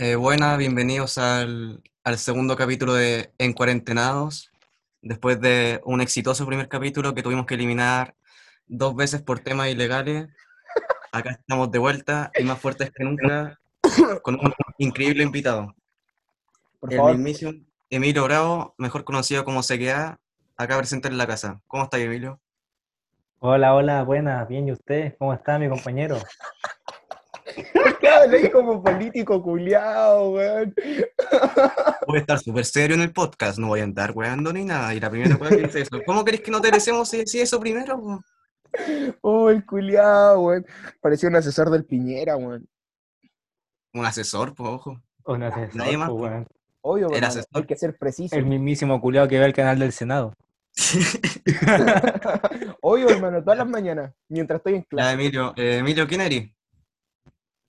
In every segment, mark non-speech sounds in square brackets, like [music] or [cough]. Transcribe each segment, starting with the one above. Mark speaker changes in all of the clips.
Speaker 1: Eh, buenas, bienvenidos al, al segundo capítulo de En Cuarentenados. Después de un exitoso primer capítulo que tuvimos que eliminar dos veces por temas ilegales, acá estamos de vuelta y más fuertes que nunca con un increíble invitado.
Speaker 2: Por
Speaker 1: El
Speaker 2: favor,
Speaker 1: mismísimo Emilio Bravo, mejor conocido como CQA, acá presente en la casa. ¿Cómo está Emilio?
Speaker 3: Hola, hola, buenas, bien, ¿y usted? ¿Cómo está mi compañero?
Speaker 2: Habláis como político culiao, weón.
Speaker 1: Voy a estar súper serio en el podcast, no voy a andar weando ni nada. Y la primera cosa que dice eso, ¿cómo querés que no te decimos si, si eso primero?
Speaker 2: Oh, el culiao, weón. Parecía un asesor del Piñera, weón.
Speaker 1: Un asesor, pues ojo.
Speaker 3: Un asesor,
Speaker 1: Nadie más,
Speaker 3: pues, weón.
Speaker 2: Obvio,
Speaker 1: El asesor.
Speaker 2: hay que ser preciso.
Speaker 3: El mismísimo culiao que ve el canal del Senado. [laughs]
Speaker 2: Obvio, hermano, todas las mañanas, mientras estoy en
Speaker 1: Ya,
Speaker 2: clase.
Speaker 1: Emilio, eh, Emilio, ¿quién eres?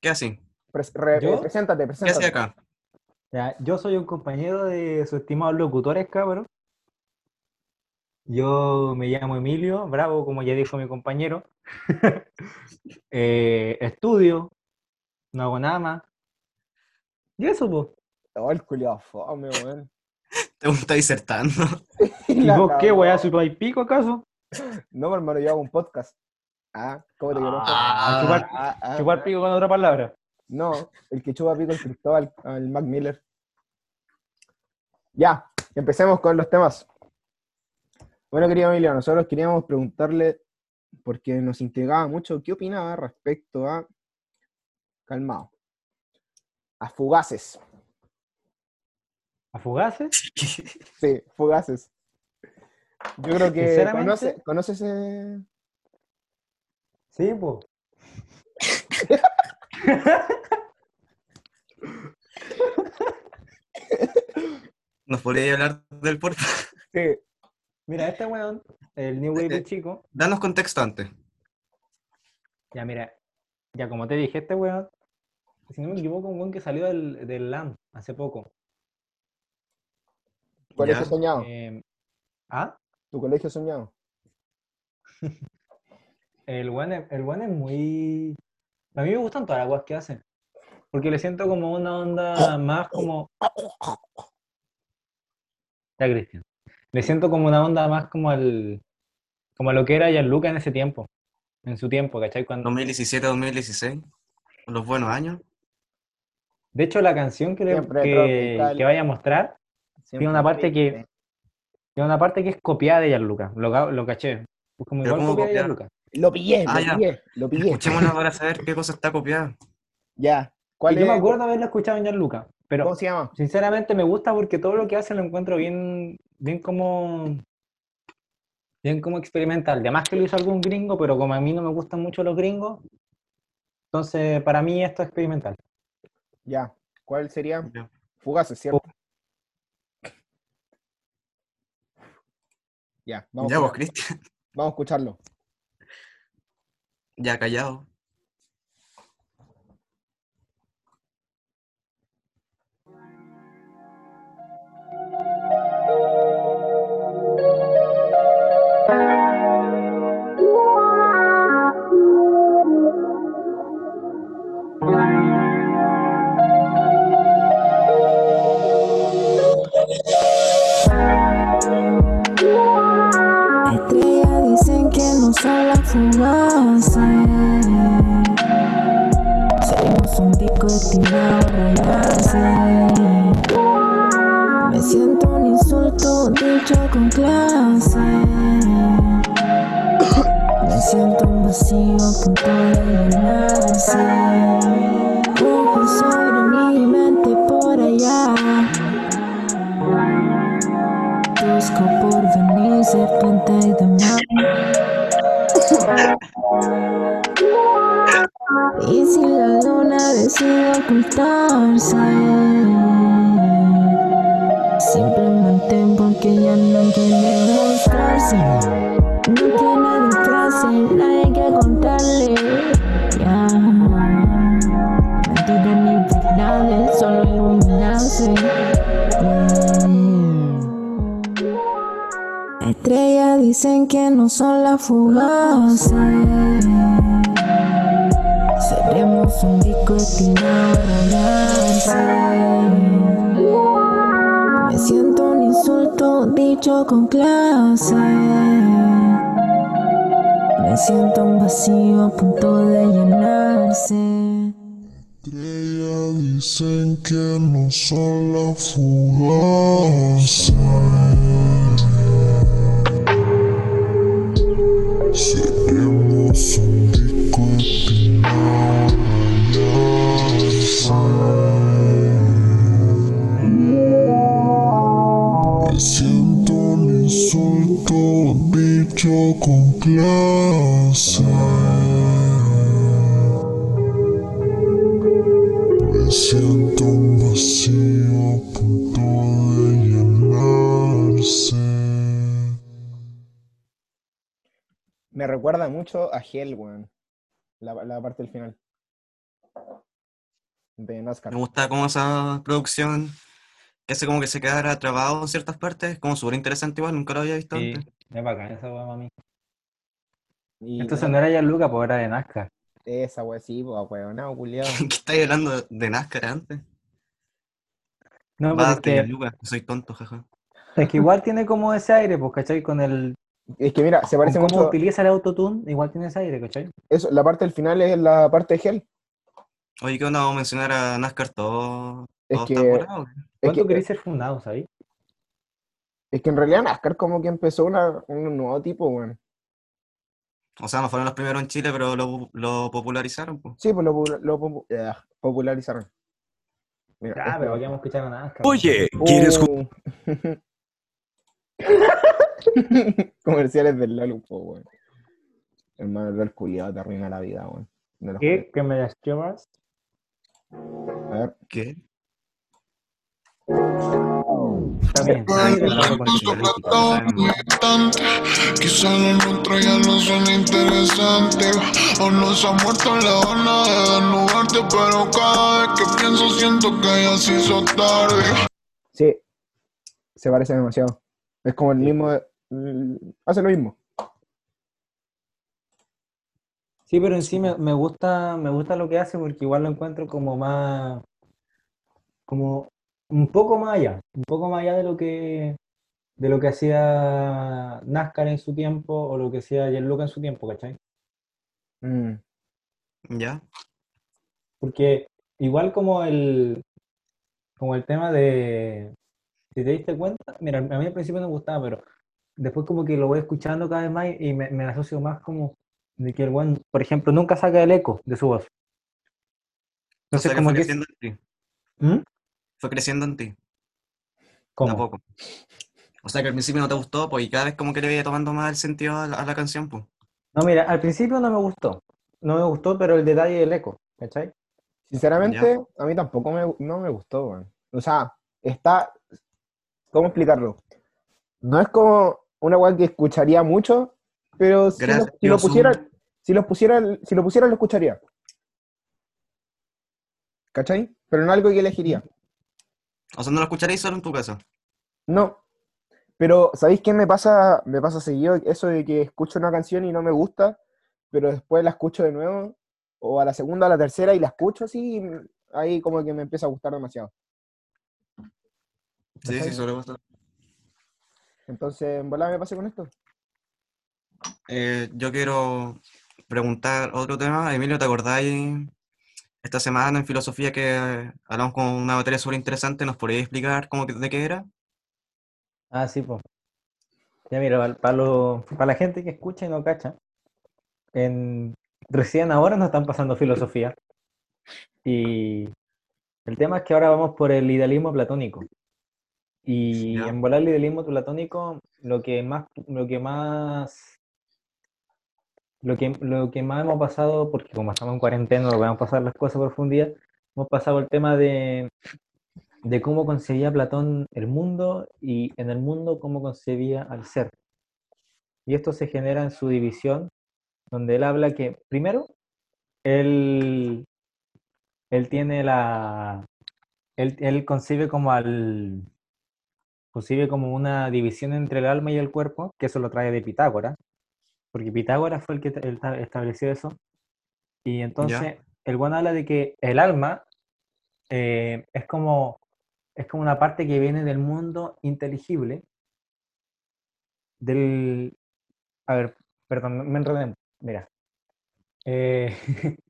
Speaker 1: ¿Qué haces?
Speaker 2: Pres- re-
Speaker 3: ¿Yo?
Speaker 2: eh, preséntate,
Speaker 1: ¿Qué haces
Speaker 2: preséntate.
Speaker 1: acá?
Speaker 3: Ya, yo soy un compañero de sus estimados locutores, cabrón. Yo me llamo Emilio, bravo, como ya dijo mi compañero. [laughs] Eh, estudio, no hago nada más. Y eso, pues.
Speaker 2: Oh, el culiao fome, weón. [laughs]
Speaker 1: ¿Te gusta disertando? [laughs]
Speaker 3: ¿Y vos qué, weá, soy pico acaso?
Speaker 2: No, hermano, yo hago un podcast. Ah, ¿cómo te quiero?
Speaker 1: Ah,
Speaker 3: chupar-
Speaker 2: ah, ah,
Speaker 3: Chupar pico con otra palabra.
Speaker 2: No, el que chupa pico el Cristóbal, el Mac Miller. Ya, empecemos con los temas. Bueno, querido Emilio, nosotros queríamos preguntarle, porque nos intrigaba mucho, ¿qué opinaba respecto a. Calmado. A fugaces.
Speaker 3: ¿A fugaces? [laughs]
Speaker 2: Sí, fugaces. Yo creo que conoce, conoces ese.
Speaker 3: Sí, pues. [laughs]
Speaker 1: ¿Nos podrías hablar del por
Speaker 2: Sí,
Speaker 3: Mira, este weón, el New Wave chico,
Speaker 1: Danos contexto antes.
Speaker 3: ya mira, ya como te dije, este weón, si no me equivoco, un weón que salió del, del LAN hace poco.
Speaker 2: colegio
Speaker 1: Ya.
Speaker 2: soñado.
Speaker 3: Eh, ¿Ah?
Speaker 2: Tu colegio soñado. [laughs]
Speaker 3: El es, el weón es muy... A mí me gustan todas las weas que hace. Porque le siento como una onda más como... Ya, Cristian. Le siento como una onda más como el... Como lo que era Gianluca en ese tiempo. En su tiempo, ¿cachai? Cuando...
Speaker 1: 2017-2016, los buenos años.
Speaker 3: De hecho, la canción que, le- que, que vaya a mostrar tiene una parte que tiene una parte que es copiada de Gianluca. Lo, lo caché. Es como
Speaker 1: Pero
Speaker 3: igual
Speaker 1: ¿cómo
Speaker 3: copia de? Gianluca.
Speaker 2: Lo pillé,
Speaker 1: Ah,
Speaker 2: lo
Speaker 1: ya.
Speaker 2: pillé, lo pillé.
Speaker 1: Escuchémosla [laughs] para saber qué cosa está copiada.
Speaker 2: Ya. ¿Cuál
Speaker 3: Y yo me acuerdo haberla escuchado en Gianluca. Pero
Speaker 2: ¿Cómo se llama?
Speaker 3: sinceramente me gusta porque todo lo que hace lo encuentro bien, bien como bien como experimental. Además que lo hizo algún gringo, pero como a mí no me gustan mucho los gringos, entonces para mí esto es experimental.
Speaker 2: Ya. ¿Cuál sería?
Speaker 1: Ya.
Speaker 2: Fugaces, ¿cierto? Ya, vamos,
Speaker 1: Ya vos, Cristian.
Speaker 2: vamos a escucharlo.
Speaker 1: Ya callado.
Speaker 4: Estrellas dicen que no las fugaces. Seguimos un disco destinado a rayarse. Me siento un insulto dicho con clase. Me siento un vacío a punto de llenarse. Ojos sobre mi mente por allá. Busco por venir, serpiente y demás. Decide ocultarse, simplemente porque ya no quiere mostrarse. No tiene disfraces, nadie que contarle. Ya. Mentiras ni verdades, solo iluminarse. Estrellas dicen que no son las fugaces. Me siento un insulto dicho con clase. Me siento un vacío a punto de llenarse.
Speaker 5: Estrellas dicen que no son las fugaces. Seremos
Speaker 2: recuerda mucho a Hell, weón. La, la parte del final. De NASCAR.
Speaker 1: Me gusta como esa producción que hace como que se quedara trabado en ciertas partes, como súper interesante igual, nunca lo había visto
Speaker 3: Sí,
Speaker 1: antes.
Speaker 3: es bacán esa weá, mami.
Speaker 2: Y
Speaker 3: Entonces no era ya Luca, pues era de Nazca.
Speaker 2: Esa wea, sí, pues, weón, no, culiado. [laughs]
Speaker 1: ¿Qué estáis hablando de- NASCAR antes?
Speaker 3: No, pero
Speaker 1: Va,
Speaker 3: es que,
Speaker 1: soy tonto, jaja.
Speaker 3: es que igual tiene como ese aire, pues, ¿cachai? Con el.
Speaker 2: Es que mira, se parece
Speaker 3: cómo
Speaker 2: mucho.
Speaker 3: utiliza el autotune, igual tiene ese aire, ¿cachai?
Speaker 2: Eso, la parte del final es la parte de Hell.
Speaker 1: Oye, ¿qué onda? ¿Vamos a mencionar a NASCAR todo?
Speaker 2: Es
Speaker 1: todo
Speaker 2: que-
Speaker 1: está apurado, o qué?
Speaker 2: Es
Speaker 3: ¿Cuánto
Speaker 2: que,
Speaker 3: queréis ser fundado, sabéis?
Speaker 2: es que en realidad NASCAR como que empezó una, un nuevo tipo, weón.
Speaker 1: O sea, no fueron los primeros en Chile, pero lo, lo popularizaron, pues.
Speaker 2: Sí, pues lo, lo popu- eh, popularizaron. Mira,
Speaker 3: Ya,
Speaker 2: este-
Speaker 3: pero hemos escuchado a Nazca.
Speaker 6: Oye, ¿quieres
Speaker 2: Uh. [laughs] [laughs] Comerciales del Lalu, po, weón. Hermano, el culiado te arruina la vida, weón.
Speaker 3: ¿Qué? ¿Que me las llevas?
Speaker 2: A ver,
Speaker 1: ¿Qué?
Speaker 3: Está bien.
Speaker 1: Ay,
Speaker 3: sí, de acuerdo
Speaker 1: no,
Speaker 3: con
Speaker 1: no,
Speaker 3: tu
Speaker 1: no,
Speaker 3: política.
Speaker 1: no.
Speaker 5: Quizá lo nuestro ya no son interesantes. O nos ha muerto la gana de desnudarte, pero cada vez que pienso siento que ya se hizo tarde.
Speaker 2: sí, se parece demasiado. Es como el mismo. mm, hace lo mismo.
Speaker 3: Sí, pero en sí me, me gusta, me gusta lo que hace porque igual lo encuentro como más, como un poco más allá, un poco más allá de lo que, de lo que hacía NASCAR en su tiempo o lo que hacía Gianluca en su tiempo, ¿cachai?
Speaker 2: Mm,
Speaker 1: ¿Ya?
Speaker 3: Porque igual como el, como el tema de, si te diste cuenta, mira, a mí al principio no me gustaba, pero después como que lo voy escuchando cada vez más y me, me asocio más como de que el buen, por ejemplo, nunca saca el eco de su voz.
Speaker 1: O
Speaker 3: Entonces
Speaker 1: sea, que
Speaker 3: como
Speaker 1: fue
Speaker 3: que...
Speaker 1: creciendo en ti.
Speaker 3: ¿Mm?
Speaker 1: Fue creciendo en ti,
Speaker 3: ¿Cómo?
Speaker 1: poco. O sea, que al principio no te gustó, pues, y cada vez como que le veía tomando más el sentido a la, a la canción, pues.
Speaker 3: No, mira, al principio no me gustó. No me gustó, pero el detalle del eco, ¿cachai?
Speaker 2: Sinceramente, a mí tampoco me, no me gustó, weón. O sea, está. ¿Cómo explicarlo? No es como una weá que escucharía mucho, pero si, lo,
Speaker 1: Gracias,
Speaker 2: si lo
Speaker 1: Zoom.
Speaker 2: pusiera, si lo pusiera, si lo pusiera, lo escucharía. ¿Cachai? Pero no algo que elegiría.
Speaker 1: O sea, no lo escucharéis solo en tu casa.
Speaker 2: No. Pero, ¿sabéis qué me pasa? Me pasa seguido eso de que escucho una canción y no me gusta, pero después la escucho de nuevo, o a la segunda, a la tercera, y la escucho así, y ahí como que me empieza a gustar demasiado.
Speaker 1: Sí, sí, gustar.
Speaker 2: Entonces, en volada me pasa con esto.
Speaker 1: Eh, yo quiero preguntar otro tema. Emilio, ¿te acordáis esta semana en filosofía que hablamos con una materia súper interesante? ¿Nos podrías explicar cómo de qué era?
Speaker 3: Ah, sí, pues. Ya mira, para la gente que escucha y no cacha, en, recién ahora nos están pasando filosofía. Y el tema es que ahora vamos por el idealismo platónico. Y en volar el idealismo platónico, lo que más, lo que más, lo que, lo que más hemos pasado, porque como estamos en cuarentena, no vamos a pasar las cosas por profundidad, hemos pasado el tema de, de cómo concebía Platón el mundo y en el mundo cómo concebía al ser. Y esto se genera en su división, donde él habla que, primero, él, él tiene la. Él, él concibe como al. Concibe como una división entre el alma y el cuerpo, que eso lo trae de Pitágoras, porque Pitágoras fue el que estableció eso. Y entonces el buen habla de que el alma eh, es como es como una parte que viene del mundo inteligible del a ver perdón me enredé mira Eh, [laughs]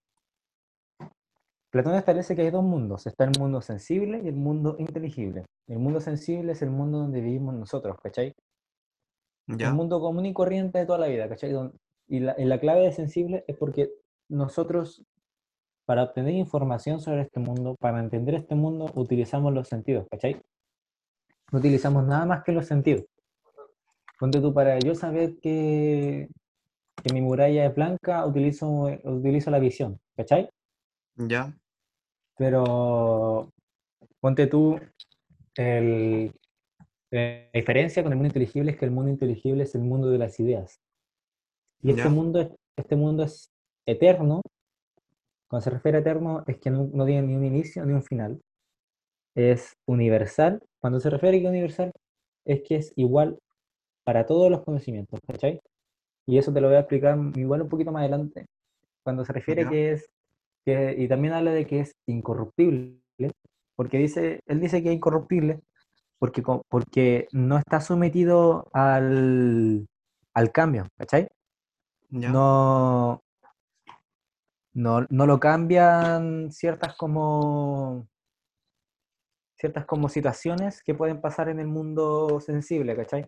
Speaker 3: Platón establece que hay dos mundos está el mundo sensible y el mundo inteligible el mundo sensible es el mundo donde vivimos nosotros ¿cachai?
Speaker 1: ¿Ya?
Speaker 3: un mundo común y corriente de toda la vida, ¿cachai? Y la, y la clave de sensible es porque nosotros, para obtener información sobre este mundo, para entender este mundo, utilizamos los sentidos, ¿cachai? No utilizamos nada más que los sentidos. Ponte tú, para yo saber que, que mi muralla es blanca, utilizo, utilizo la visión, ¿cachai?
Speaker 1: ¿Ya?
Speaker 3: Pero ponte tú, el- la diferencia con el mundo inteligible es que el mundo inteligible es el mundo de las ideas. Y este
Speaker 1: Ya.
Speaker 3: mundo, es- este mundo es eterno. Cuando se refiere a eterno, es que no, no tiene ni un inicio ni un final. Es universal. Cuando se refiere a que universal, es que es igual para todos los conocimientos, ¿cachai? Y eso te lo voy a explicar igual un poquito más adelante. Cuando se refiere
Speaker 1: Ya.
Speaker 3: que es, que, y también habla de que es incorruptible, porque dice, él dice que es incorruptible porque, porque no está sometido al, al cambio, ¿cachai? No, no, no lo cambian ciertas como ciertas como situaciones que pueden pasar en el mundo sensible, ¿cachai?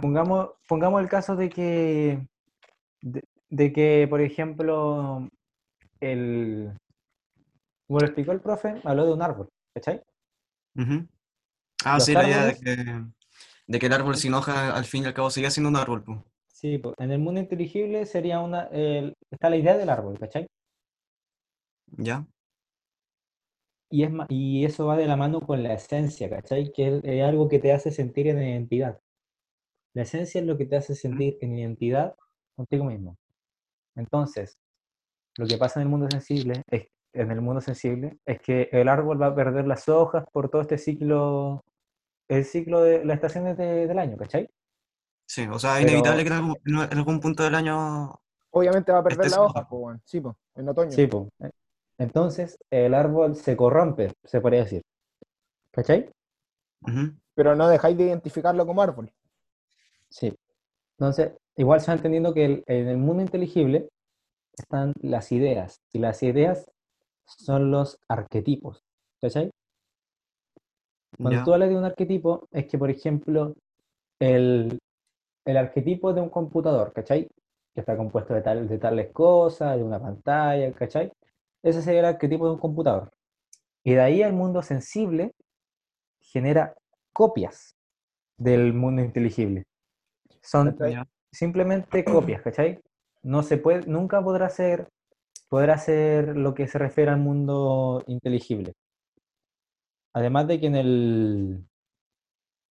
Speaker 3: Pongamos, pongamos el caso de que, de, de que, por ejemplo, el, como lo explicó el profe, habló de un árbol, ¿cachai?
Speaker 1: Ah,
Speaker 3: Los
Speaker 1: sí, la idea de que, de que el árbol sin hoja al fin y al cabo sigue siendo un árbol, pues.
Speaker 3: Sí, pues, en el mundo inteligible sería una, está la idea del árbol, ¿cachai?
Speaker 1: ¿Ya?
Speaker 3: Y, es, y eso va de la mano con la esencia, ¿cachai? Que es, es algo que te hace sentir en identidad. La esencia es lo que te hace sentir en identidad contigo mismo. Entonces, lo que pasa en el mundo sensible es, en el mundo sensible es que el árbol va a perder las hojas por todo este ciclo, el ciclo de las estaciones de- del año, ¿cachai?
Speaker 1: Sí, o sea, es inevitable que en algún, en algún punto del año.
Speaker 2: Obviamente va a perder
Speaker 1: Este
Speaker 2: la
Speaker 1: sí.
Speaker 2: hoja, pues, weón. Sí, pues, en otoño.
Speaker 3: Sí, po. Entonces, el árbol se corrompe, se podría decir. ¿Cachai?
Speaker 1: Ujú.
Speaker 2: Pero no dejáis de identificarlo como árbol.
Speaker 3: Sí. Entonces, igual se va entendiendo que el- en el mundo inteligible están las ideas, y las ideas son los arquetipos. ¿Cachai? Cuando
Speaker 1: Ya.
Speaker 3: tú hablas de un arquetipo, es que, por ejemplo, el, el arquetipo de un computador, ¿cachai? Que está compuesto de, tal, de tales cosas, de una pantalla, ¿cachai? Ese sería el arquetipo de un computador. Y de ahí el mundo sensible genera copias del mundo inteligible. Son simplemente copias, ¿cachai? No se puede, nunca podrá ser, podrá ser lo que se refiere al mundo inteligible. Además de que en el,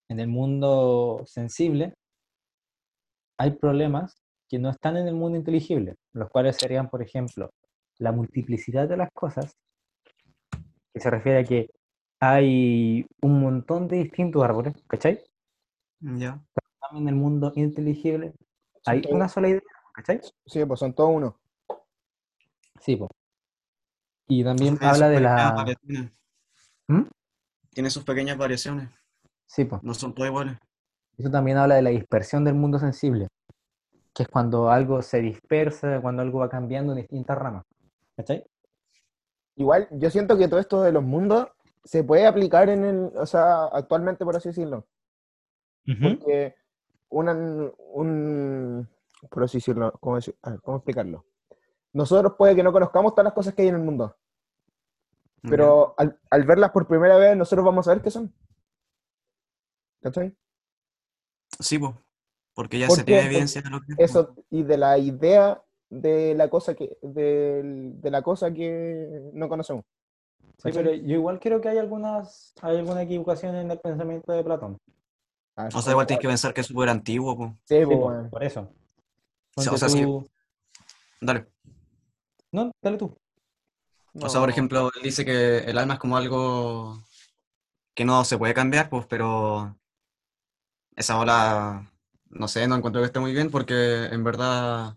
Speaker 3: en el mundo sensible hay problemas que no están en el mundo inteligible, los cuales serían, por ejemplo, la multiplicidad de las cosas, que se refiere a que hay un montón de distintos árboles, ¿cachai?
Speaker 1: Ya.
Speaker 3: También en el mundo inteligible hay una sola idea, ¿cachai?
Speaker 2: Sí, pues son todos uno.
Speaker 3: Sí, po. Y también
Speaker 1: Tiene
Speaker 3: habla de la... ¿Mm?
Speaker 1: Tiene sus pequeñas variaciones.
Speaker 3: Sí, po.
Speaker 1: No son todas iguales.
Speaker 3: Eso también habla de la dispersión del mundo sensible, que es cuando algo se dispersa, cuando algo va cambiando en distintas ramas. ¿Cachai?
Speaker 2: Igual, yo siento que todo esto de los mundos se puede aplicar en el, o sea, actualmente, por así decirlo. Porque una, un, por así decirlo, ¿cómo, decir- ver, ¿cómo explicarlo? Nosotros puede que no conozcamos todas las cosas que hay en el mundo, pero al, al verlas por primera vez, nosotros vamos a saber qué son. ¿Cachai?
Speaker 1: Sí, pues. Porque ya
Speaker 2: ¿Por
Speaker 1: se tiene evidencia de lo que es, po.
Speaker 2: Eso, y de la idea de la cosa que, de, la cosa que no conocemos.
Speaker 3: Sí, pero yo igual creo que hay algunas, hay alguna equivocación en el pensamiento de Platón.
Speaker 2: Ah,
Speaker 1: O sea, igual tienes que pensar que es súper antiguo, pues.
Speaker 2: Sí,
Speaker 3: Sí,
Speaker 2: pues,
Speaker 3: po,
Speaker 2: bueno.
Speaker 3: por eso.
Speaker 1: O sea, sí. Dale.
Speaker 3: No, dale tú.
Speaker 1: O sea, por ejemplo, él dice que el alma es como algo que no se puede cambiar, pues, pero esa ola, no sé, no encuentro que esté muy bien porque en verdad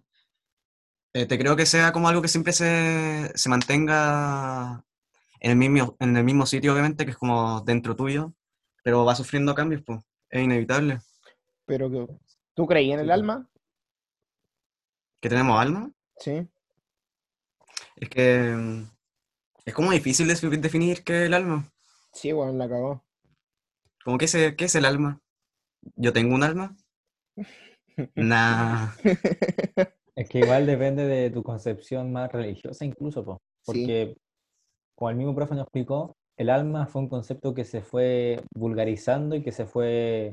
Speaker 1: Eh, te creo que sea como algo que siempre se, se mantenga en el, mismo, en el mismo sitio, obviamente, que es como dentro tuyo, pero va sufriendo cambios, pues. Es inevitable.
Speaker 2: Pero que, ¿tú creí en el alma?
Speaker 1: ¿Que tenemos alma?
Speaker 2: Sí.
Speaker 1: Es que mm, es como difícil de definir qué es el alma.
Speaker 2: Sí, weón, la cagó.
Speaker 1: Como que es, ¿qué es el alma? ¿Yo tengo un alma? Nah. [laughs]
Speaker 3: Es que igual depende de tu concepción más religiosa incluso, po,
Speaker 2: Sí.
Speaker 3: porque como el mismo profe nos explicó, el alma fue un concepto que se fue vulgarizando y que se fue,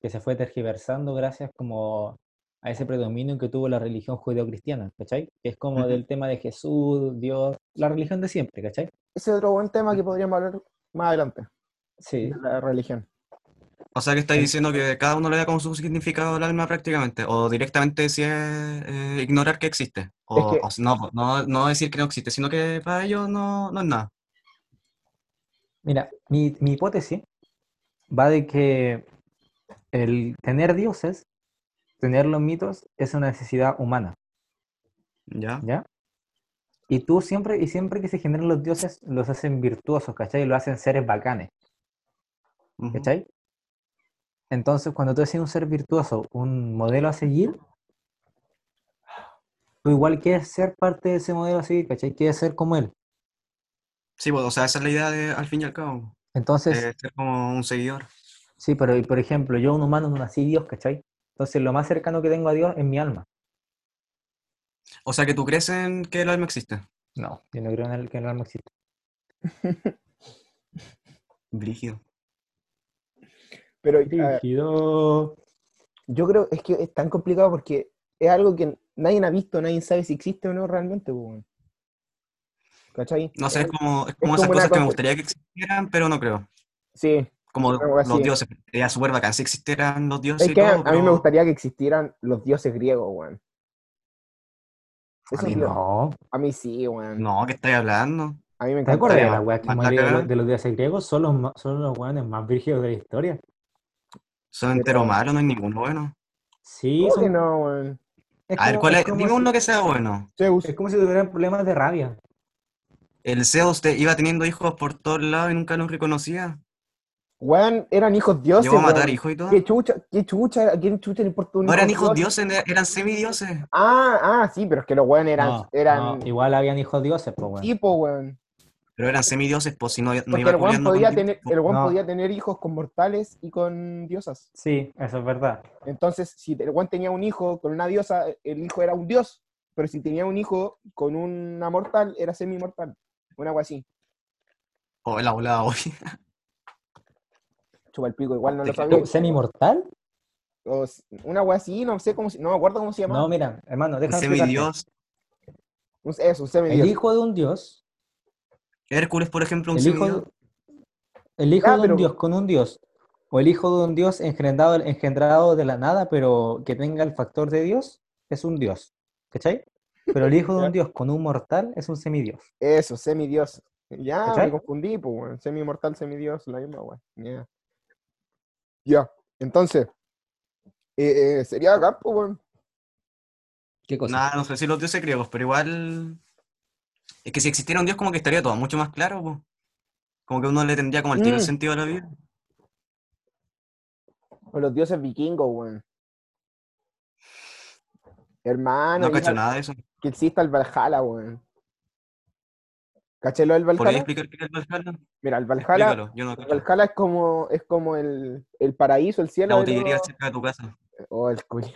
Speaker 3: que se fue tergiversando gracias como a ese predominio que tuvo la religión judeocristiana, ¿cachai? Que es como del tema de Jesús, Dios, la religión de siempre, ¿cachai?
Speaker 2: Ese es otro buen tema que podríamos hablar más adelante,
Speaker 3: Sí,
Speaker 2: de la religión.
Speaker 1: O sea que estáis diciendo que cada uno le da como su significado al alma prácticamente, o directamente si es eh, ignorar que existe, o,
Speaker 2: que-
Speaker 1: o si no, no, no decir que no existe, sino que para ellos no, no es nada.
Speaker 3: Mira, mi, mi hipótesis va de que el tener dioses, tener los mitos, es una necesidad humana,
Speaker 1: ¿Ya?
Speaker 3: ¿ya? Y tú siempre, y siempre que se generan los dioses, los hacen virtuosos, ¿cachai? Lo hacen seres bacanes,
Speaker 1: Ujú.
Speaker 3: ¿cachai? Entonces, cuando tú haces un ser virtuoso, un modelo a seguir, tú igual quieres ser parte de ese modelo a seguir, ¿cachai? Quieres ser como él.
Speaker 1: Sí, pues, o sea, esa es la idea de, al fin y al cabo,
Speaker 3: Entonces,
Speaker 1: de ser como un seguidor.
Speaker 3: sí, pero por ejemplo, yo un humano no nací Dios, ¿cachai? Entonces, lo más cercano que tengo a Dios es mi alma.
Speaker 1: O sea que tú crees en que el alma existe.
Speaker 3: No, yo no creo en el, que el alma existe. [laughs]
Speaker 1: Brígido.
Speaker 2: Pero a ver,
Speaker 3: Rígido.
Speaker 2: yo creo es que es tan complicado porque es algo que nadie ha visto, nadie sabe si existe o no realmente, pues. ¿Cachai?
Speaker 1: No sé, es
Speaker 2: Es-
Speaker 1: como, es como
Speaker 2: como
Speaker 1: esas
Speaker 2: una
Speaker 1: cosas que me gustaría que existieran, pero no creo.
Speaker 2: Sí,
Speaker 1: Como los dioses. Sería súper bacán si existieran los dioses
Speaker 2: es que a,
Speaker 1: todo,
Speaker 2: a mí me gustaría que existieran los dioses griegos, weón.
Speaker 1: a
Speaker 2: Eso
Speaker 1: mí
Speaker 2: es lo-
Speaker 3: No.
Speaker 2: a mí sí, weón.
Speaker 1: no, ¿qué estáis hablando?
Speaker 2: A mí me
Speaker 3: ¿Te acuerdas de las weas que de de los dioses griegos? Son los, son los weones más brígidos de la historia.
Speaker 1: Son
Speaker 2: Pero-
Speaker 1: entero malos, no hay ninguno bueno.
Speaker 3: Sí,
Speaker 2: ¿Cómo
Speaker 3: son-
Speaker 2: que no, weón?
Speaker 3: es
Speaker 1: A ver, ¿cuál
Speaker 3: es
Speaker 1: es? Dime
Speaker 3: si-
Speaker 1: uno que sea bueno.
Speaker 2: Zeus.
Speaker 3: Es como si tuvieran problemas de rabia.
Speaker 1: El Zeus te iba teniendo hijos por todos lados y nunca los reconocía.
Speaker 2: Weón, eran hijos dioses,
Speaker 1: Llegó a matar
Speaker 2: weón.
Speaker 1: hijos y todo.
Speaker 2: ¿Qué chucha? ¿Qué chucha? ¿A quién chucha le importa un
Speaker 1: No eran
Speaker 2: hijo
Speaker 1: hijos
Speaker 2: dios?
Speaker 1: dioses, eran semidioses.
Speaker 2: Ah, ah, sí, pero es que los weones eran,
Speaker 3: No,
Speaker 2: eran
Speaker 3: no, igual habían hijos dioses, pues bueno.
Speaker 2: tipo, weón.
Speaker 1: Pero eran semidioses, pues si no, no iba
Speaker 2: el weón
Speaker 1: con
Speaker 2: podía
Speaker 1: Dios,
Speaker 2: tener,
Speaker 1: pues.
Speaker 2: el weón
Speaker 3: No.
Speaker 2: podía tener hijos con mortales y con diosas.
Speaker 3: Sí, eso es verdad.
Speaker 2: Entonces, si el weón tenía un hijo con una diosa, el hijo era un dios. Pero si tenía un hijo con una mortal, era semi-mortal. Una agua así.
Speaker 1: Oh, volada, hoy. [laughs]
Speaker 2: Chupa el pico, igual no lo sabía.
Speaker 3: ¿Semi-mortal?
Speaker 2: O una agua así, no sé cómo, se- no me acuerdo cómo se llamaba.
Speaker 3: No, mira, hermano,
Speaker 1: Un
Speaker 3: déjame explicarte.
Speaker 1: semidios.
Speaker 2: Un- Eso, un
Speaker 3: El
Speaker 2: semidios.
Speaker 3: hijo de un dios,
Speaker 1: Hércules, por ejemplo, un
Speaker 3: el hijo,
Speaker 1: semidios.
Speaker 3: el hijo
Speaker 2: Ah,
Speaker 3: de
Speaker 2: pero-
Speaker 3: un dios con un dios, o el hijo de un dios engendrado, engendrado de la nada, pero que tenga el factor de dios, es un dios. ¿Cachai? Pero el hijo de [laughs] un dios con un mortal es un semidios.
Speaker 2: Eso, semidios. Ya,
Speaker 3: ¿Cachai?
Speaker 2: me confundí, pues, weón. Semi-mortal, semidios, la misma, weón. Ya, entonces, eh, eh, sería acá, pues, weón.
Speaker 3: ¿Qué cosa?
Speaker 1: Nada, no sé si los dioses griegos, pero igual. Es que si existiera un dios, como que estaría todo mucho más claro, pues. Como que uno le tendría como el tiro el
Speaker 2: Mm.
Speaker 1: sentido a la vida.
Speaker 2: O los dioses vikingos, weón. Hermano,
Speaker 1: No cacho nada de eso.
Speaker 2: que exista el Valhalla, weón. ¿Caché lo del
Speaker 1: ¿Podrías
Speaker 2: Valhalla?
Speaker 1: explicar qué es el Valhalla?
Speaker 2: Mira, el Valhalla,
Speaker 1: no
Speaker 2: el. Valhalla es como, es como el, el paraíso, el
Speaker 1: La
Speaker 2: cielo. de
Speaker 1: botillería
Speaker 2: los-
Speaker 1: cerca de tu casa.
Speaker 2: Oh, el culo.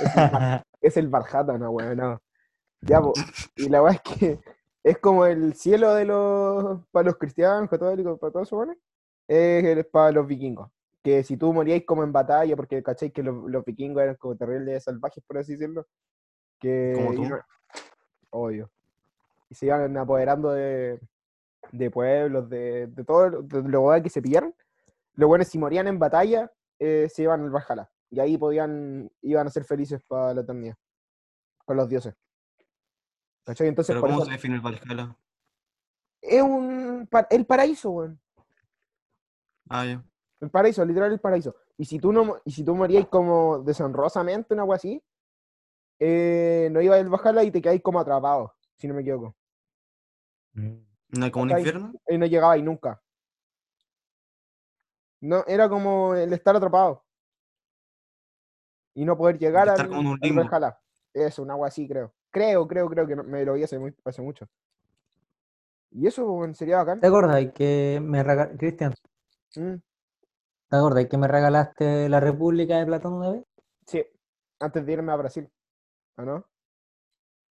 Speaker 2: Es el, Val- es el Valhalla, no, weón, no. Ya, po. Y la verdad es que es como el cielo de los, para los cristianos, católicos, para todos weones, es para los vikingos. Que si tú moríais como en batalla, porque cacháis que los, los vikingos eran como terribles salvajes, por así decirlo, que
Speaker 1: Como tú.
Speaker 2: obvio. Y se iban apoderando de, de pueblos, de, de todo lo- de lo que se pillaron. Los buenos, si morían en batalla, eh, se iban al Valhalla. Y ahí podían, iban a ser felices para la eternidad. Con los dioses. ¿Cachai? Entonces,
Speaker 1: Pero ¿cómo
Speaker 2: eso
Speaker 1: se define el Valhalla?
Speaker 2: es un el paraíso, weón.
Speaker 1: Ah, ya.
Speaker 2: El paraíso, literal el paraíso. Y si tú no y si tú morías como deshonrosamente, una agua así, eh, no iba a bajarla y te quedáis como atrapado, si no me equivoco.
Speaker 1: ¿No hay como un infierno?
Speaker 2: Y no llegaba y nunca. No, era como el estar atrapado. Y no poder llegar
Speaker 1: estar
Speaker 2: al,
Speaker 1: como un limbo.
Speaker 2: Eso, un agua así, creo. Creo, creo, creo que me lo vi hace, muy- hace mucho. Y eso sería bacán.
Speaker 3: ¿Te acuerdas que me regalaste, Cristian,
Speaker 2: Mm,
Speaker 3: ¿te acuerdas que me regalaste la República de Platón una vez?
Speaker 2: sí, antes de irme a Brasil. ¿Ah, no?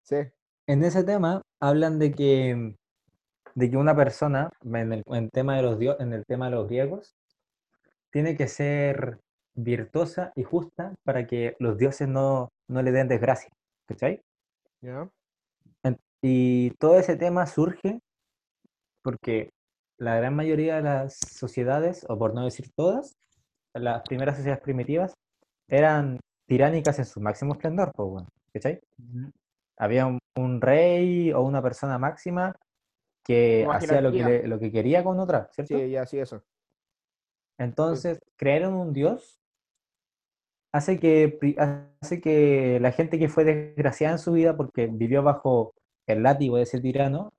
Speaker 2: Sí.
Speaker 3: En ese tema hablan de que, de que una persona, en el, en tema de los dio- en el tema de los griegos, tiene que ser virtuosa y justa para que los dioses no, no le den desgracia. ¿Cachai? En- Y todo ese tema surge porque la gran mayoría de las sociedades, o por no decir todas, las primeras sociedades primitivas, eran tiránicas en su máximo esplendor, pues, bueno, ¿cachai? Había un, un rey o una persona máxima que hacía lo que, lo que quería con otra, ¿cierto?
Speaker 2: Sí, ya, sí, eso.
Speaker 3: Entonces, creer en un dios hace que, hace que la gente que fue desgraciada en su vida porque vivió bajo el látigo de ese tirano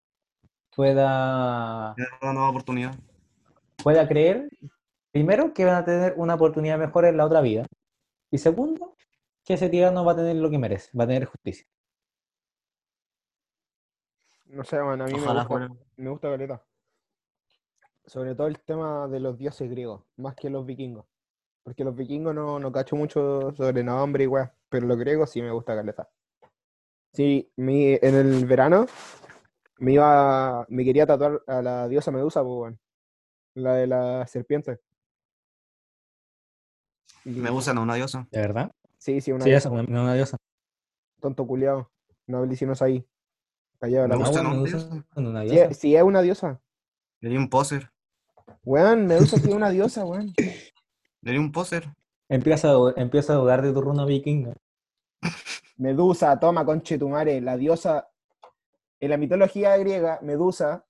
Speaker 3: pueda,
Speaker 1: una nueva oportunidad.
Speaker 3: pueda creer, primero, que van a tener una oportunidad mejor en la otra vida, y segundo, que ese tirano va a tener lo que merece, va a tener justicia.
Speaker 2: No sé, bueno, a mí me
Speaker 1: Ojalá
Speaker 2: gusta,
Speaker 1: fuera.
Speaker 2: me gusta caleta. Sobre todo el tema de los dioses griegos, más que los vikingos. Porque los vikingos no, no cacho mucho sobre nombre y weá, pero los griegos sí me gusta caleta. Sí, mi, en el verano me iba, me quería tatuar a la diosa Medusa, pues, weón. La de la serpiente. Y-
Speaker 1: Me gusta, no, una diosa.
Speaker 3: ¿De verdad?
Speaker 2: Sí, sí, una
Speaker 3: Sí,
Speaker 2: diosa,
Speaker 3: eso, una, una diosa.
Speaker 2: tonto culiao. No hables no ahí. Callado
Speaker 3: es una
Speaker 2: Sí,
Speaker 3: diosa.
Speaker 2: es- sí es una diosa.
Speaker 1: Le di un poser.
Speaker 2: Weón, Medusa sí es una diosa, weón.
Speaker 1: Le di un poser.
Speaker 3: Empieza a, empieza a dudar de tu runa vikinga.
Speaker 2: Medusa, toma, conchetumare, la diosa. En la mitología griega, Medusa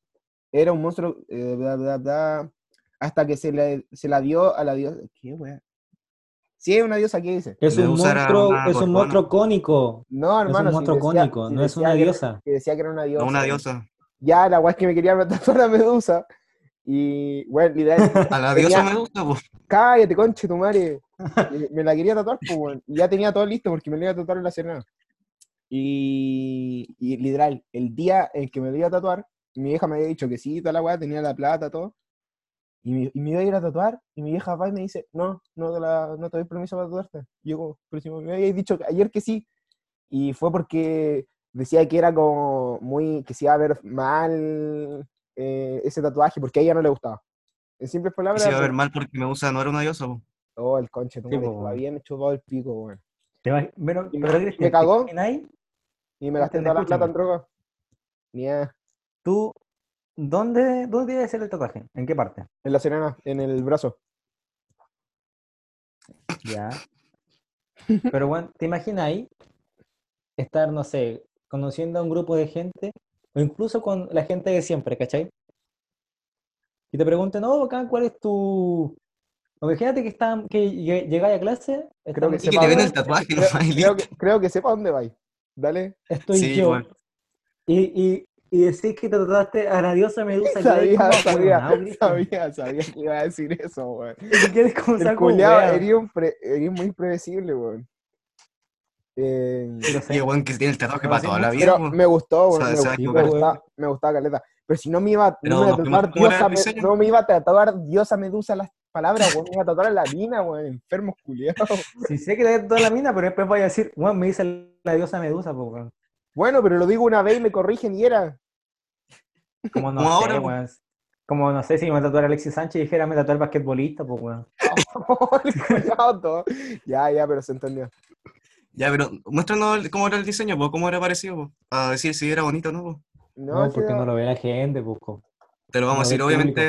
Speaker 2: era un monstruo. eh, bla, bla, bla, hasta que se, le, se la dio a la diosa. ¿Qué, weón? Sí, es una diosa, ¿qué dice?
Speaker 3: Es un
Speaker 1: Medusa
Speaker 3: monstruo, es un monstruo cónico.
Speaker 2: No,
Speaker 3: Es
Speaker 2: hermano.
Speaker 3: un
Speaker 2: si
Speaker 3: monstruo
Speaker 2: decía-
Speaker 3: cónico,
Speaker 2: si
Speaker 3: no es una
Speaker 2: que era-
Speaker 3: diosa.
Speaker 2: que decía que era una diosa.
Speaker 1: No, una diosa.
Speaker 2: Ya, la weá es que me quería tatuar a Medusa. Y, bueno, literal, [laughs]
Speaker 1: A la
Speaker 2: tenía-
Speaker 1: diosa me gusta, pues.
Speaker 2: Cállate, conche tu madre. [laughs] Me, la quería tatuar, pues, weón. Y ya tenía todo listo porque me lo iba a tatuar en la Serena. Y, y literal, el día en que me lo iba a tatuar, mi vieja me había dicho que sí, toda la weá, tenía la plata, todo. Y me, y me iba a ir a tatuar, y mi vieja va y me dice, no, no te, la, no te doy permiso para tatuarte. Y yo como, pero si me habías dicho ayer que sí. Y fue porque decía que era como muy, que se iba a ver mal eh, ese tatuaje, porque a ella no le gustaba. En simples palabras,
Speaker 1: se iba a ver mal porque me gusta, no era una diosa, pues.
Speaker 2: Oh, el conche, tu
Speaker 3: Sí, weón.
Speaker 2: bien chupado el pico, weón.
Speaker 3: ¿Te imag- Pero,
Speaker 2: Y me- me
Speaker 3: ¿te
Speaker 2: cagó. Y me gasté toda la plata en droga. A-
Speaker 3: ¿Tú dónde, dónde debe ser el tatuaje? ¿En qué parte?
Speaker 2: En la serena, en el brazo.
Speaker 3: Ya. Pero bueno, ¿te imagináis estar, no sé, conociendo a un grupo de gente, o incluso con la gente de siempre, ¿cachai? Y te preguntan, no, acá, ¿cuál es tu...? O Imagínate que, están, que lle- llegáis a clase,
Speaker 2: Creo que
Speaker 1: Y que
Speaker 2: sepa
Speaker 1: te ven
Speaker 2: dónde-
Speaker 1: el tatuaje,
Speaker 2: creo, [laughs] creo que, creo que sepa dónde vais. Dale.
Speaker 3: estoy
Speaker 1: Sí,
Speaker 3: yo,
Speaker 1: bueno.
Speaker 3: y, y, y decís que te trataste a la diosa Medusa,
Speaker 2: Sabía,
Speaker 3: como
Speaker 2: sabía, sabía, sabía que iba a decir eso, weón. [laughs] El un pre- eres muy predecible, weón. Eh,
Speaker 3: Pero sé-
Speaker 1: Y el weón que tiene el tatuaje para toda la vida,
Speaker 2: pero me gustó, weón. Me, me gustaba, me gustaba caleta. Pero si no me iba, no me iba a tatuar
Speaker 1: era
Speaker 2: diosa, me-
Speaker 1: diseño.
Speaker 2: no me iba a tatuar diosa medusa las palabras, weón. Me iba a tatuar a la mina, weón. Enfermos culiados.
Speaker 3: Sí sé que te da toda la mina, pero después voy a decir, bueno, me dice la diosa Medusa, weón.
Speaker 2: Bueno, pero lo digo una vez y me corrigen y era.
Speaker 3: Como no sé, weón. Como no sé si me tatuara Alexis Sánchez y dijera me tatuar basquetbolista, pues, weón. [laughs]
Speaker 2: El culiao todo. Ya, ya, pero se entendió.
Speaker 1: Ya, pero muéstranos cómo era el diseño, pues, cómo era parecido, pues. Para decir si era bonito o no, pues.
Speaker 2: No,
Speaker 3: porque no lo ve la gente, pues.
Speaker 1: Te lo vamos a decir, obviamente.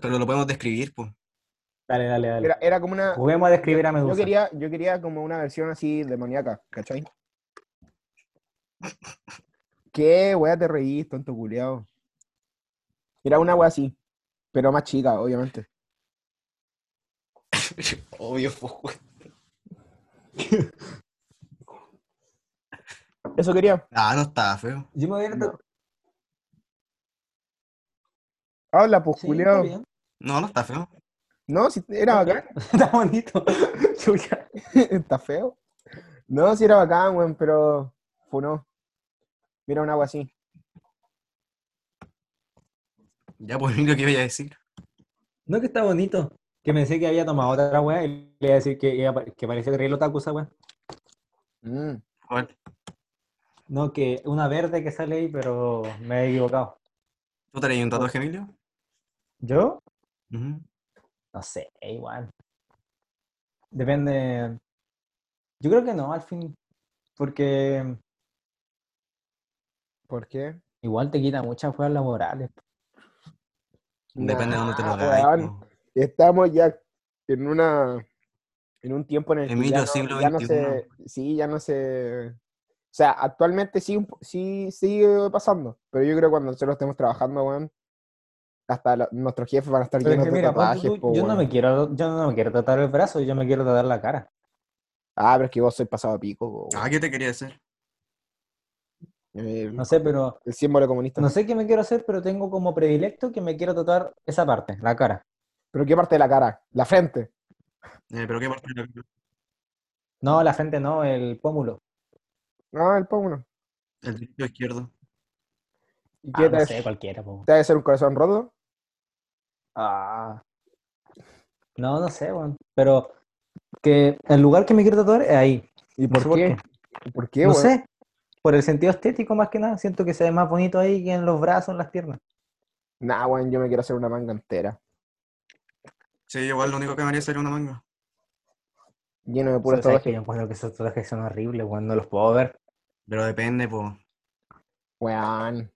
Speaker 1: Pero lo podemos describir, pues.
Speaker 3: Dale, dale, dale.
Speaker 2: era, era como una.
Speaker 3: Juguemos a describir a
Speaker 2: Yo
Speaker 3: Medusa.
Speaker 2: quería, yo quería como una versión así demoníaca, ¿cachai? ¿Qué, wea, te reís, tonto culiao? Era una wea así, pero más chica, obviamente. [laughs]
Speaker 1: Obvio, pues, weón.
Speaker 2: Eso quería.
Speaker 1: Ah, no estaba feo.
Speaker 3: Yo me hubiera
Speaker 2: No. Habla, pues,
Speaker 3: Sí,
Speaker 2: culiao.
Speaker 3: bien.
Speaker 1: No, no está feo.
Speaker 2: No, si era bacán. [laughs]
Speaker 3: Está bonito. Chucha. [laughs]
Speaker 2: Está feo. No, si era bacán, weón, pero funó. Mira un agua así.
Speaker 1: Ya, pues, [laughs] Emilio, ¿qué iba a decir?
Speaker 3: No, que está bonito. Que pensé que había tomado otra weá y le iba a decir que, que parecía que otaku esa weá.
Speaker 2: Mm.
Speaker 3: No, que una verde que sale ahí, pero me he equivocado.
Speaker 1: ¿Tú traías un tatuaje, Emilio?
Speaker 3: ¿Yo? No sé, igual. Depende. Yo creo que no, al fin. Porque
Speaker 2: ¿Por qué?
Speaker 3: igual te quita muchas weas laborales.
Speaker 1: Depende de dónde te lo hagáis. po.
Speaker 2: Estamos ya en una en un tiempo en el que ya no,
Speaker 1: siglo
Speaker 2: ya no se sí ya no se o sea actualmente sí sí sigue pasando pero yo creo que cuando nosotros estemos trabajando weón hasta la- nuestros jefes van a estar
Speaker 3: Pero es
Speaker 2: llenos
Speaker 3: que
Speaker 2: de
Speaker 3: mira,
Speaker 2: tatuajes
Speaker 3: tú,
Speaker 2: po,
Speaker 3: yo no me quiero, yo no me quiero tratar el brazo, yo me quiero tratar la cara.
Speaker 2: ah pero es que vos sois pasado a pico po,
Speaker 1: Ah. ¿qué te quería hacer?
Speaker 2: El,
Speaker 3: No sé, pero
Speaker 2: el símbolo comunista
Speaker 3: no sé qué me quiero hacer, pero tengo como predilecto que me quiero tatuar esa parte, la cara.
Speaker 2: pero qué parte de la cara la frente
Speaker 1: Eh, ¿Pero qué parte de la-
Speaker 3: No, la frente no, el pómulo.
Speaker 2: no el pómulo
Speaker 1: El derecho izquierdo.
Speaker 2: y
Speaker 3: Ah,
Speaker 2: qué te,
Speaker 3: no sé, cualquiera, po.
Speaker 2: te ha de ser un corazón roto
Speaker 3: Ah. No, no sé, weón. Pero que el lugar que me quiero tatuar es ahí.
Speaker 2: y
Speaker 3: No
Speaker 2: por
Speaker 3: sé por
Speaker 2: qué
Speaker 3: qué.
Speaker 2: por qué
Speaker 3: No sé. Por el sentido estético más que nada. Siento que se ve más bonito ahí que en los brazos, en las piernas.
Speaker 2: nah weón yo me quiero hacer una manga entera
Speaker 1: Sí, igual lo único que me haría sería una manga.
Speaker 2: lleno de puros tatuajes
Speaker 3: yo encuentro que esos tatuajes son horribles, weón. No los puedo ver.
Speaker 1: Pero depende, pues.
Speaker 2: weón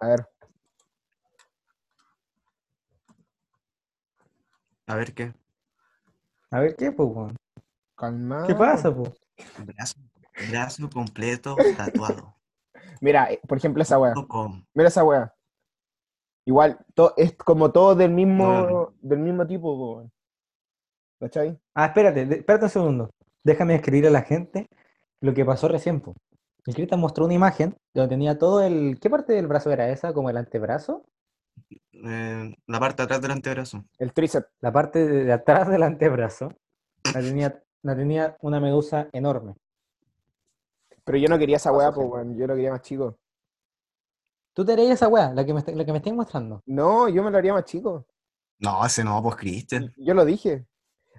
Speaker 2: a ver
Speaker 1: A ver qué.
Speaker 3: A ver qué, pues, weón.
Speaker 2: calma
Speaker 3: ¿Qué pasa, pues?
Speaker 1: Brazo, brazo completo tatuado. [laughs]
Speaker 2: Mira, eh, por ejemplo, esa
Speaker 1: com.
Speaker 2: Mira esa wea. Igual, to- es como todo del mismo,
Speaker 1: No.
Speaker 2: del mismo tipo, po. ¿Cachai?
Speaker 3: Ah, espérate, de- espérate un segundo. Déjame escribir a la gente lo que pasó recién, pues. El Cristian mostró una imagen donde tenía todo el... ¿Qué parte del brazo era esa? ¿Como el antebrazo?
Speaker 1: Eh, la parte de atrás del antebrazo.
Speaker 2: El tríceps.
Speaker 3: La parte de de atrás del antebrazo la tenía, la tenía una medusa enorme.
Speaker 2: Pero yo no quería esa po,
Speaker 3: gente.
Speaker 2: weón. Yo lo quería más chico.
Speaker 3: ¿Tú te harías esa weá, la que me, está- la que me estáis mostrando?
Speaker 2: No, yo me lo haría más chico.
Speaker 1: No, ese no, pues Cristian.
Speaker 2: Yo lo dije.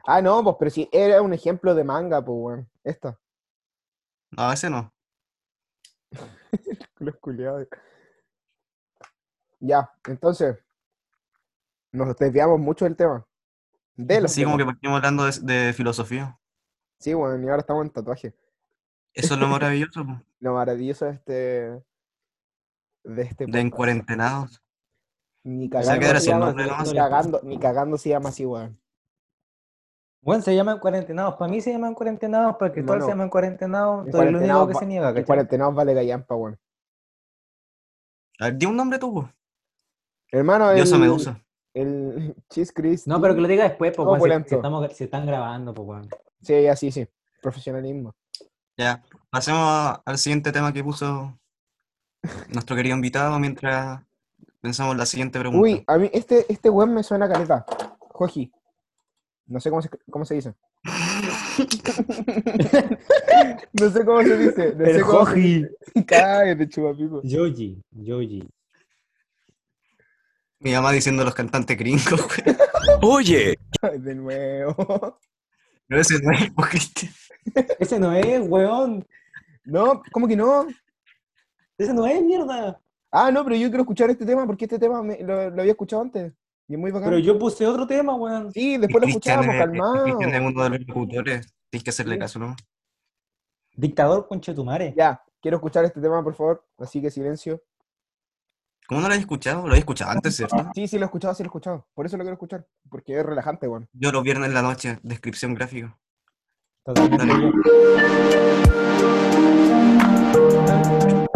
Speaker 2: Ah, no, pues, pero si era un ejemplo de manga, pues, weón. Esta.
Speaker 1: No, ese no. [laughs]
Speaker 2: Los culiados. Ya, entonces. Nos desviamos mucho del tema. De los
Speaker 1: Sí, como que partimos hablando de, de filosofía.
Speaker 2: Sí, weón, y ahora estamos en tatuaje.
Speaker 1: Eso es lo maravilloso, [laughs]
Speaker 2: Lo maravilloso de este. De este
Speaker 1: de
Speaker 2: podcast.
Speaker 1: encuarentenados.
Speaker 2: Ni
Speaker 1: O sea,
Speaker 2: cagando,
Speaker 1: que
Speaker 2: se ni, cagando, ni cagando se llama así, weón.
Speaker 3: Bueno, se llaman cuarentenados. Para mí se llaman cuarentenados, para Cristóbal se llaman cuarentenados.
Speaker 2: En
Speaker 3: eres el único
Speaker 2: cuarentenados
Speaker 3: que se niega,
Speaker 2: En
Speaker 3: ¿cachai?
Speaker 2: cuarentenados vale gallampa, weón.
Speaker 1: A ver, di un nombre tú.
Speaker 2: Hermano, el,
Speaker 1: Diosa Medusa.
Speaker 2: el Cheese Chris.
Speaker 3: No, pero que lo diga después, pues,
Speaker 2: Todo
Speaker 3: weón, si- si, estamos, si están grabando, pues, weón.
Speaker 2: Sí, así, sí. Profesionalismo.
Speaker 1: Ya, pasemos al siguiente tema que puso nuestro querido invitado mientras pensamos la siguiente pregunta.
Speaker 2: Uy, a mí este, este weón me suena a caleta. Joji. No sé cómo se, cómo se dice. [laughs] no sé cómo se dice. No sé
Speaker 3: El
Speaker 2: cómo se
Speaker 3: Joji.
Speaker 2: dice. Cállate, chupapico.
Speaker 3: Yoji, Yoji.
Speaker 1: Mi mamá diciendo los cantantes gringos, güey.
Speaker 6: Oye, [laughs]
Speaker 2: De nuevo.
Speaker 1: No es, pues, Cristian.
Speaker 3: Ese no es, weón.
Speaker 2: No, ¿cómo que no?
Speaker 3: Ese no es, mierda.
Speaker 2: Ah, no, pero yo quiero escuchar este tema porque este tema me- lo, lo había escuchado antes. Y es muy bacán.
Speaker 3: Pero yo puse otro tema, weón.
Speaker 2: Sí, después lo escuchamos,
Speaker 1: es-
Speaker 2: calmado.
Speaker 1: Cristian es uno de los locutores. Tienes que hacerle
Speaker 2: Sí.
Speaker 1: caso, ¿no?
Speaker 3: Dictador conchetumare.
Speaker 2: Ya, quiero escuchar este tema, por favor. Así que silencio.
Speaker 1: ¿Cómo no lo habéis escuchado? Lo habéis escuchado antes, ¿cierto?
Speaker 2: Sí, sí, lo he escuchado, sí lo he escuchado. Por eso lo quiero escuchar. Porque es relajante, weón.
Speaker 1: Yo los viernes en la noche, descripción gráfica.
Speaker 3: Totalmente
Speaker 1: Dale.
Speaker 3: yo.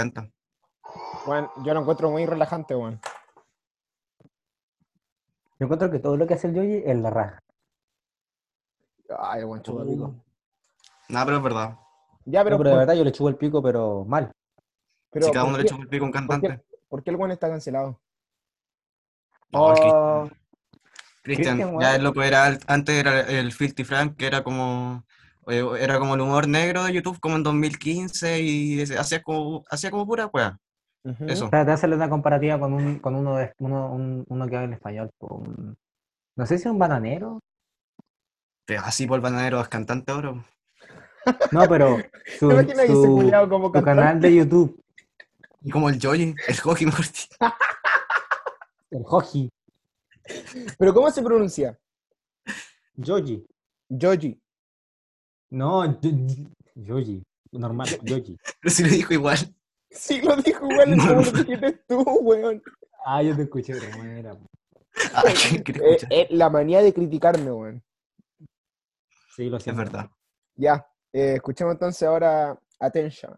Speaker 1: Encanta.
Speaker 2: Weón, yo lo encuentro muy relajante, weón.
Speaker 3: Yo encuentro que todo lo que hace el Yoyi es la raja.
Speaker 2: Ay, weón, chupa pico.
Speaker 1: Nada, pero es verdad.
Speaker 2: Ya, pero,
Speaker 3: No, pero de
Speaker 2: ¿por-
Speaker 3: verdad yo le chupo el pico, pero mal.
Speaker 2: pero
Speaker 1: si cada
Speaker 2: ¿por
Speaker 1: uno le echa un pico a un
Speaker 2: ¿por qué,
Speaker 1: cantante.
Speaker 2: por qué el weón está cancelado?
Speaker 1: Oh, el
Speaker 3: Oh,
Speaker 1: Cristian, ya es loco era, el- antes era el Filthy Frank, que era como era como el humor negro de YouTube como en 2015 y hacía como hacía como pura wea.
Speaker 2: Ujú.
Speaker 1: Eso.
Speaker 3: Espérate, hacerle una comparativa con, un, con uno, de, uno, un- uno que habla en español. no sé si es un bananero.
Speaker 1: Pero así por el bananero es cantante ahora. [laughs]
Speaker 3: No, pero su,
Speaker 2: ¿Te imaginas que ese
Speaker 3: su-
Speaker 2: como
Speaker 3: su canal de YouTube,
Speaker 1: Y como el Joy, el mejor dicho. [laughs]
Speaker 3: el Hoji,
Speaker 2: ¿Pero cómo se pronuncia?
Speaker 3: Yoji.
Speaker 2: Joji.
Speaker 3: No, Yo- Yoji. Normal, [laughs] Yoji.
Speaker 1: Pero si lo dijo igual.
Speaker 2: Sí, lo dijo igual, es [laughs]
Speaker 1: No,
Speaker 2: lo dijiste tú, weón.
Speaker 3: Ah, yo te escuché, pero no era.
Speaker 1: Ah, [laughs] ¿qué
Speaker 2: Eh, eh, la manía de criticarme, weón.
Speaker 3: Sí, lo
Speaker 1: Es
Speaker 3: siento.
Speaker 1: verdad.
Speaker 2: Ya, eh, escuchemos entonces ahora Attention.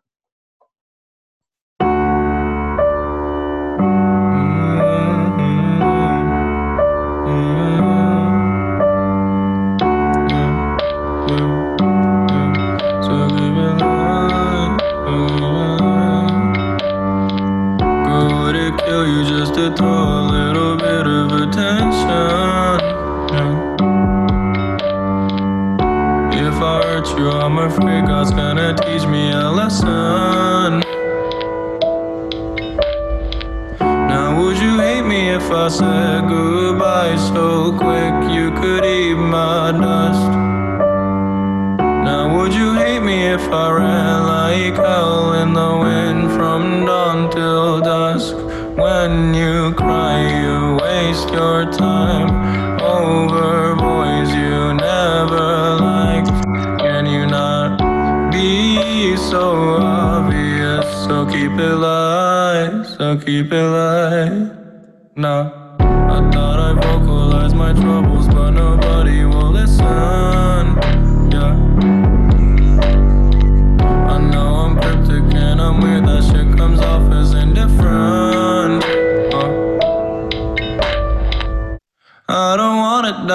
Speaker 7: To throw a little bit of attention? If I hurt you, I'm afraid God's gonna teach me a lesson. Now, would you hate me if I said goodbye so quick you could eat my dust? Now, would you hate me if I ran like hell in the wind from? When you cry, you waste your time over boys you never liked. Can you not be so obvious? So keep it light, so keep it light. Nah, I thought I vocalized my troubles,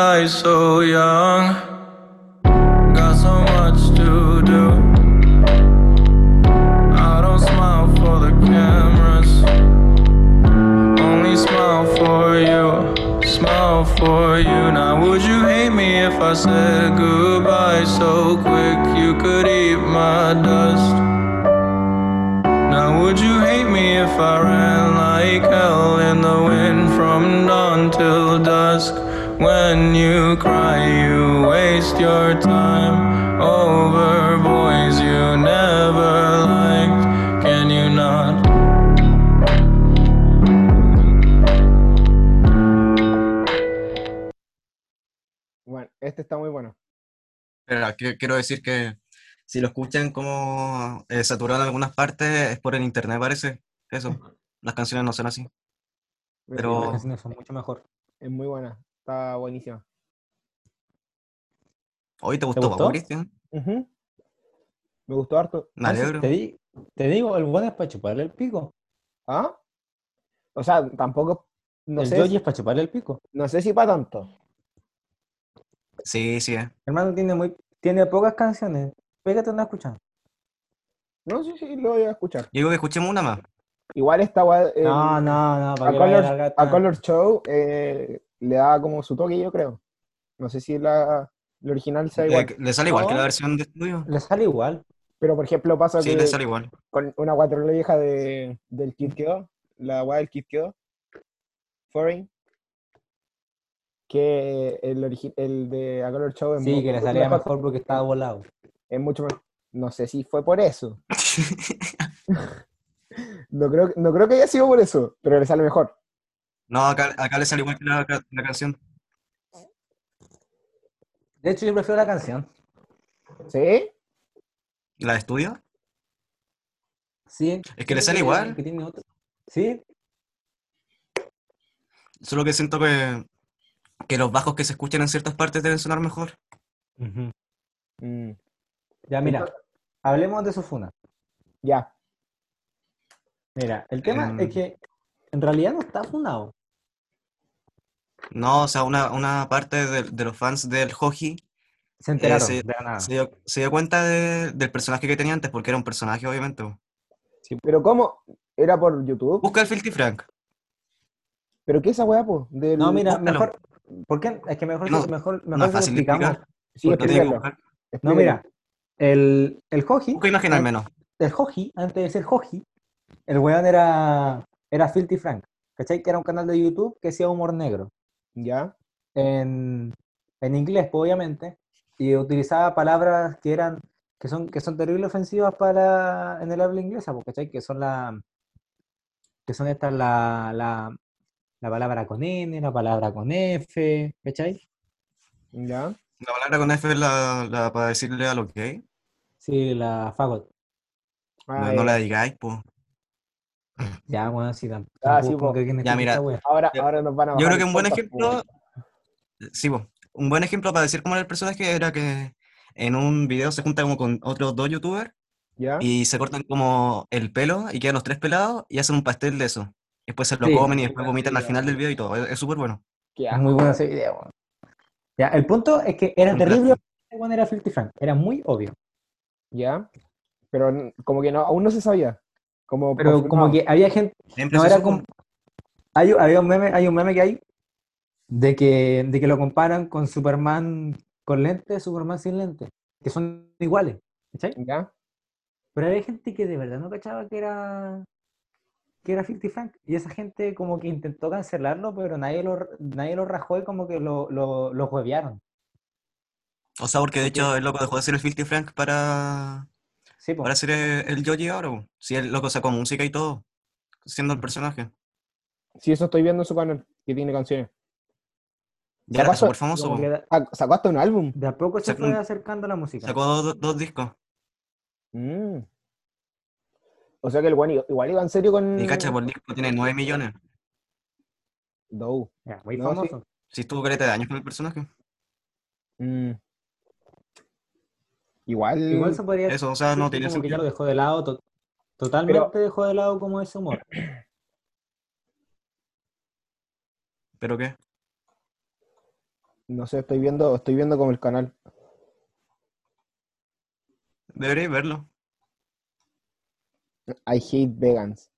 Speaker 7: die so young. Got so much to do. I don't smile for the cameras. Only smile for you, smile for you. Now, would you hate me if I said goodbye so quick you could eat my dust? Now, would you hate me if I ran like hell in the wind from dawn till dusk? When you cry, you waste your time over boys you never liked. Can you not?
Speaker 2: Bueno, este está muy bueno.
Speaker 1: Pero quiero decir que si lo escuchan como eh, saturado en algunas partes, es por el internet, parece. Eso. Las canciones no son así. Pero-
Speaker 3: Las canciones son mucho mejor.
Speaker 2: Es muy buena, está buenísima.
Speaker 1: ¿Hoy te gustó,
Speaker 3: gustó?
Speaker 1: Cristian?
Speaker 2: Me gustó harto.
Speaker 1: Me alegro.
Speaker 3: Te, di- te digo, el bueno es para chuparle el pico.
Speaker 2: ¿Ah? O sea, tampoco, no
Speaker 3: el
Speaker 2: sé,
Speaker 3: Yoyi es para chuparle el pico.
Speaker 2: no sé si para tanto.
Speaker 1: Sí, sí, eh.
Speaker 3: Hermano tiene muy, tiene pocas canciones. Pégate una escuchando.
Speaker 2: No, sí, sí, lo voy a escuchar.
Speaker 1: Yo digo que escuchemos una más.
Speaker 2: Igual esta weá, el-
Speaker 3: No, no, no, para
Speaker 2: a
Speaker 3: que vaya a
Speaker 2: Color, a. Color Show eh, le da como su toque, yo creo. No sé si la, la original sea igual.
Speaker 1: Le, le sale igual que la versión de estudio.
Speaker 3: Le sale igual.
Speaker 2: Pero, por ejemplo, pasa
Speaker 1: Sí,
Speaker 2: que
Speaker 1: le sale igual.
Speaker 2: con una cuatro vieja de, del Kid Keo, la weá del Kid Keo, Foreign, que el, origi- el de A Color Show es,
Speaker 3: Sí, que le salía
Speaker 2: mejor,
Speaker 3: mejor porque estaba volado.
Speaker 2: es mucho mejor. No sé si fue por eso. [laughs] [laughs] No creo, no creo que haya sido por eso, pero le sale mejor.
Speaker 1: No, acá, acá le sale igual que la, la canción.
Speaker 3: De hecho, yo prefiero la canción.
Speaker 2: ¿Sí?
Speaker 1: ¿La de estudio?
Speaker 3: Sí.
Speaker 1: Es que le sale igual.
Speaker 3: que tiene otro. Sí,
Speaker 1: Solo que siento que, que los bajos que se escuchan en ciertas partes deben sonar mejor.
Speaker 2: Mm,
Speaker 3: Ya, mira, hablemos de Sufuna.
Speaker 2: ya.
Speaker 3: Mira, el tema
Speaker 1: Em.
Speaker 3: es que en realidad no está funado.
Speaker 1: No, o sea, una, una parte de, de los fans del Hoji
Speaker 3: Se enteraron
Speaker 1: sí,
Speaker 3: de la nada.
Speaker 1: se dio, se dio cuenta de- del personaje que tenía antes, porque era un personaje, obviamente.
Speaker 2: Pero ¿cómo? ¿Era por YouTube?
Speaker 1: Busca el Filthy Frank.
Speaker 2: ¿Pero qué es esa weá, po? Del...
Speaker 3: No, mira,
Speaker 1: búscalo.
Speaker 3: mejor. ¿Por qué? Es que mejor,
Speaker 1: No,
Speaker 3: mejor, mejor
Speaker 1: No es
Speaker 3: se lo
Speaker 1: fácil
Speaker 3: explicamos.
Speaker 2: Sí,
Speaker 1: porque tiene que
Speaker 2: explícalo.
Speaker 1: buscar.
Speaker 3: No,
Speaker 2: explícalo.
Speaker 3: mira, el, el Hoji,
Speaker 1: Busca imagen al menos.
Speaker 3: el Hoji, antes de ser Hoji, el weón era, era Filthy Frank. ¿Cachai? Que era un canal de YouTube que hacía humor negro.
Speaker 2: Ya.
Speaker 3: En, en inglés, pues, obviamente. Y utilizaba palabras que eran, que son, que son terrible ofensivas para en el habla inglesa, pues, ¿cachai? Que son la, que son estas la, la, la palabra con N, la palabra con F, ¿cachai?
Speaker 2: Ya.
Speaker 1: La palabra con F es la, la para decirle a lo que
Speaker 3: Sí, la fagot.
Speaker 1: no,
Speaker 2: Ah,
Speaker 1: no la digáis, pues.
Speaker 3: Ya, bueno, sí, tam-
Speaker 2: Ah,
Speaker 3: tampoco
Speaker 2: sí,
Speaker 3: como
Speaker 2: po.
Speaker 3: que
Speaker 1: Ya, mira,
Speaker 3: esta.
Speaker 2: Ahora,
Speaker 1: Yo-
Speaker 2: ahora nos van a
Speaker 1: Yo creo que un buen ejemplo, sí, po, un buen ejemplo para decir cómo era el personaje era que en un video se junta como con otros dos youtubers
Speaker 2: ¿Ya?
Speaker 1: y se cortan como el pelo y quedan los tres pelados y hacen un pastel de eso. Después se lo
Speaker 3: Sí.
Speaker 1: comen y después vomitan al final del video y todo. Es súper bueno.
Speaker 3: Es muy bueno ese video. weón. Ya, el punto es que era terrible cuando era Filthy Frank. Era muy obvio.
Speaker 2: ¿Ya? Pero como que no, aún no se sabía. Como
Speaker 3: Pero como que había gente.
Speaker 1: Siempre
Speaker 3: No
Speaker 1: se
Speaker 3: era como. Hay, había un meme, hay un meme que hay de que, de que lo comparan con Superman con lentes, Superman sin lentes. Que son iguales. ¿cachai?
Speaker 2: ¿Ya?
Speaker 3: Pero había gente que de verdad no cachaba que era. que era Filthy Frank. Y esa gente como que intentó cancelarlo, pero nadie lo, nadie lo rajó y como que lo, lo, lo huevearon.
Speaker 1: O sea, porque de hecho el loco dejó de ser el Filthy Frank para,
Speaker 3: Sí, po.
Speaker 1: para ser el, el Yoji ahora. po. Sí, el loco sacó música y todo, siendo el personaje.
Speaker 2: Sí, eso estoy viendo en su canal, que tiene canciones.
Speaker 1: Ya era súper famoso.
Speaker 3: Da-
Speaker 2: Ah, ¿Sacó hasta un álbum?
Speaker 3: de a poco se
Speaker 1: Sacó
Speaker 3: fue acercando a la música.
Speaker 1: Sacó dos, dos discos.
Speaker 2: Mm. O sea que el guan igual iba en serio con...
Speaker 1: Y cacha, por disco tiene 9 millones.
Speaker 3: Muy
Speaker 2: No, sí.
Speaker 3: famoso.
Speaker 1: Si estuvo careta de años con el personaje.
Speaker 2: Mm. Igual...
Speaker 3: Igual se podría
Speaker 1: Eso, o sea, no tiene
Speaker 3: que ya
Speaker 1: sentido.
Speaker 3: lo dejó de lado, to- totalmente dejó de lado como ese humor. [clears throat]
Speaker 1: ¿Pero qué?
Speaker 2: No sé, estoy viendo, estoy viendo como el canal.
Speaker 1: Deberéis verlo.
Speaker 2: I hate vegans.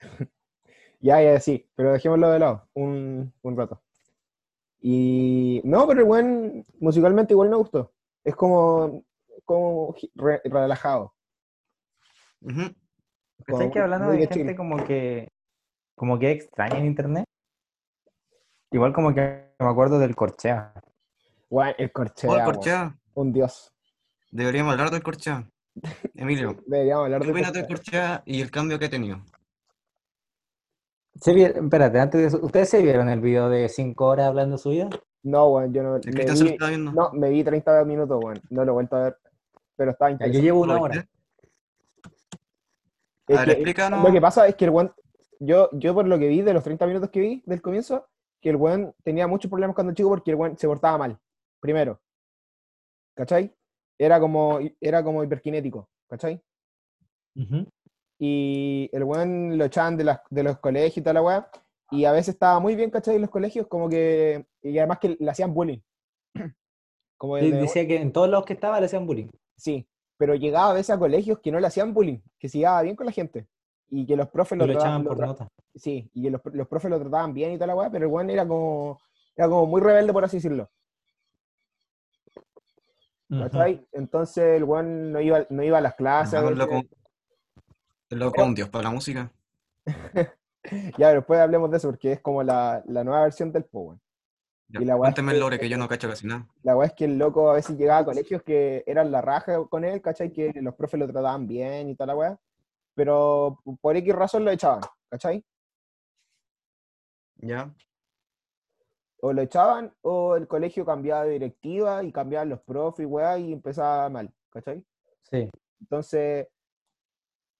Speaker 2: [laughs] ya, ya, sí, pero dejémoslo de lado un, un rato. Y no, pero el buen musicalmente igual me gustó. Es como, como re- relajado.
Speaker 1: Ujú.
Speaker 2: como
Speaker 3: ¿Sabes que
Speaker 2: muy-
Speaker 3: hablando de gente como que como que extraña en internet? Igual como que me acuerdo del Corchea.
Speaker 2: Bueno, el corchea,
Speaker 1: Oh, el Corchea.
Speaker 2: un dios.
Speaker 1: Deberíamos hablar del Corchea. [laughs] Emilio,
Speaker 2: Deberíamos hablar
Speaker 1: ¿qué
Speaker 2: de
Speaker 1: opinas del
Speaker 2: corchea.
Speaker 1: Y el cambio que ha tenido?
Speaker 3: ¿Se vi- Espérate, antes de eso, ¿ustedes se vieron el video de 5 horas hablando su vida?
Speaker 2: No, bueno, yo no.
Speaker 1: ¿El
Speaker 2: Me
Speaker 1: Cristian se lo
Speaker 2: vi,
Speaker 1: viendo?
Speaker 2: no, me vi 30 minutos, bueno, no lo he vuelto a ver. Pero estaba
Speaker 3: Ya, yo
Speaker 2: interesante.
Speaker 3: llevo una
Speaker 1: ¿Lo
Speaker 3: hora.
Speaker 2: Es
Speaker 1: A ver,
Speaker 2: que-. Lo que pasa es que el weón, yo, yo por lo que vi de los 30 minutos que vi del comienzo, que el weón tenía muchos problemas cuando chico porque el weón se portaba mal, primero. ¿Cachai? Era como, era como hiperkinético, ¿cachai?
Speaker 3: Ujú.
Speaker 2: Y el weón lo echaban de, las, de los colegios y toda la weá, y a veces estaba muy bien, ¿cachai? En los colegios, como que, y además que le hacían bullying. [clears throat] Como de-
Speaker 3: decía que en todos los que estaba le hacían bullying.
Speaker 2: sí, pero llegaba a veces a colegios que no le hacían bullying, que se llevaba bien con la gente. Y que los profes lo,
Speaker 3: lo
Speaker 2: trataban-
Speaker 3: echaban
Speaker 2: lo
Speaker 3: por
Speaker 2: tra-
Speaker 3: nota.
Speaker 2: Sí, y que los, los profes lo trataban bien y toda la weá, pero el weón era como, era como muy rebelde, por así decirlo. ¿cachai? Entonces el weón no iba, no iba a las clases. a
Speaker 1: Hermano, el
Speaker 2: veces.
Speaker 1: loco, el loco un dios para la música. [laughs] [laughs]
Speaker 2: Ya, pero después hablemos de eso, porque es como la, la nueva versión del po, weón.
Speaker 1: Ya,
Speaker 2: Y la weá es que-
Speaker 1: el lore, que yo no cacho casi nada.
Speaker 2: La weá es que el loco a veces llegaba a colegios que eran la raja con él, ¿cachai? Que los profes lo trataban bien y toda la weá. Pero por X razón lo echaban, ¿cachai?
Speaker 1: ¿Ya?
Speaker 2: O lo echaban o el colegio cambiaba de directiva y cambiaban los profes y weá y empezaba mal, ¿cachai?
Speaker 3: Sí.
Speaker 2: Entonces,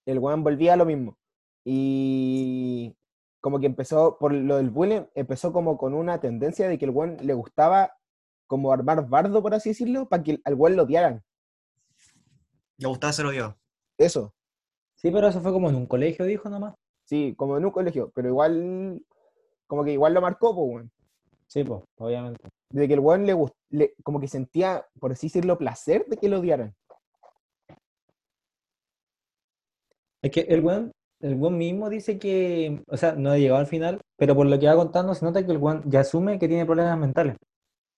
Speaker 2: el weón volvía a lo mismo. Y como que empezó, por lo del bullying, empezó como con una tendencia de que el weón le gustaba como armar bardo, por así decirlo, para que al weón lo odiaran.
Speaker 1: Le gustaba ser odiado.
Speaker 2: Eso,
Speaker 3: Sí, pero eso fue como en un colegio, dijo nomás.
Speaker 2: sí, como en un colegio, pero igual, como que igual lo marcó, pues, weón.
Speaker 3: Sí, pues, obviamente.
Speaker 2: De que el weón le, gust- le como que sentía, por así decirlo, placer de que lo odiaran.
Speaker 3: Es que el weón, el weón mismo dice que, o sea, no ha llegado al final, pero por lo que va contando se nota que el weón ya asume que tiene problemas mentales.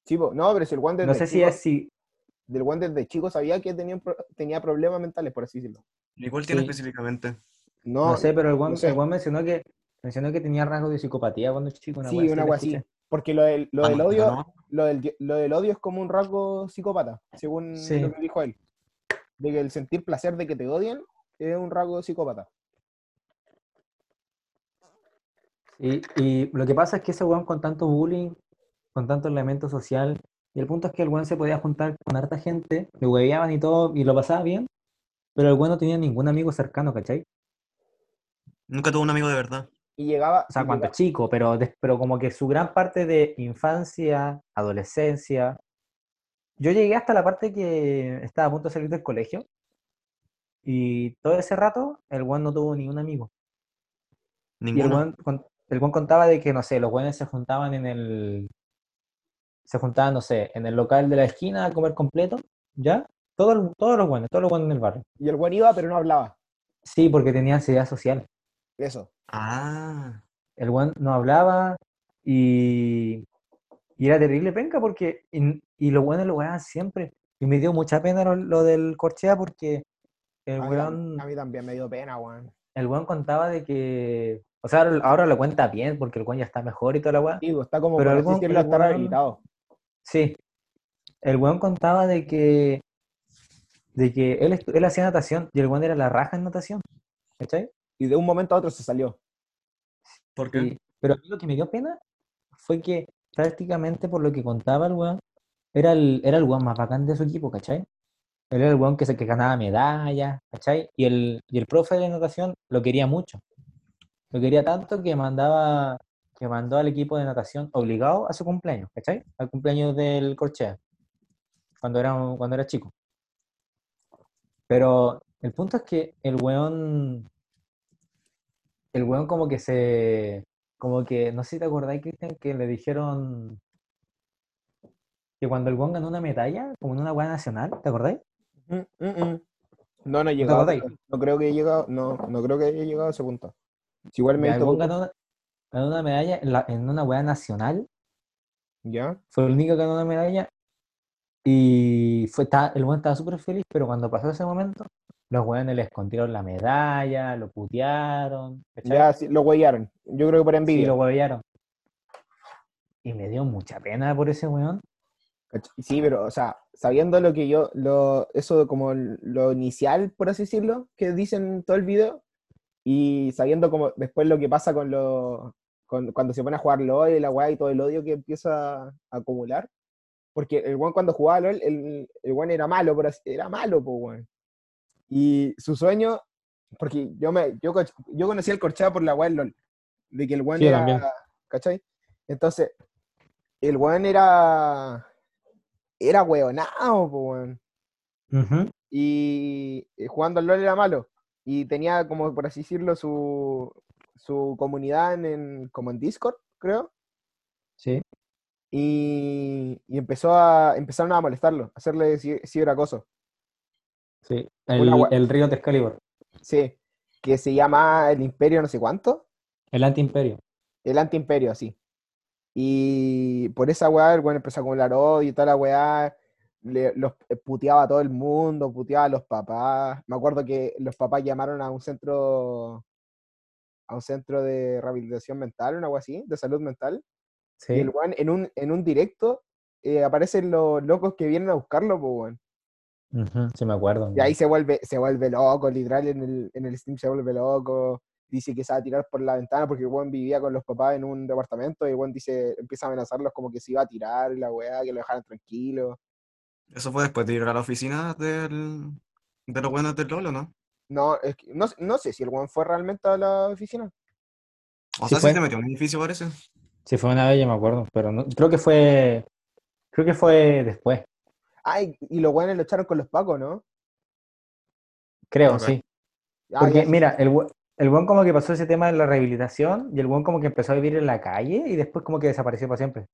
Speaker 2: Sí, no, pero si el weón desde
Speaker 3: No sé si
Speaker 2: chico,
Speaker 3: es si,
Speaker 2: del weón desde chico sabía que tenía, un pro- tenía problemas mentales, por así decirlo.
Speaker 1: ¿Y cuál tiene
Speaker 3: Sí.
Speaker 1: específicamente?
Speaker 2: No,
Speaker 3: no sé, pero el weón,
Speaker 2: no sé.
Speaker 3: el mencionó que mencionó que tenía rasgos de psicopatía cuando era chico, una
Speaker 2: sí, una así.
Speaker 3: escuché.
Speaker 2: Porque lo del, lo
Speaker 1: Ah,
Speaker 2: del odio,
Speaker 1: no.
Speaker 2: lo del, lo del odio es como un rasgo psicópata, según
Speaker 3: Sí.
Speaker 2: lo que dijo él. De que el sentir placer de que te odien es un rasgo psicópata.
Speaker 3: Y, y lo que pasa es que ese weón con tanto bullying, con tanto elemento social, y el punto es que el weón se podía juntar con harta gente, le hueveaban y todo, y lo pasaba bien, pero el weón no tenía ningún amigo cercano, ¿cachai?
Speaker 1: Nunca tuvo un amigo de verdad.
Speaker 2: Y llegaba,
Speaker 3: O sea, cuando
Speaker 2: llega-
Speaker 3: chico, pero, pero como que su gran parte de infancia, adolescencia. Yo llegué hasta la parte que estaba a punto de salir del colegio. Y todo ese rato, el weón no tuvo ni un amigo. Y el
Speaker 1: Ninguno.
Speaker 3: weón, con- el weón contaba de que, no sé, los weones se juntaban en el. Se juntaban, no sé, en el local de la esquina a comer completo, ¿ya? Todo el- todos los weones, todos los weones en el barrio.
Speaker 2: y el weón iba, pero no hablaba.
Speaker 3: Sí, porque tenía ansiedad social.
Speaker 2: Eso.
Speaker 1: Ah,
Speaker 3: el weón no hablaba y, y era terrible penca porque y, y los weones lo weaban siempre y me dio mucha pena lo, lo del Corchea porque el
Speaker 2: A mí,
Speaker 3: weón,
Speaker 2: a mí también me dio pena, weón.
Speaker 3: el weón contaba de que o sea ahora, lo cuenta bien porque el weón ya está mejor y toda la weá
Speaker 2: Digo, está como,
Speaker 3: Pero el weón- el
Speaker 2: está rehabilitado.
Speaker 3: sí el weón contaba de que de que él, él hacía natación y el weón era la raja en natación ¿cachai?
Speaker 2: Y de un momento a otro se salió.
Speaker 1: ¿por qué?
Speaker 3: Y- pero a mí lo que me dio pena fue que prácticamente por lo que contaba el weón, era el, era el weón más bacán de su equipo, ¿cachai? Él era el weón que, se, que ganaba medallas, ¿cachai? Y el, y el profe de natación lo quería mucho. Lo quería tanto que mandaba, que mandó al equipo de natación obligado a su cumpleaños, ¿cachai? Al cumpleaños del Corchea, cuando era, un- cuando era chico. Pero el punto es que el weón, el weón como que se, como que, no sé si te acordáis, Cristian, que le dijeron que cuando el weón ganó una medalla, como en una weá nacional, ¿te acordáis?
Speaker 2: Mm, mm, mm. No, no he llegado. No creo que haya llegado, no, no creo que haya llegado a ese punto. Si igual me
Speaker 3: ganó una, ganó una medalla en, la- en una weá nacional,
Speaker 2: ¿Ya?
Speaker 3: fue el único que ganó una medalla, y fue, el weón estaba súper feliz, pero cuando pasó ese momento, los weones le escondieron la medalla, lo putearon, ¿cachai?
Speaker 2: Ya sí, lo huellaron. Yo creo que por
Speaker 3: Sí,
Speaker 2: envidia.
Speaker 3: lo huevearon. Y me dio mucha pena por ese weón.
Speaker 2: ¿Cach- Sí, pero, o sea, sabiendo lo que yo, lo, eso como lo inicial, por así decirlo, que dicen en todo el video, y sabiendo como después lo que pasa con lo, con- cuando se pone a jugar LOL y la weá y todo el odio que empieza a acumular, porque el weón cuando jugaba LOL, el, el weón era malo, así, era malo, pues weón. Y su sueño, porque yo me, yo, yo conocí al Corchea por la weá LOL, de que el
Speaker 3: Sí, yo
Speaker 2: era,
Speaker 3: también.
Speaker 2: ¿cachai? Entonces, el weón era, era weonado, po, weón. Y eh, jugando al LOL era malo. Y tenía como, por así decirlo, su, su comunidad en, en- como en Discord, creo.
Speaker 3: Sí.
Speaker 2: Y, y empezó a, empezaron a molestarlo, a hacerle ci- ciberacoso.
Speaker 3: Sí, el, el río de Excalibur,
Speaker 2: Sí, que se llama el Imperio no sé cuánto.
Speaker 3: el anti-imperio.
Speaker 2: El antiimperio, así. Y por esa weá, el weón empezó a acumular odio y toda la weá. Le, los eh, puteaba a todo el mundo, puteaba a los papás. Me acuerdo que los papás llamaron a un centro a un centro de rehabilitación mental, una weá así, de salud mental.
Speaker 3: Sí,
Speaker 2: Y el weón en un, en un directo eh, aparecen los locos que vienen a buscarlo, pues weón.
Speaker 3: ujú, sí me acuerdo.
Speaker 2: Y ahí se vuelve, se vuelve loco, literal, en el, en el stream se vuelve loco. Dice que se va a tirar por la ventana porque el weón vivía con los papás en un departamento y el weón dice, empieza a amenazarlos como que se iba a tirar la weá, que lo dejaran tranquilo.
Speaker 1: Eso fue después de ir a la oficina del, de los buenos del Lolo, ¿no?
Speaker 2: No, es que- no, no sé si el weón fue realmente a la oficina.
Speaker 1: O
Speaker 3: Sí
Speaker 1: sea,
Speaker 3: fue.
Speaker 1: sí se metió en un edificio, parece.
Speaker 3: Sí, fue una vez, yo me acuerdo, pero no, creo que fue, creo que fue después,
Speaker 2: Ay, y los weones lo echaron con los pacos, ¿no?
Speaker 3: creo, sí.
Speaker 2: Ah,
Speaker 3: Porque,
Speaker 2: sí,
Speaker 3: mira, el, el buen como que pasó ese tema de la rehabilitación y el buen como que empezó a vivir en la calle y después como que desapareció para siempre.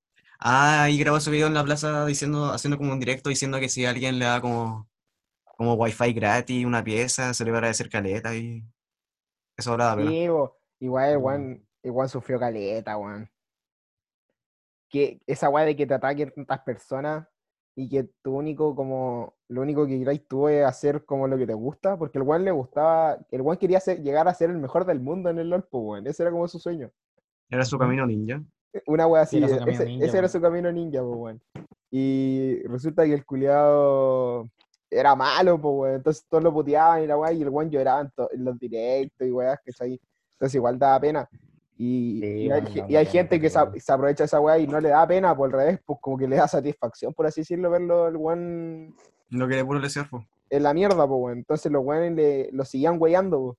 Speaker 1: Ah, y grabó ese video en la plaza diciendo, haciendo como un directo diciendo que si alguien le da como, como wifi gratis, una pieza, se le va a agradecer caleta y eso hablaba pena.
Speaker 2: Sí, bo, igual el weón sufrió caleta, weón. Que esa weá de que te ataquen tantas personas y que tu único como, lo único que queráis tú es hacer como lo que te gusta, porque el weón le gustaba, el weón quería ser- llegar a ser el mejor del mundo en el LoL, pues weón, ese era como su sueño.
Speaker 1: Era su camino ninja.
Speaker 2: Una wea así,
Speaker 3: era
Speaker 2: e-
Speaker 3: camino
Speaker 2: ese,
Speaker 3: ninja,
Speaker 2: ese era su camino ninja, pues weón. Y resulta que el culiado era malo, pues weón, entonces todos lo puteaban y la weá, y el weón lloraba en, en los directos y weas, que Entonces igual daba pena. Y,
Speaker 3: Sí,
Speaker 2: y hay, y hay gente que se, se aprovecha de esa weá y no le da pena, por el revés, pues como que le da satisfacción, por así decirlo, verlo el weón
Speaker 1: No quería puro lesear, pues.
Speaker 2: en la mierda, pues weón. Entonces los weones le, lo seguían weyando, pues.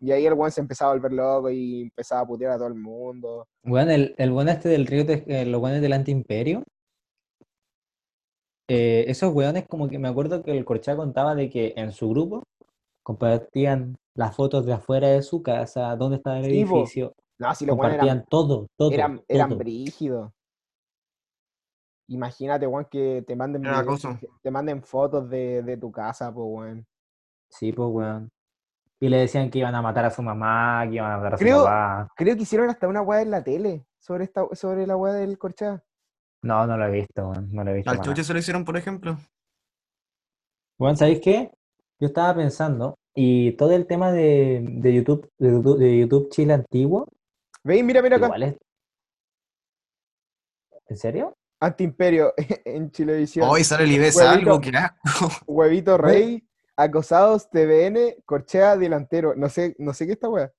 Speaker 2: Y ahí el weón se empezaba a volver loco y empezaba a putear a todo el mundo.
Speaker 3: Bueno, el, el buen este del río, de- eh, los buenos del antiimperio, eh, esos weones como que me acuerdo que el Corchá contaba de que en su grupo compartían las fotos de afuera de su casa, dónde estaba el
Speaker 2: Sí,
Speaker 3: edificio,
Speaker 2: No, si los weones eran
Speaker 3: compartían todo, todo,
Speaker 2: eran, eran brígidos. Imagínate, weón, que te manden, te manden fotos de, de tu casa, pues, weón.
Speaker 3: Sí, pues weón. Y le decían que iban a matar a su mamá, que iban a matar a su papá.
Speaker 2: Creo que hicieron hasta una weá en la tele sobre esta, sobre la weá del corchá.
Speaker 3: No, no lo he visto, weón, no lo he visto.
Speaker 1: Al Chuche se lo hicieron, por ejemplo.
Speaker 3: Bueno, ¿sabéis qué? Yo estaba pensando, y todo el tema de, de YouTube, de YouTube, de YouTube Chile antiguo,
Speaker 2: ¿Veis? Mira, mira acá.
Speaker 3: igual es. ¿En serio?
Speaker 2: Antiimperio [laughs] en Chilevisión.
Speaker 1: Hoy sale el IBS
Speaker 2: Huevito.
Speaker 1: algo, qué asco.
Speaker 2: Huevito Rey, Acosados TVN, Corchea delantero. No sé, no sé qué esta weá.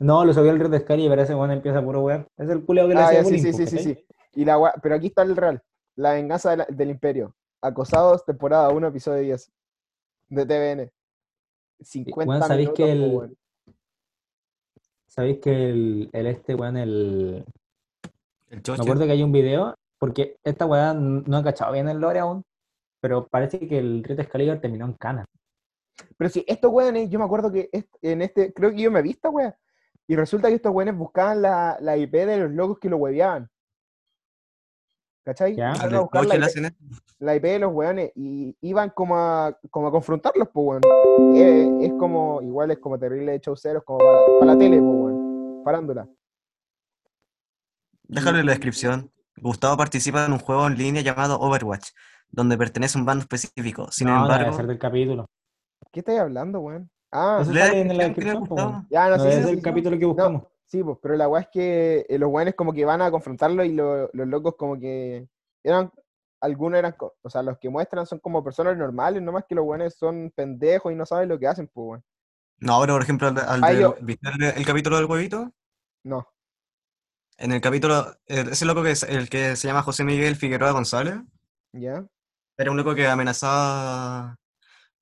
Speaker 3: No, lo subió el Río de Scary y parece bueno empieza puro weón. Es el culeo que le
Speaker 2: Ah, ya, sí,
Speaker 3: bullying,
Speaker 2: sí, sí, sí. Y la weá- pero aquí está el real. La venganza de la- del imperio. Acosados, temporada 1, episodio 10. De TVN. 50
Speaker 3: weón, ¿sabéis
Speaker 2: minutos,
Speaker 3: que el-. ¿Sabéis que el, el este weón, el.
Speaker 1: El
Speaker 3: Me acuerdo que hay un video, porque esta weá no he cachado bien el lore aún, pero parece que el Río de Excalibur terminó en cana.
Speaker 2: Pero sí, estos weones, yo me acuerdo que en este, creo que yo me vi esta weá. Y resulta que estos weones buscaban la, la IP de los locos que lo hueveaban. ¿Cachai? Iban
Speaker 1: Al
Speaker 2: a buscar la IP, la IP de los weones y iban como a, como a confrontarlos, pues, weón. Eh, es como, igual es como terrible de showceros, como para, para la tele, pues, weón. Farándula.
Speaker 1: Déjalo en la descripción. Gustavo participa en un juego en línea llamado Overwatch, donde pertenece a un bando específico. Sin
Speaker 3: no, no debe
Speaker 1: embargo,
Speaker 3: ser del capítulo.
Speaker 2: ¿Qué estáis hablando, weón? Ah,
Speaker 3: Eso sale en la
Speaker 1: descripción,
Speaker 3: weón.
Speaker 2: ya, no,
Speaker 3: No
Speaker 2: sé
Speaker 3: es
Speaker 2: si
Speaker 3: del capítulo que buscamos.
Speaker 2: Sí, pues, pero la weá es que eh, los weones como que van a confrontarlo y lo- los locos como que eran, algunos eran, o sea, los que muestran son como personas normales, nomás que los weones son pendejos y no saben lo que hacen, pues, weón.
Speaker 1: No, pero por ejemplo, al, al
Speaker 2: Ah, yo-
Speaker 1: ¿viste el, el capítulo del huevito?
Speaker 2: No.
Speaker 1: En el capítulo, eh, ese loco que es el que se llama José Miguel Figueroa González,
Speaker 2: ¿Ya?
Speaker 1: era un loco que amenazaba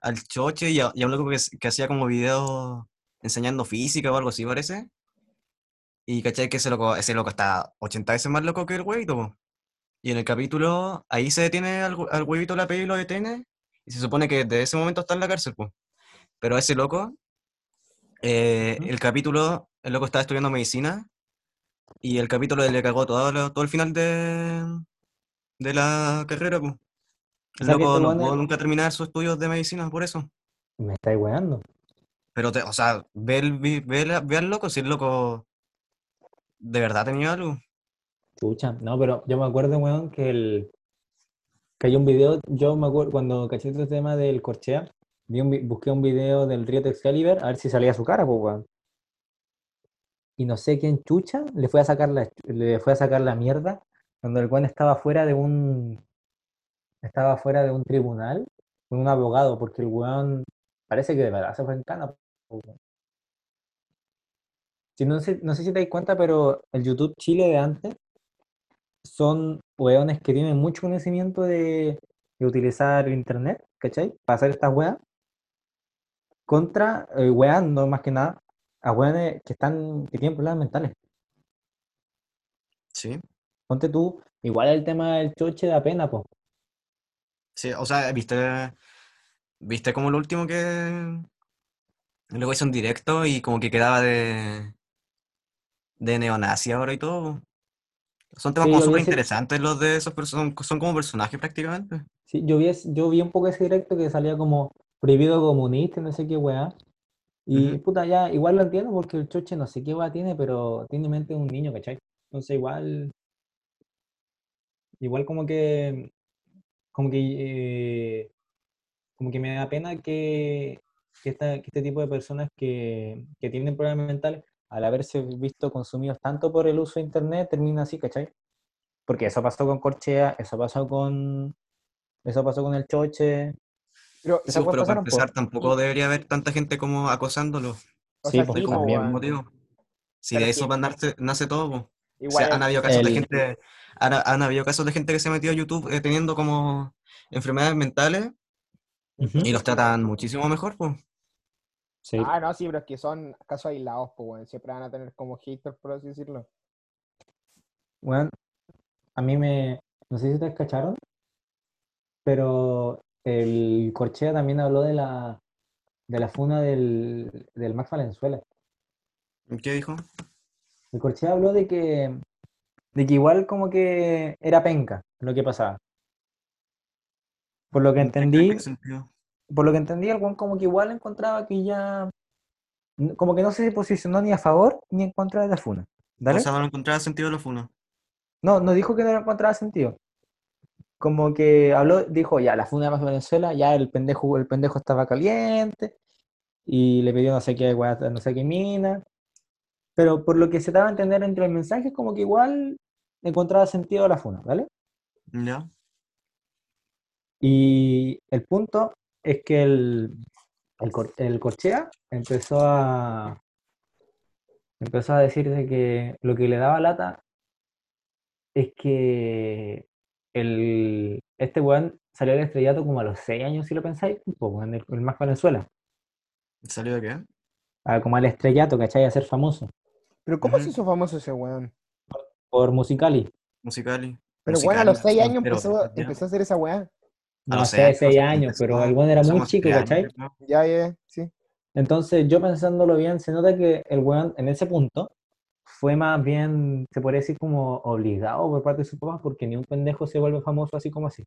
Speaker 1: al choche y a, y a un loco que, que hacía como videos enseñando física o algo así, parece. Y cachai que ese loco, ese loco está 80 veces más loco que el huevito. Y en el capítulo, ahí se detiene al, al huevito la peli y lo detiene. Y se supone que desde ese momento está en la cárcel, pues. Pero ese loco, eh,
Speaker 3: Ujú.
Speaker 1: el capítulo, el loco estaba estudiando medicina. Y el capítulo le cagó todo, todo el final de, de la carrera, pues.
Speaker 3: O
Speaker 1: El
Speaker 3: sea
Speaker 1: loco no pudo nunca terminar sus estudios de medicina por eso.
Speaker 3: Me estáis weando.
Speaker 1: Pero, te, o sea, ve, el, ve, ve al loco, si el loco de verdad tenía algo.
Speaker 3: Chucha, no, pero yo me acuerdo, weón, que el que hay un video, yo me acuerdo cuando caché este tema del corchea, vi un vi- busqué un video del Riot Excalibur a ver si salía su cara, pues, weón. Y no sé quién chucha le fue a sacar la, le fue a sacar la mierda cuando el weón estaba fuera de un estaba fuera de un tribunal con un abogado, porque el weón parece que de verdad se fue en cana. Si no sé, no sé si te das cuenta, pero el YouTube Chile de antes son weones que tienen mucho conocimiento de, de utilizar internet, ¿cachai? Para hacer estas weas. Contra, eh, weando más que nada, a weones que están, que tienen problemas mentales.
Speaker 1: Sí.
Speaker 3: Ponte tú, igual el tema del choche da pena, po.
Speaker 1: Sí, o sea, viste, viste como lo último que luego hizo un directo y como que quedaba de de neonazi ahora y todo. Son temas
Speaker 3: Sí,
Speaker 1: como súper
Speaker 3: ese-
Speaker 1: interesantes los de esos personas, son como personajes prácticamente.
Speaker 3: Sí, yo vi, yo vi un poco ese directo que salía como prohibido comunista, y no sé qué weá. Y puta, ya, igual lo entiendo porque el choche no sé qué weá tiene, pero tiene mente de un niño, ¿cachai? Entonces igual, igual como que, como que, eh, como que me da pena que, que, esta- que este tipo de personas que, que tienen problemas mentales, al haberse visto consumidos tanto por el uso de internet, termina así, ¿cachai? Porque eso pasó con Corchea, eso pasó con, eso pasó con el choche.
Speaker 2: Pero,
Speaker 1: Sí, pero para empezar tampoco debería haber tanta gente como acosándolo.
Speaker 2: o
Speaker 3: Sí,
Speaker 2: sea,
Speaker 3: pues,
Speaker 2: sí,
Speaker 1: Por el
Speaker 3: también.
Speaker 2: weón.
Speaker 1: motivo. Si
Speaker 2: Pero
Speaker 1: de
Speaker 2: es
Speaker 1: eso a nace, nace todo, O
Speaker 2: Igual
Speaker 1: sea, han habido casos de gente, han, han habido casos de gente que se metió a YouTube eh, teniendo como enfermedades mentales y los tratan muchísimo mejor, pues.
Speaker 3: Sí.
Speaker 2: Ah, no, sí, pero es que son casos aislados, pues, weón. Siempre van a tener como haters, por así decirlo.
Speaker 3: Bueno, a mí me, no sé si ustedes cacharon, pero el Corchea también habló de la, de la funa del, del Max Valenzuela.
Speaker 1: ¿Qué dijo?
Speaker 3: El Corchea habló de que, de que igual como que era penca lo que pasaba. Por lo que
Speaker 1: ¿En
Speaker 3: entendí, por lo que entendí, el weón como que igual encontraba que ya, como que no se posicionó ni a favor ni en contra de la funa. ¿Dale?
Speaker 1: O sea, no encontraba sentido los funos.
Speaker 3: No, no dijo que no encontraba sentido. Como que habló, dijo, ya, la funda de Max Venezuela, ya el pendejo, el pendejo estaba caliente y le pidió no sé qué, no sé qué mina. Pero por lo que se daba a entender entre el mensaje, como que igual encontraba sentido a la funda, ¿vale?
Speaker 1: ¿Ya?
Speaker 3: Y el punto es que el, el, el Corchea empezó a, empezó a decir de que lo que le daba lata es que el, este weón salió al estrellato como a los 6 años, si lo pensáis, pues, weón, el, el más Venezuela.
Speaker 1: ¿Salió de qué?
Speaker 3: Ah, como al estrellato, ¿cachai? A ser famoso.
Speaker 2: Pero ¿cómo se hizo famoso ese weón?
Speaker 3: Por Musicali.
Speaker 1: Musicali.
Speaker 2: Pero weón, a los
Speaker 1: Musicali,
Speaker 2: 6 años
Speaker 1: pero,
Speaker 2: empezó, empezó a hacer esa weá.
Speaker 1: A los
Speaker 3: sé,
Speaker 1: seis
Speaker 3: 6
Speaker 1: años,
Speaker 3: pero el weón era muy chico, ¿cachai?
Speaker 2: Ya, ya, sí.
Speaker 3: Entonces, yo pensándolo bien, se nota que el weón en ese punto fue más bien, se podría decir como obligado por parte de sus papás, porque ni un pendejo se vuelve famoso así como así.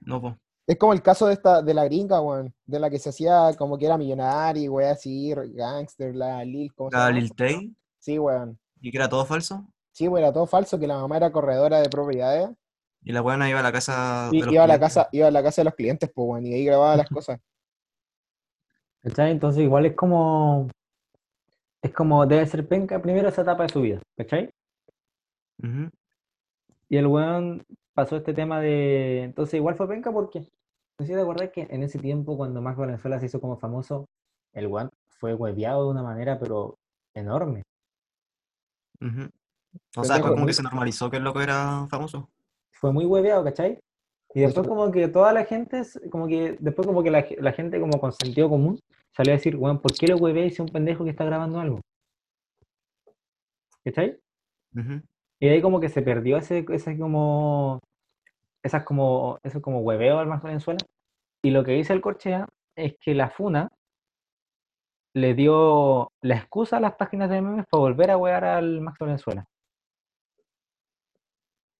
Speaker 1: No, po.
Speaker 2: Es como el caso de esta, de la gringa, weón. De la que se hacía como que era millonaria, weón, así, gangster, la Lil, ¿cómo se
Speaker 1: La
Speaker 2: llama?
Speaker 1: Lil Tay,
Speaker 2: Sí, weón.
Speaker 1: y que era todo falso.
Speaker 2: Sí, weón, era todo falso, que la mamá era corredora de propiedades.
Speaker 1: Y la buena iba a la casa de los
Speaker 2: iba a la casa, iba a la casa de los clientes, pues, weón, y ahí grababa las [laughs] cosas.
Speaker 3: ¿Cachai? Entonces, igual es como, es como debe ser penca primero esa etapa de su vida, ¿cachai? Y el weón pasó este tema de. Entonces, igual fue penca porque. No sé si te acordás que en ese tiempo, cuando Max Valenzuela se hizo como famoso, el weón fue hueveado de una manera, pero enorme.
Speaker 1: O sea, como
Speaker 2: muy-
Speaker 1: que se normalizó que el loco era famoso.
Speaker 3: Fue muy hueveado, ¿cachai? Y después, como que toda la gente, como que. Después, como que la, ge- la gente, como con sentido común, salió a decir, weón, ¿por qué lo hueveáis es un pendejo que está grabando algo? ¿Cachai?
Speaker 1: Ujú.
Speaker 3: Y ahí como que se perdió ese, ese como, esas como, eso como hueveo al Max Valenzuela. Y lo que dice el Corchea es que la FUNA le dio la excusa a las páginas de memes para volver a huear al Max Valenzuela.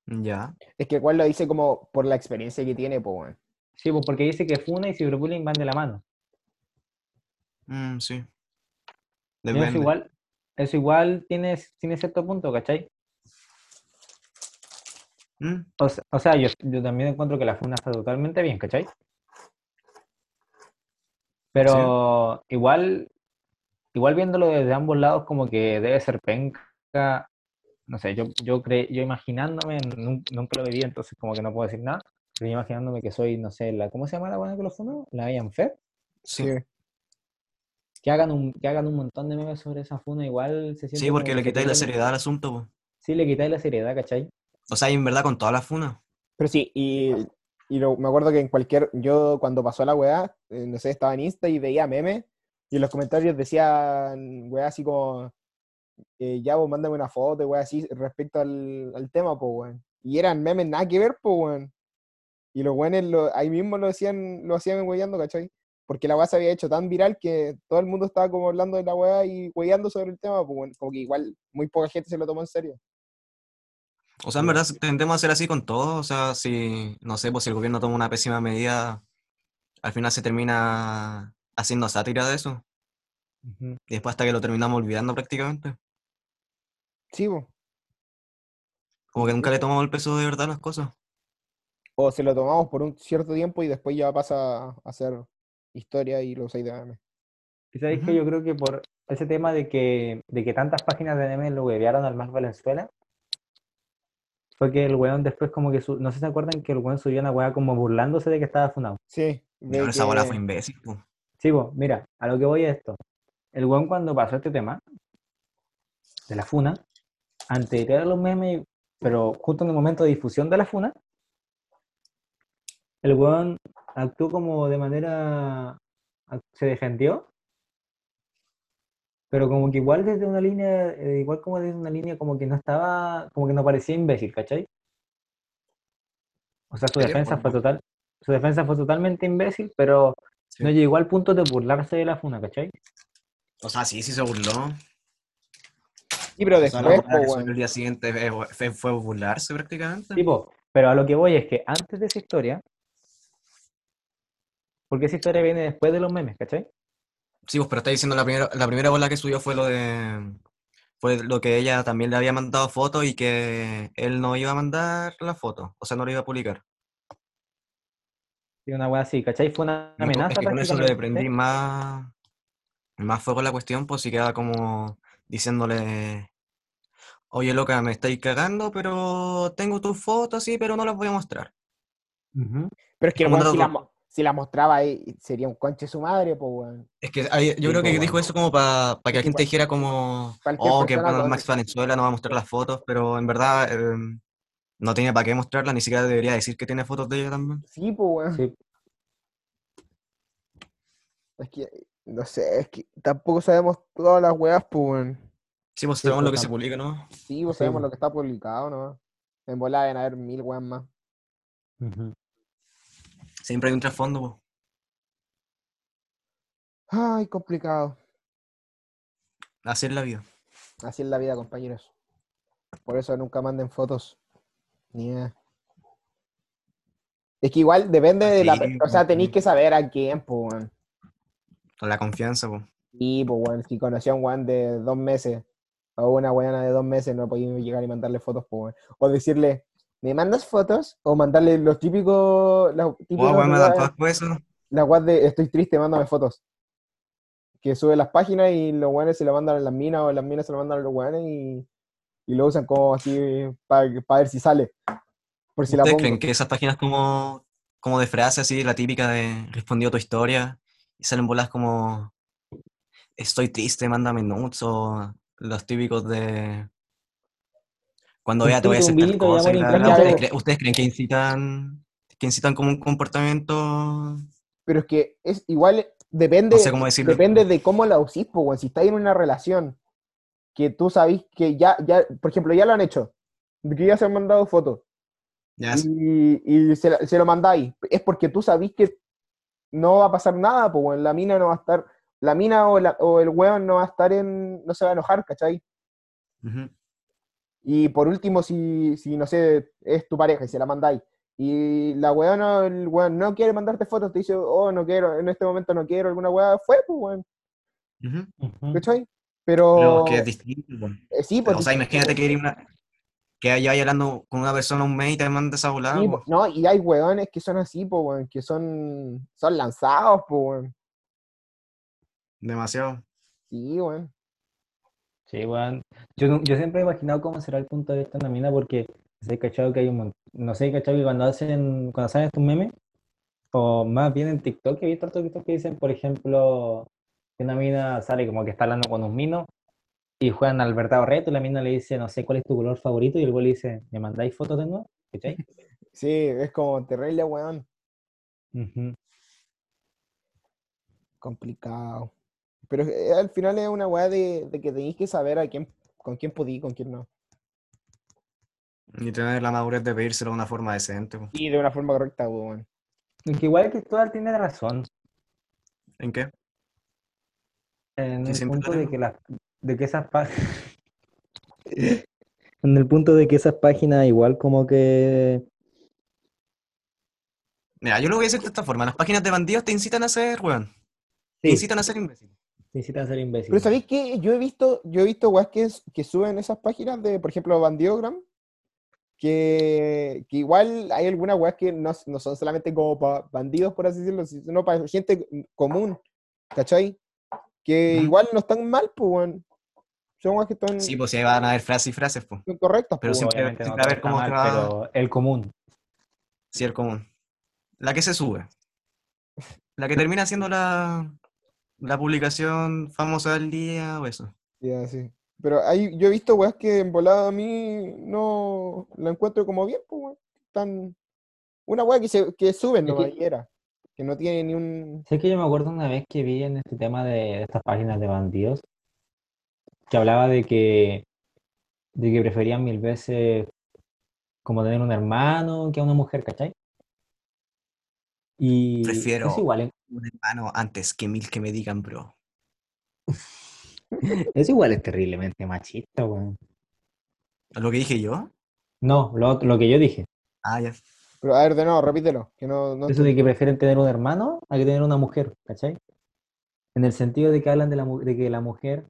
Speaker 1: Ya.
Speaker 2: Es que cual lo dice como por la experiencia que tiene, pues.
Speaker 3: Sí, pues porque dice que Funa y ciberbullying van de la mano.
Speaker 1: Mm, sí.
Speaker 3: Eso igual, eso igual tiene, tiene cierto punto, ¿cachai?
Speaker 1: Mm,
Speaker 3: O, se- o sea, yo, yo también encuentro que la Funa está totalmente bien, ¿cachai? Pero igual, igual viéndolo desde ambos lados, como que debe ser penca. No sé, yo, yo, cre- yo imaginándome, nun- nunca lo viví, entonces como que no puedo decir nada. Pero yo imaginándome que soy, no sé, la, ¿cómo se llama la buena que lo fundó? La Ian Fed.
Speaker 1: sí.
Speaker 3: Que hagan un, que hagan un montón de memes sobre esa funa, igual se siente
Speaker 1: Sí, porque le quitáis la seriedad al asunto, po.
Speaker 3: Sí, le quitáis la seriedad, ¿cachai?
Speaker 1: O sea, en verdad con todas las funas.
Speaker 2: Pero sí, y, y lo- me acuerdo que en cualquier, yo cuando pasó la weá, eh, no sé, estaba en Insta y veía memes, y en los comentarios decían, weá, así como, eh, ya vos mándame una foto, weá, así, respecto al, al tema, pues, weón. Y eran memes nada que ver, pues, weón. Y los weones ahí mismo lo decían, lo hacían weyando, ¿cachai? Porque la weá se había hecho tan viral que todo el mundo estaba como hablando de la weá y weyando sobre el tema, pues, weón. Como que igual muy poca gente se lo tomó en serio.
Speaker 1: O sea, en verdad tendemos a hacer así con todo. O sea, si, no sé, pues si el gobierno toma una pésima medida, al final se termina haciendo sátira de eso. Y después hasta que lo terminamos olvidando prácticamente.
Speaker 2: Sí, pues.
Speaker 1: Como que nunca le tomamos el peso de verdad a las cosas.
Speaker 2: O se lo tomamos por un cierto tiempo y después ya pasa a hacer historia y lo usáis de meme.
Speaker 3: Y sabéis que yo creo que por ese tema de que, de que tantas páginas de memes lo huevearon al Max Valenzuela, fue que el weón después como que, su- no sé si se acuerdan que el weón subió una weá como burlándose de que estaba funado.
Speaker 2: Sí.
Speaker 1: Y
Speaker 2: de
Speaker 1: ahora esa bola
Speaker 2: que-
Speaker 1: fue imbécil.
Speaker 3: Sí, pues, mira, a lo que voy es esto. El weón cuando pasó este tema de la funa, antes de tirar los memes, pero justo en el momento de difusión de la funa, el weón actuó como de manera, se defendió, pero como que igual desde una línea, eh, igual como desde una línea como que no estaba, como que no parecía imbécil, ¿cachai? O sea, su defensa fue total, su defensa fue totalmente imbécil, pero
Speaker 1: Sí.
Speaker 3: no llegó al punto de burlarse de la funa, ¿cachai?
Speaker 1: O sea, sí, sí se burló.
Speaker 2: Sí, pero
Speaker 1: O sea, la
Speaker 2: después, weón.
Speaker 1: el día siguiente fue, fue- fue burlarse prácticamente.
Speaker 3: Tipo, pero a lo que voy es que antes de esa historia, porque esa historia viene después de los memes, ¿cachai?
Speaker 1: Sí, pues, pero está diciendo la primera, la primera bola que subió fue lo de. Fue lo que ella también le había mandado fotos y que él no iba a mandar la foto. O sea, no lo iba a publicar.
Speaker 3: Y una wea así, ¿cachai? Fue una
Speaker 1: Es
Speaker 3: amenaza
Speaker 1: que con eso le prendí más, más fuego a la cuestión, pues sí queda como diciéndole, oye loca, me estáis cagando, pero tengo tus fotos, sí, pero no las voy a mostrar.
Speaker 2: Pero es que weón, si, la, si la mostraba ahí, sería un conche su madre, pues, weón.
Speaker 1: Es que yo
Speaker 2: Sí,
Speaker 1: creo que
Speaker 2: pues,
Speaker 1: dijo eso como para que la gente dijera como, oh, que bueno, Max Valenzuela no va a mostrar las fotos, pero en verdad eh, no tiene para qué mostrarlas, ni siquiera debería decir que tiene fotos de ella también.
Speaker 2: Sí, pues, weón.
Speaker 3: Sí,
Speaker 2: Es que, no sé, es que tampoco sabemos todas las weas, pues, weón.
Speaker 1: Sí, pues
Speaker 3: Sí,
Speaker 1: sabemos
Speaker 3: pues,
Speaker 1: lo que se publica, ¿no?
Speaker 2: Sí, pues
Speaker 3: Sí,
Speaker 2: sabemos
Speaker 3: pues.
Speaker 2: lo que está publicado, ¿no? En volada deben haber mil weas más.
Speaker 3: ujú.
Speaker 1: Siempre hay un trasfondo, pues.
Speaker 2: Ay, complicado.
Speaker 1: Así es la vida.
Speaker 2: Así es la vida, compañeros. Por eso nunca manden fotos. Ni. Es que igual depende de la... O sea,
Speaker 1: pues,
Speaker 2: tenéis
Speaker 1: sí.
Speaker 2: que saber a quién, pues, weón.
Speaker 1: Con la confianza, pues.
Speaker 2: Y, pues, weón, si conocí a un weón de dos meses o una weona de dos meses, no podía llegar y mandarle fotos, pues, weón. O decirle, ¿me mandas fotos? O mandarle los típicos... Los típicos
Speaker 1: Oh, weón, me por eso.
Speaker 2: la de estoy triste, mándame fotos. Que sube las páginas y los weones se lo mandan a las minas o las minas se lo mandan a los weones y, y lo usan como así para ver si sale. Por si la
Speaker 1: ¿Ustedes
Speaker 2: pongo.
Speaker 1: creen que esas páginas como, como de frase así, la típica de respondió tu historia, y salen bolas como estoy triste, mándame nudes, o los típicos de cuando vea te voy a hacer tal
Speaker 3: tumbito, ya
Speaker 1: cosa, y
Speaker 3: voy a
Speaker 1: bla, bla,
Speaker 2: intentar-
Speaker 1: ¿Ustedes, creen, ustedes creen que incitan, que incitan como un comportamiento,
Speaker 2: Pero es que es igual, depende,
Speaker 1: no sé cómo decirlo?
Speaker 2: depende de cómo la usís, weón. Si estáis en una relación que tú sabís que ya, ya, por ejemplo, ya lo han hecho, de que ya se han mandado fotos
Speaker 1: Ya es-
Speaker 2: y, y se, lo mandáis, es porque tú sabís que no va a pasar nada, pues weón, la mina no va a estar, la mina o, la- o el weón no va a estar en, no se va a enojar, ¿cachai?
Speaker 1: Ujú.
Speaker 2: Y por último, si, si no sé, es tu pareja y se la mandáis, y la weá no, el weón no quiere mandarte fotos, te dice, oh, no quiero, en este momento no quiero, alguna weá, fue, pues, weón. ¿cachai? Pero,
Speaker 1: Pero que es distinto. po.
Speaker 2: eh, sí, pues,
Speaker 1: O sea, imagínate que, una, que vaya hablando con una persona un mes y te mandes esa volada.
Speaker 2: sí,
Speaker 1: po,
Speaker 2: no, y hay weones que son así, pues, weón, que son, son lanzados, pues, weón,
Speaker 1: Demasiado.
Speaker 2: sí, weón.
Speaker 3: Sí, weón. Yo, yo siempre he imaginado cómo será el punto de vista de una mina porque sé cachado que hay un montón. No sé, cachado que cuando hacen, cuando salen estos memes, o más bien en TikTok, he visto hartos TikTok que dicen, por ejemplo, que una mina sale como que está hablando con un mino y juegan al verdadero reto y la mina le dice, no sé cuál es tu color favorito y el güey le dice, ¿me mandáis fotos de nuevo? ¿Cachai? [laughs]
Speaker 2: Sí, es como terrible, weón,
Speaker 3: Ujú.
Speaker 2: complicado. Pero eh, al final es una weá de, de que tenéis que saber a quién, con quién podí, con quién no.
Speaker 1: Y tener la madurez de pedírselo de una forma decente.
Speaker 2: Y de una forma correcta, weón.
Speaker 3: Aunque igual Cristóbal tiene razón
Speaker 1: ¿En qué?
Speaker 3: en
Speaker 1: Que
Speaker 3: el punto de que las de que esas páginas [laughs] en el punto de que esas páginas igual como que
Speaker 1: Mira, yo lo voy a decir de esta forma. Las páginas de bandidos te incitan a ser, weón. Te incitan a ser imbécil.
Speaker 3: Te incitan a ser
Speaker 2: Pero
Speaker 3: imbéciles.
Speaker 2: ¿sabéis que Yo he visto, yo he visto weas que, suben esas páginas de, por ejemplo, Bandiogram, que, que igual hay algunas weas que no, no son solamente como para bandidos, por así decirlo, sino para gente común, ¿cachai? Que igual no están mal, pues, weón. Son weas que están,
Speaker 1: Sí, pues sí, ahí van a haber frases y frases, pues.
Speaker 2: son correctas,
Speaker 1: pero
Speaker 2: pues,
Speaker 1: siempre-
Speaker 3: Obviamente no
Speaker 1: siempre a
Speaker 3: está
Speaker 1: cómo
Speaker 3: mal, pero el común.
Speaker 1: Sí, el común. La que se sube. La que termina siendo la, la publicación famosa del día o eso.
Speaker 2: Ya, sí. Pero hay, yo he visto weas que en volada a mí no la encuentro como bien, pues, weón. Tan, una wea que, se, que suben nomás
Speaker 3: que-.
Speaker 2: Que no tiene ni un.
Speaker 3: Sé que yo me acuerdo una vez que vi en este tema de, de estas páginas de bandidos que hablaba de que de que preferían mil veces como tener un hermano que a una mujer, ¿cachai? Y
Speaker 1: Prefiero-
Speaker 3: es igual, en-
Speaker 1: Un hermano antes que mil que me digan, bro. [laughs]
Speaker 3: es igual es terriblemente machista, weón.
Speaker 1: ¿Lo que dije yo?
Speaker 3: No, lo, lo que yo dije.
Speaker 1: Ah, ya.
Speaker 2: Pero a ver, de nuevo, repítelo. Que no, no
Speaker 3: Eso de que prefieren tener un hermano a que tener una mujer, ¿cachai? En el sentido de que hablan de, la, de que la mujer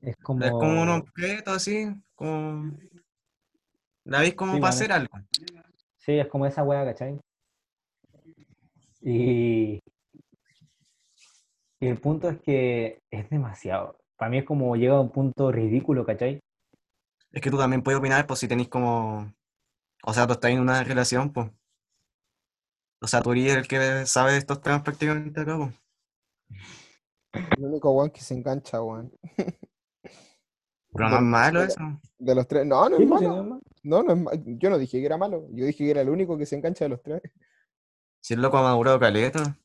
Speaker 3: es como...
Speaker 1: Es como un objeto así, como... La veis como
Speaker 3: Sí,
Speaker 1: para
Speaker 3: vale.
Speaker 1: hacer algo.
Speaker 3: Sí, es como esa weá, ¿cachai? Y... y el punto es que es demasiado. Para mí es como llega a un punto ridículo, ¿cachai?
Speaker 1: Es que tú también puedes opinar, pues si tenéis como... O sea, tú estás en una relación, pues. O sea, tú eres el que sabe de estos temas prácticamente acá, pues.
Speaker 2: El único weón que se engancha, weón.
Speaker 1: Pero no es malo
Speaker 2: de-
Speaker 1: eso.
Speaker 2: De los tres. No, no es
Speaker 3: pues,
Speaker 2: malo.
Speaker 3: no es malo.
Speaker 2: No, no es ma- Yo no dije que era malo. Yo dije que era el único que se engancha de los tres.
Speaker 1: Si el loco ha madurado caleta.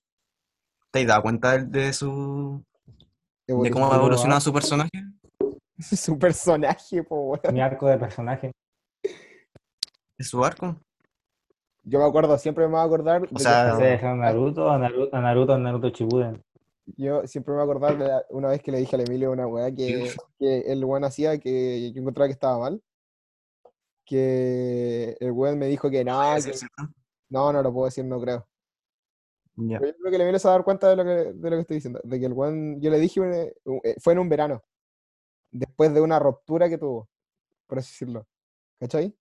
Speaker 1: ¿Te has dado cuenta de, de su... de cómo ha evolucionado su personaje? [laughs]
Speaker 2: Su personaje, po, weón.
Speaker 3: Mi arco de personaje.
Speaker 1: ¿De su arco?
Speaker 2: Yo me acuerdo, siempre me voy a acordar. de que
Speaker 1: sea,
Speaker 3: es a Naruto, a Naruto, a Naruto, a Naruto Shippuden.
Speaker 2: Yo siempre me voy a acordar de la- una vez que le dije al Emilio una weá que, que el weón hacía que yo encontraba que estaba mal. Que el weón me dijo que no, que-
Speaker 1: ser, ¿cierto?
Speaker 2: No, no lo puedo decir, no creo.
Speaker 1: Ya.
Speaker 2: Pero yo creo que se va a dar cuenta de lo que, de lo que estoy diciendo. De que el weón, yo le dije, eh, eh, fue en un verano. Después de una ruptura que tuvo, por así decirlo. ¿Cachai?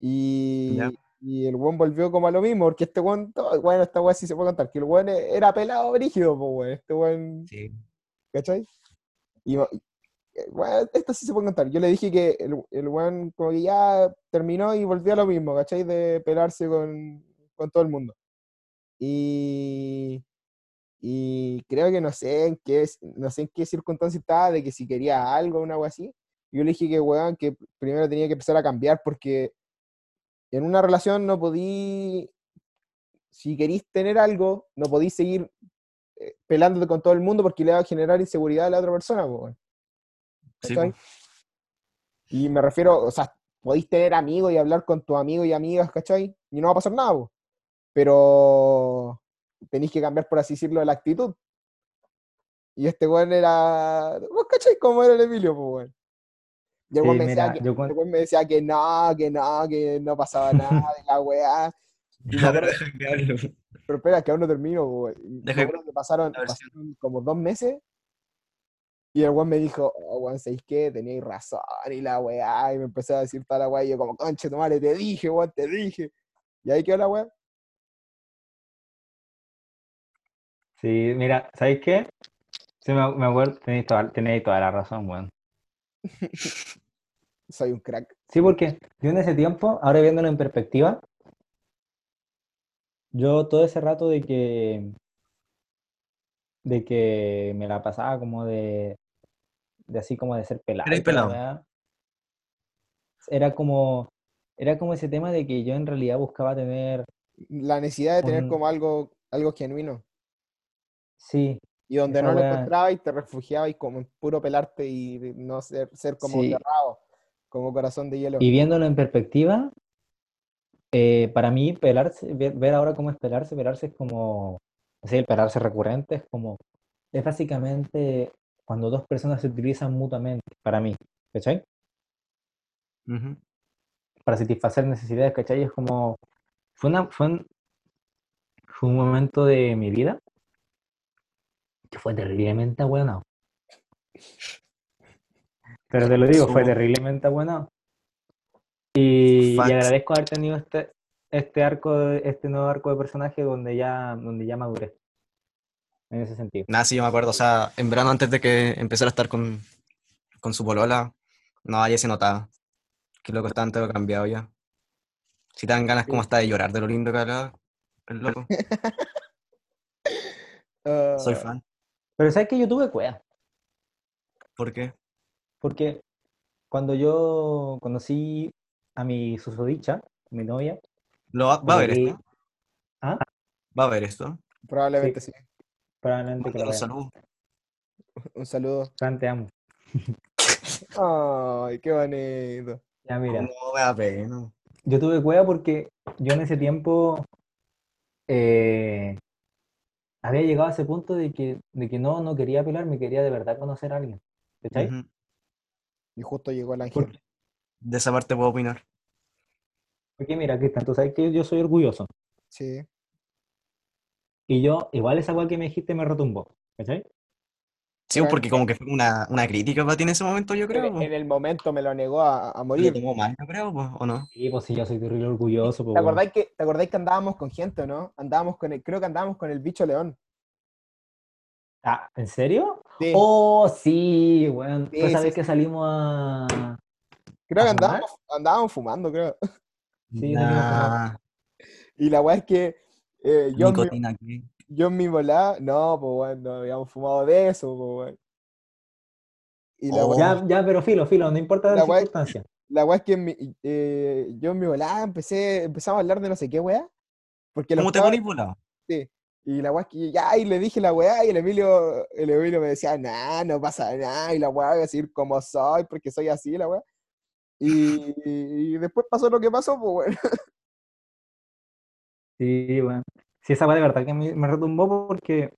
Speaker 2: Y,
Speaker 1: Ya.
Speaker 2: y el weón volvió como a lo mismo, porque este todo- bueno, esta weá sí se puede contar, que el weón e- era pelado brígido, pues. Este weón,
Speaker 1: Sí.
Speaker 2: ¿cachai? Y, bueno, esto sí se puede contar. Yo le dije que el, el como que ya terminó y volvió a lo mismo, ¿cachai? De pelarse con, con todo el mundo. Y, y creo que no sé en qué, no sé en qué circunstancia estaba, de que si quería algo o algo así. Yo le dije que, weón, que primero tenía que empezar a cambiar porque en una relación no podí, si querís tener algo, no podís seguir eh, pelándote con todo el mundo porque le va a generar inseguridad a la otra persona, weón.
Speaker 1: Sí,
Speaker 2: ¿Cachai?
Speaker 1: pues.
Speaker 2: Y me refiero, o sea, podéis tener amigos y hablar con tus amigos y amigas, ¿cachai? Y no va a pasar nada. Pero tenéis que cambiar, por así decirlo, la actitud. Y este weón era. ¿Vos cachai cómo era el Emilio, po, weón? Y el
Speaker 3: Sí,
Speaker 2: me, decía
Speaker 3: mira,
Speaker 2: que,
Speaker 3: yo
Speaker 2: el weón me decía que no, que no, que no pasaba [laughs] nada de la weá. [laughs] Y me acuerdo- pero espera, que aún no termino, weón.
Speaker 1: Deja-
Speaker 2: pasaron, pasaron como dos meses y el weón me dijo, oh, weón, ¿sabéis qué? Teníais razón y la weá. Y me empezó a decir toda la weá y yo como, conche, tu madre, te dije, weón, te dije. Y ahí quedó la weá.
Speaker 3: Sí, mira, ¿sabéis qué? Sí, me, me acuerdo, tenéis toda, tenéis toda la razón, weón. [laughs]
Speaker 2: Soy un crack.
Speaker 3: Sí, porque yo en ese tiempo, ahora viéndolo en perspectiva, yo todo ese rato de que de que me la pasaba como de, de así como de ser pelado. Era como, era como ese tema de que yo en realidad buscaba tener,
Speaker 2: La necesidad de tener como algo, algo genuino.
Speaker 3: sí,
Speaker 2: Y donde no lo encontrabas y te refugiabas y como puro pelarte y no ser, ser como
Speaker 3: Sí.
Speaker 2: cerrado, como corazón de hielo.
Speaker 3: y viéndolo en perspectiva, eh, para mí pelarse, ver, ver ahora cómo es pelarse, pelarse es como, así, el pelarse recurrente es como, es básicamente cuando dos personas se utilizan mutuamente, para mí, ¿cachai? Para satisfacer necesidades, ¿cachai? Es como, fue, una, fue, un, fue un momento de mi vida que fue terriblemente abuenado. Pero te lo digo, fue terriblemente abuenado. Y, y agradezco haber tenido este, este arco, este nuevo arco de personaje donde ya, donde ya maduré. En ese sentido.
Speaker 1: Nada, sí, yo me acuerdo, o sea, en verano antes de que empezara a estar con, con su polola, no, ya se notaba que loco estaba todo cambiado ya. Si te dan ganas como hasta de llorar de lo lindo que hablaba, el loco. [laughs] Soy
Speaker 2: Ah,
Speaker 1: fan.
Speaker 3: Pero sabes que yo tuve cueva,
Speaker 1: ¿Por qué?
Speaker 3: porque cuando yo conocí a mi susodicha, mi novia,
Speaker 1: ¿Lo va, va a ver esto?
Speaker 3: ¿Ah?
Speaker 1: ¿Va a ver esto?
Speaker 2: Probablemente sí.
Speaker 3: Probablemente que lo
Speaker 1: Mándale un saludo. [laughs]
Speaker 2: Un saludo.
Speaker 3: Fran, te amo. [laughs]
Speaker 2: Ay, qué bonito.
Speaker 3: Ya mira.
Speaker 1: No, me da pena.
Speaker 3: Yo tuve cueva porque yo en ese tiempo eh, había llegado a ese punto de que, de que no, no quería pelar, me quería de verdad conocer a alguien. ¿Cachai?
Speaker 2: Y justo llegó el ángel.
Speaker 1: De esa parte puedo opinar.
Speaker 3: porque mira, Cristian, tú sabes que yo soy orgulloso.
Speaker 2: Sí.
Speaker 3: Y yo, igual esa weá que me dijiste me retumbó. ¿Cachai?
Speaker 1: Sí,
Speaker 2: Pero-
Speaker 1: porque como que fue una, una crítica para ti en ese momento, yo creo.
Speaker 2: En,
Speaker 1: po.
Speaker 2: en el momento me lo negó a, a
Speaker 1: Lo
Speaker 2: morir.
Speaker 1: tomó mal, yo creo, po, ¿o no?
Speaker 3: Sí, pues sí, yo soy terrible orgulloso. pues,
Speaker 2: ¿Te acordáis que, ¿Te acordáis que andábamos con gente, no? Andábamos con el, creo que andábamos con el bicho león.
Speaker 3: Ah, ¿en serio?
Speaker 2: Sí.
Speaker 3: Oh, sí, weón.
Speaker 2: Sí,
Speaker 3: sabes
Speaker 2: sí.
Speaker 3: que salimos a.
Speaker 2: creo que andábamos, andábamos fumando, creo.
Speaker 3: Sí.
Speaker 1: Nah,
Speaker 2: Y la weá es que eh, yo, en mi,
Speaker 1: aquí.
Speaker 2: yo en mi volada, no, pues bueno, no habíamos fumado de eso, pues bueno. Y la
Speaker 1: Oh.
Speaker 3: Ya, ya, pero filo, filo, no importa
Speaker 2: La
Speaker 3: la circunstancia.
Speaker 2: la weá es que en mi- eh, yo en mi volada empecé, empezamos a hablar de no sé qué weá. Porque
Speaker 1: ¿Cómo te ponís volado?
Speaker 2: Sí. Y la weá es que ya, y le dije la weá, y el Emilio, el Emilio me decía, nah, no pasa nada, y la weá voy a decir como soy, porque soy así, la weá. Y, y después pasó lo que pasó, pues bueno.
Speaker 3: Sí, bueno. Sí, esa weá de verdad que me, me retumbó porque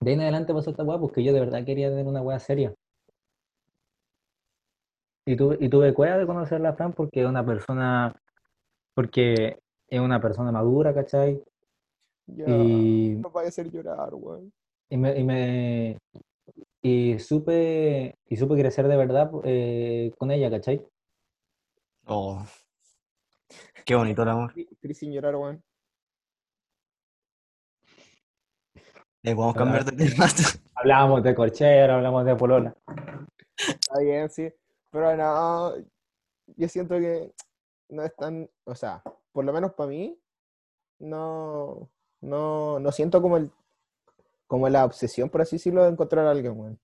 Speaker 3: de ahí en adelante pasó esta weá porque yo de verdad quería tener una weá seria. Y tuve, y tuve cueva de conocer a Fran porque es una persona, porque es una persona madura, ¿cachai?
Speaker 2: Ya,
Speaker 3: Y,
Speaker 2: no vaya a hacer llorar, weón.
Speaker 3: y me, y me- y supe, y supe crecer de verdad eh, con ella, ¿cachai?
Speaker 1: Oh. Qué bonito el amor.
Speaker 2: Cris sin llorar, weón.
Speaker 1: Eh, podemos cambiar de tema. [laughs]
Speaker 3: Hablábamos de corchera, hablamos de polola.
Speaker 2: Está bien, sí. Pero no, yo siento que no es tan, o sea, por lo menos para mí, no, no, no siento como el, como la obsesión, por así decirlo, de encontrar a alguien, weón.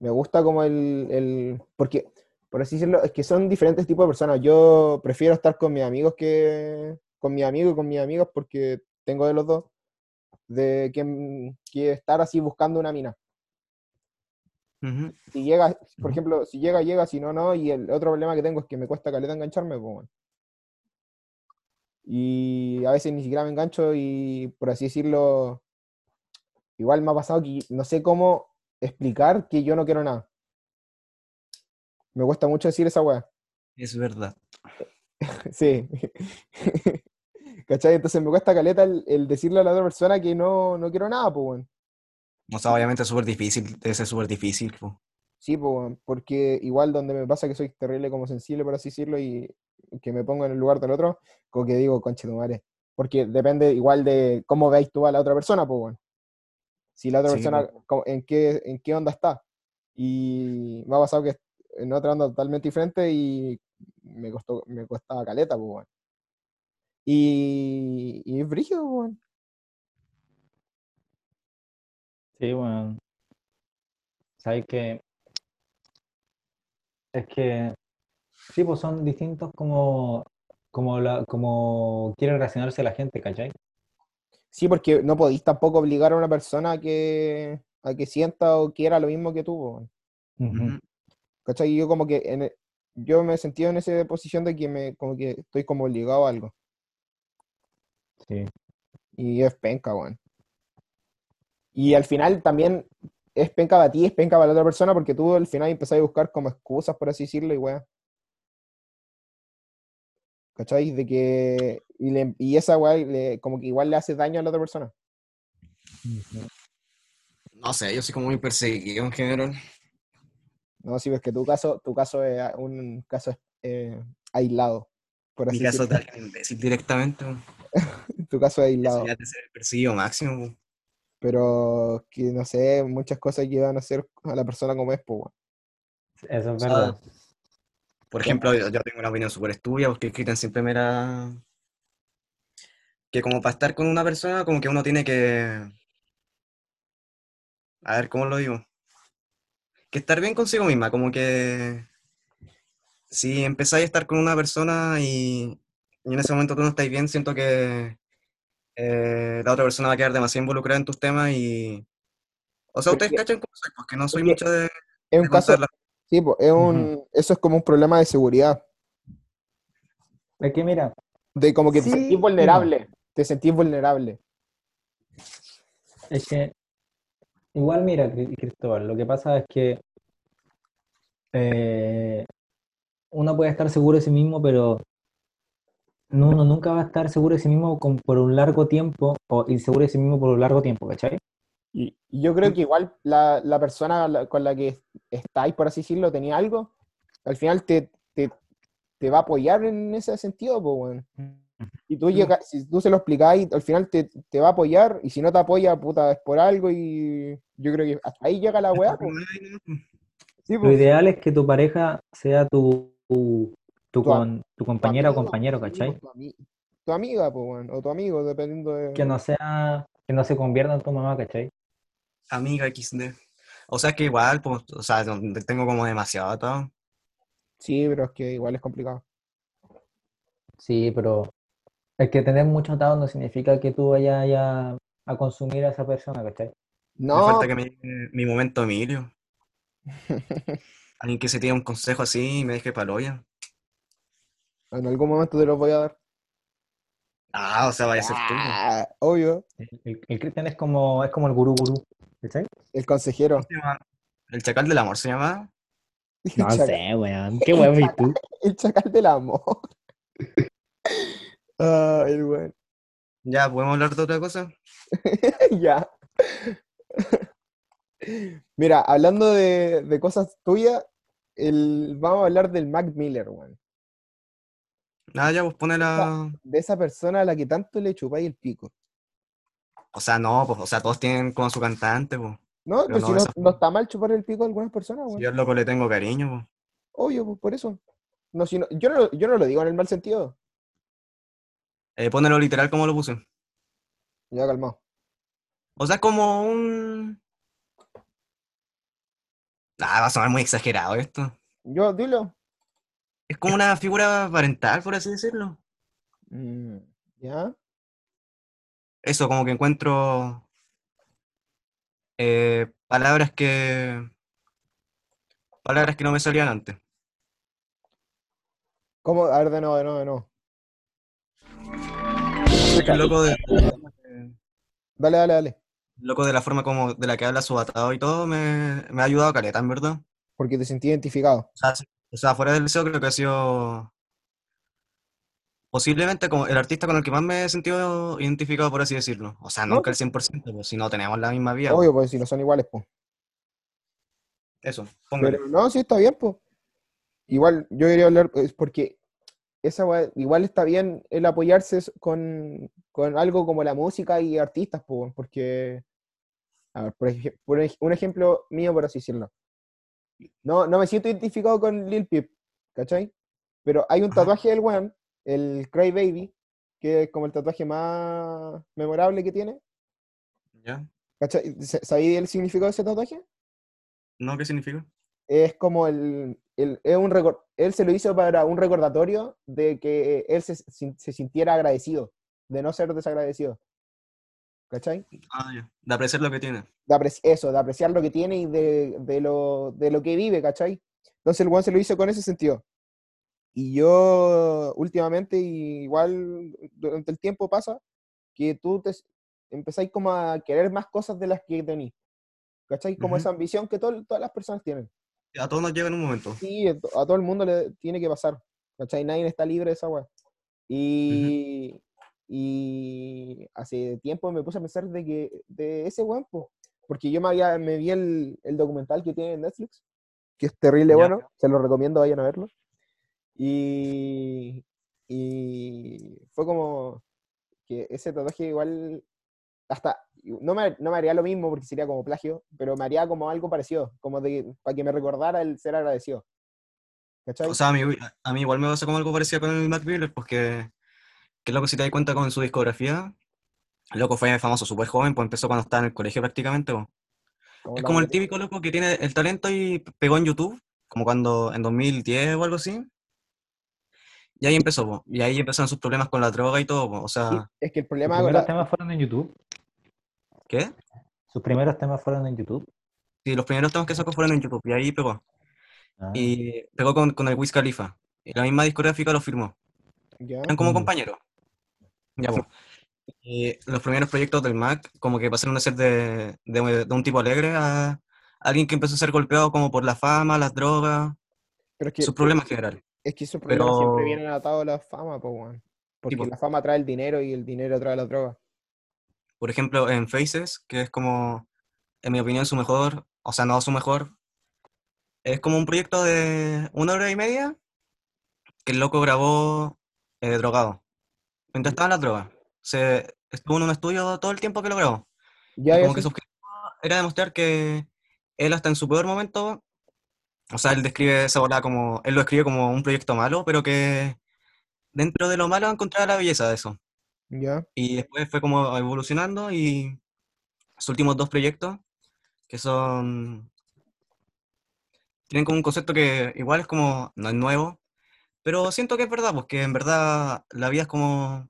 Speaker 2: Me gusta como el, el, porque, por así decirlo, es que son diferentes tipos de personas. Yo prefiero estar con mis amigos que, con mis amigos y con mis amigas porque tengo de los dos, de que, que estar así buscando una mina
Speaker 1: Ujú.
Speaker 2: si llega, por ejemplo, si llega, llega, si no, no, y el otro problema que tengo es que me cuesta caleta engancharme, pues, bueno. Y a veces ni siquiera me engancho y, por así decirlo, igual me ha pasado que no sé cómo explicar que yo no quiero nada. Me cuesta mucho decir esa weá.
Speaker 1: Es verdad. [laughs]
Speaker 2: Sí. [laughs] ¿Cachai? Entonces me cuesta caleta el, el decirle a la otra persona que no, no quiero nada, pues, weón.
Speaker 1: O sea, obviamente es súper difícil, debe ser súper difícil. po.
Speaker 2: Sí, pues, weón, porque igual donde me pasa que soy terrible como sensible, por así decirlo, y que me pongo en el lugar del otro, como que digo, conche tu madre. Porque depende igual de cómo veis tú a la otra persona, pues, weón. Si la otra
Speaker 1: Sí,
Speaker 2: persona, en qué, en qué onda está. Y me ha pasado que en otra onda totalmente diferente y me costó, me costaba caleta, pues, weón. Y, y es brígido, weón.
Speaker 3: Sí, bueno. Sabes que es que sí, pues son distintos como como la como quiere relacionarse la gente, ¿cachai?
Speaker 2: Sí, porque no podéis tampoco obligar a una persona a que, a que sienta o quiera lo mismo que tú, weón.
Speaker 3: Ujú.
Speaker 2: ¿Cachai? Yo como que en e- yo me he sentido en esa posición de que me como que estoy como obligado a algo.
Speaker 3: Sí.
Speaker 2: Y es penca, weón. Y al final también es penca para ti, es penca para la otra persona, porque tú al final empezás a buscar como excusas, por así decirlo, y weón. ¿Cachai? De que. Y, le- y esa weón le- como que igual le hace daño a la otra persona.
Speaker 1: No sé, yo soy como muy perseguido en general.
Speaker 2: No, sí, ves que tu caso, tu caso es un caso eh, aislado, por
Speaker 1: Mi
Speaker 2: así
Speaker 1: caso
Speaker 2: decirlo.
Speaker 1: de alguien imbécil directamente. [laughs] po.
Speaker 2: Tu caso es
Speaker 1: Eso
Speaker 2: aislado.
Speaker 1: ya es de ser el perseguido máximo.
Speaker 2: Pero que no sé, muchas cosas llevan a hacer a la persona como es, pues.
Speaker 3: Eso es verdad.
Speaker 1: Por ejemplo, yo, yo tengo una opinión súper estúpida porque Cristian siempre me era... Que como para estar con una persona, como que uno tiene que... A ver, ¿cómo lo digo? Que estar bien consigo misma, como que... Si empezáis a estar con una persona y, y en ese momento tú no estáis bien, siento que eh, la otra persona va a quedar demasiado involucrada en tus temas y... O sea, ustedes
Speaker 2: Porque-
Speaker 1: cachan cómo soy, porque no soy mucho de,
Speaker 2: Es un
Speaker 1: de
Speaker 2: caso, sí, pues, es un, eso es como un problema de seguridad.
Speaker 3: Es que mira,
Speaker 2: De como que te
Speaker 3: Sí y
Speaker 2: sentís
Speaker 3: no.
Speaker 2: vulnerable. Te sentís vulnerable.
Speaker 3: es que igual mira, Cri- Cristóbal, lo que pasa es que eh, uno puede estar seguro de sí mismo, pero no, uno nunca va a estar seguro de sí mismo con- por un largo tiempo o inseguro de sí mismo por un largo tiempo, ¿cachai?
Speaker 2: Y, yo creo que igual la, la persona con la que estáis, por así decirlo, tenía algo, al final te, te, te va a apoyar en ese sentido, pues, weón. Y tú llega, si tú se lo explicáis, al final te, te va a apoyar, y si no te apoya, puta, es por algo, y yo creo que hasta ahí llega la weá, pues. Sí,
Speaker 3: Lo ideal es que tu pareja sea tu, tu, tu con- tu compañera o
Speaker 2: amigo,
Speaker 3: compañero, ¿cachai?
Speaker 2: Tu, ami- tu amiga, pues, weón, o tu amigo, dependiendo de...
Speaker 3: Que no sea, que no se convierta en tu mamá, ¿cachai?
Speaker 1: Amiga XD. O sea, que igual, pues, o sea, tengo como demasiado atado.
Speaker 2: Sí, pero es que igual es complicado.
Speaker 3: Sí, pero es que tener mucho atado no significa que tú vayas ya a consumir a esa persona, ¿cachai?
Speaker 1: Me
Speaker 2: No,
Speaker 1: falta que me llegue mi momento Emilio. [laughs] Alguien que se tire un consejo así y me deje paloya.
Speaker 2: En algún momento te lo voy a dar.
Speaker 1: Ah, o sea, vaya a ser tú.
Speaker 2: Ah, obvio,
Speaker 3: El, el Cristian es como, es como el gurú gurú, ¿cachai?
Speaker 2: el consejero.
Speaker 1: ¿El chacal del amor se llama?
Speaker 2: El
Speaker 3: No
Speaker 2: chacal-
Speaker 3: sé, weón. Qué weón y tú. [laughs]
Speaker 2: El chacal del amor. [laughs] Ah, el weón.
Speaker 1: Ya, ¿podemos hablar de otra cosa? [laughs]
Speaker 2: Ya. Mira, hablando de, de cosas tuyas, el, vamos a hablar del Mac Miller, weón.
Speaker 1: Ah, ya, pues pone la...
Speaker 2: De esa persona a la que tanto le chupáis el pico.
Speaker 1: O sea, no, pues, o sea, todos tienen como su cantante, pues.
Speaker 2: No,
Speaker 1: Pero
Speaker 2: pues
Speaker 1: no
Speaker 2: si no,
Speaker 1: esa-
Speaker 2: no está mal chupar el pico a algunas personas,
Speaker 1: Si
Speaker 2: weón.
Speaker 1: yo al loco le tengo cariño, pues.
Speaker 2: Obvio, pues por eso. No, si no- yo, no, lo- yo no lo digo en el mal sentido.
Speaker 1: Eh, ponelo literal como lo puse.
Speaker 2: Ya calmado.
Speaker 1: O sea, como un... Ah, va a sonar muy exagerado esto.
Speaker 2: Yo, dilo.
Speaker 1: Es como una figura parental, por así decirlo.
Speaker 2: Mm, ¿Ya?
Speaker 1: Eso, como que encuentro eh, palabras que... Palabras que no me salían antes.
Speaker 2: ¿Cómo? A ver, de nuevo, de nuevo, de nuevo.
Speaker 1: El loco de,
Speaker 2: Dale, dale, dale.
Speaker 1: loco de la forma como de la que habla su atado y todo me, me ha ayudado caleta, en verdad.
Speaker 2: Porque te sentí identificado.
Speaker 1: O sea, O sea, fuera del deseo creo que ha sido posiblemente como el artista con el que más me he sentido identificado, por así decirlo. O sea, nunca el 100%, pues, si no tenemos la misma vida.
Speaker 2: Obvio, pues si no son iguales, pues.
Speaker 1: Eso, póngale.
Speaker 2: Pero no, sí está bien, pues. Igual, yo quería hablar, es porque esa igual está bien el apoyarse con, con algo como la música y artistas, pues, porque, a ver, por, ej- por ej- un ejemplo mío, por así decirlo. No, no me siento identificado con Lil Peep, ¿cachai? Pero hay un tatuaje del weón, el Cry Baby, que es como el tatuaje más memorable que tiene.
Speaker 1: ¿Ya?
Speaker 2: ¿Cachai? ¿Sa- ¿Sabéis el significado de ese tatuaje?
Speaker 1: ¿No? ¿Qué significa?
Speaker 2: es como el, el- es un recor- él se lo hizo para un recordatorio de que él se sintiera agradecido, de no ser desagradecido. ¿Cachai?
Speaker 1: Ah, ya. De apreciar lo que tiene.
Speaker 2: De apreci- eso, de apreciar lo que tiene y de, de lo, de lo que vive, ¿cachai? Entonces el weón se lo hizo con ese sentido. Y yo últimamente, igual durante el tiempo pasa, que tú te empezáis como a querer más cosas de las que tenís. ¿Cachai? Como
Speaker 1: Ujú.
Speaker 2: esa ambición que todo- todas las personas tienen.
Speaker 1: A todos nos llega en un momento.
Speaker 2: Sí, a to- a todo el mundo le tiene que pasar. ¿Cachai? Nadie está libre de esa weá. Y, y hace tiempo me puse a pensar de que de ese weón, po, porque yo me, había, me vi el, el documental que tiene en Netflix, que es terrible
Speaker 1: Ya.
Speaker 2: bueno, se lo recomiendo, vayan a verlo. Y, y fue como que ese tatuaje igual, hasta, no me, no me haría lo mismo porque sería como plagio, pero me haría como algo parecido, como de, para que me recordara el ser agradecido. ¿Cachai?
Speaker 1: O sea, a mí, a mí igual me pasa como algo parecido con el Mac Miller, porque, que loco, si te das cuenta con su discografía, loco fue famoso súper joven, pues empezó cuando estaba en el colegio prácticamente. pues. Es como el típico loco que tiene el talento y pegó en YouTube, como cuando en 2010 o algo así. Y ahí empezó, po. y ahí empezaron sus problemas con la droga y todo. po. O
Speaker 2: Sí,
Speaker 1: sea,
Speaker 2: es que el
Speaker 3: Sus
Speaker 2: problema con
Speaker 3: primeros
Speaker 2: la-
Speaker 3: temas fueron en YouTube.
Speaker 1: ¿qué?
Speaker 3: Sus primeros temas fueron en YouTube.
Speaker 1: Sí, los primeros temas que sacó fueron en YouTube, y ahí pegó.
Speaker 3: Ah.
Speaker 1: Y pegó con, con el Wiz Khalifa. Y la misma discográfica lo firmó.
Speaker 2: Ya,
Speaker 1: Eran como
Speaker 3: Mm.
Speaker 1: compañeros. Ya. Y los primeros proyectos del Mac, como que pasaron de ser de, de- de un tipo alegre a alguien que empezó a ser golpeado como por la fama, las drogas,
Speaker 2: pero es que,
Speaker 1: sus problemas en general.
Speaker 2: es que esos problemas siempre
Speaker 1: pero-
Speaker 2: vienen atados a la fama, po. Porque
Speaker 1: po.
Speaker 2: la fama trae el dinero y el dinero trae la droga.
Speaker 1: Por ejemplo, en Faces, que es como, en mi opinión, su mejor, o sea, no su mejor, es como un proyecto de una hora y media que el loco grabó eh, drogado. Mientras estaba en las drogas. Se estuvo en un estudio todo el tiempo que lo grabó.
Speaker 2: Ya,
Speaker 1: Y
Speaker 2: ya
Speaker 1: como que su objetivo era demostrar que él hasta en su peor momento, o sea, él describe esa bola como, él lo escribe como un proyecto malo, pero que dentro de lo malo encontraba la belleza de eso.
Speaker 2: Ya,
Speaker 1: Y después fue como evolucionando y sus últimos dos proyectos, que son... Tienen como un concepto que igual es como, no es nuevo, pero siento que es verdad, porque en verdad la vida es como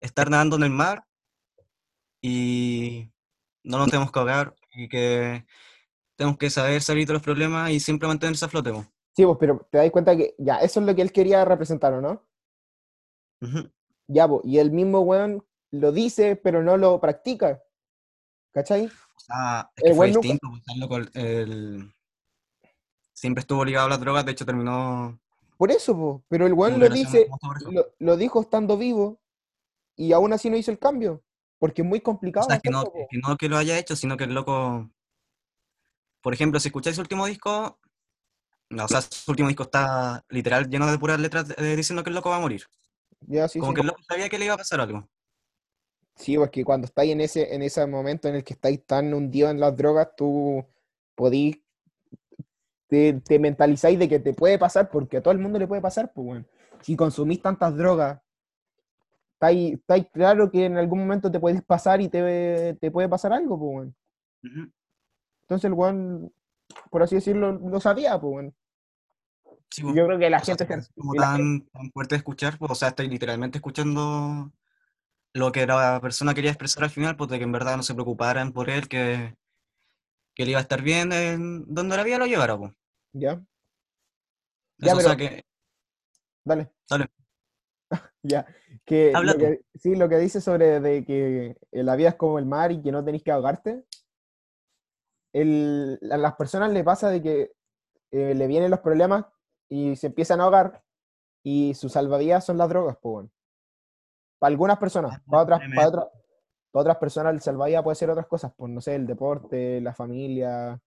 Speaker 1: estar nadando en el mar y no nos tenemos que ahogar y que tenemos que saber salir de los problemas y siempre mantenerse a flote. po.
Speaker 2: Sí, pues, pero te das cuenta que ya, eso es lo que él quería representar, ¿o no? Ya, pues, y el mismo weón lo dice, pero no lo practica. ¿Cachai?
Speaker 1: O sea, es
Speaker 2: El
Speaker 1: que fue
Speaker 2: weón nunca-
Speaker 1: distinto, pues, el loco, el- el- siempre estuvo ligado a las drogas, de hecho terminó
Speaker 2: Por eso, po. pero el weón lo dice, lo, lo dijo estando vivo y aún así no hizo el cambio. Porque es muy
Speaker 1: O
Speaker 2: complicado
Speaker 1: sea, es que no, es que no que lo haya hecho, sino que el loco. Por ejemplo, si escucháis su último disco, no, o sea, su último disco está literal lleno de puras letras eh, diciendo que el loco va a morir.
Speaker 2: Ya, sí,
Speaker 1: Como
Speaker 2: sí.
Speaker 1: que el loco sabía que le iba a pasar algo.
Speaker 2: Sí, porque cuando estáis en ese, en ese momento en el que estáis tan hundido en las drogas, tú podís, te, te mentalizáis de que te puede pasar, porque a todo el mundo le puede pasar, pues, weón. Si consumís tantas drogas, estáis, estáis claro que en algún momento te puedes pasar y te, te puede pasar algo, pues.
Speaker 1: Ujú.
Speaker 2: Entonces el weón, por así decirlo, lo sabía, pues.
Speaker 1: Sí,
Speaker 2: Y
Speaker 1: po.
Speaker 2: Yo creo que la
Speaker 1: O sea,
Speaker 2: gente...
Speaker 1: es
Speaker 2: se-
Speaker 1: como tan fuerte de escuchar, pues, o sea, estoy literalmente escuchando lo que la persona quería expresar al final, pues de que en verdad no se preocuparan por él, que, que él iba a estar bien en donde la vida lo llevara, pues.
Speaker 2: ¿Ya? Ya,
Speaker 1: Eso, o sea
Speaker 2: pero-
Speaker 1: que,
Speaker 2: Dale.
Speaker 1: Dale. [laughs]
Speaker 2: ya. Que lo sí, lo que dice sobre de que eh, la vida es como el mar y que no tenéis que ahogarte. El, a las personas le pasa de que eh, le vienen los problemas y se empiezan a ahogar y su salvavidas son las drogas, pues bueno. Para algunas personas, para otras, para otras, para otras personas el salvavidas puede ser otras cosas, pues no sé, el deporte, la familia,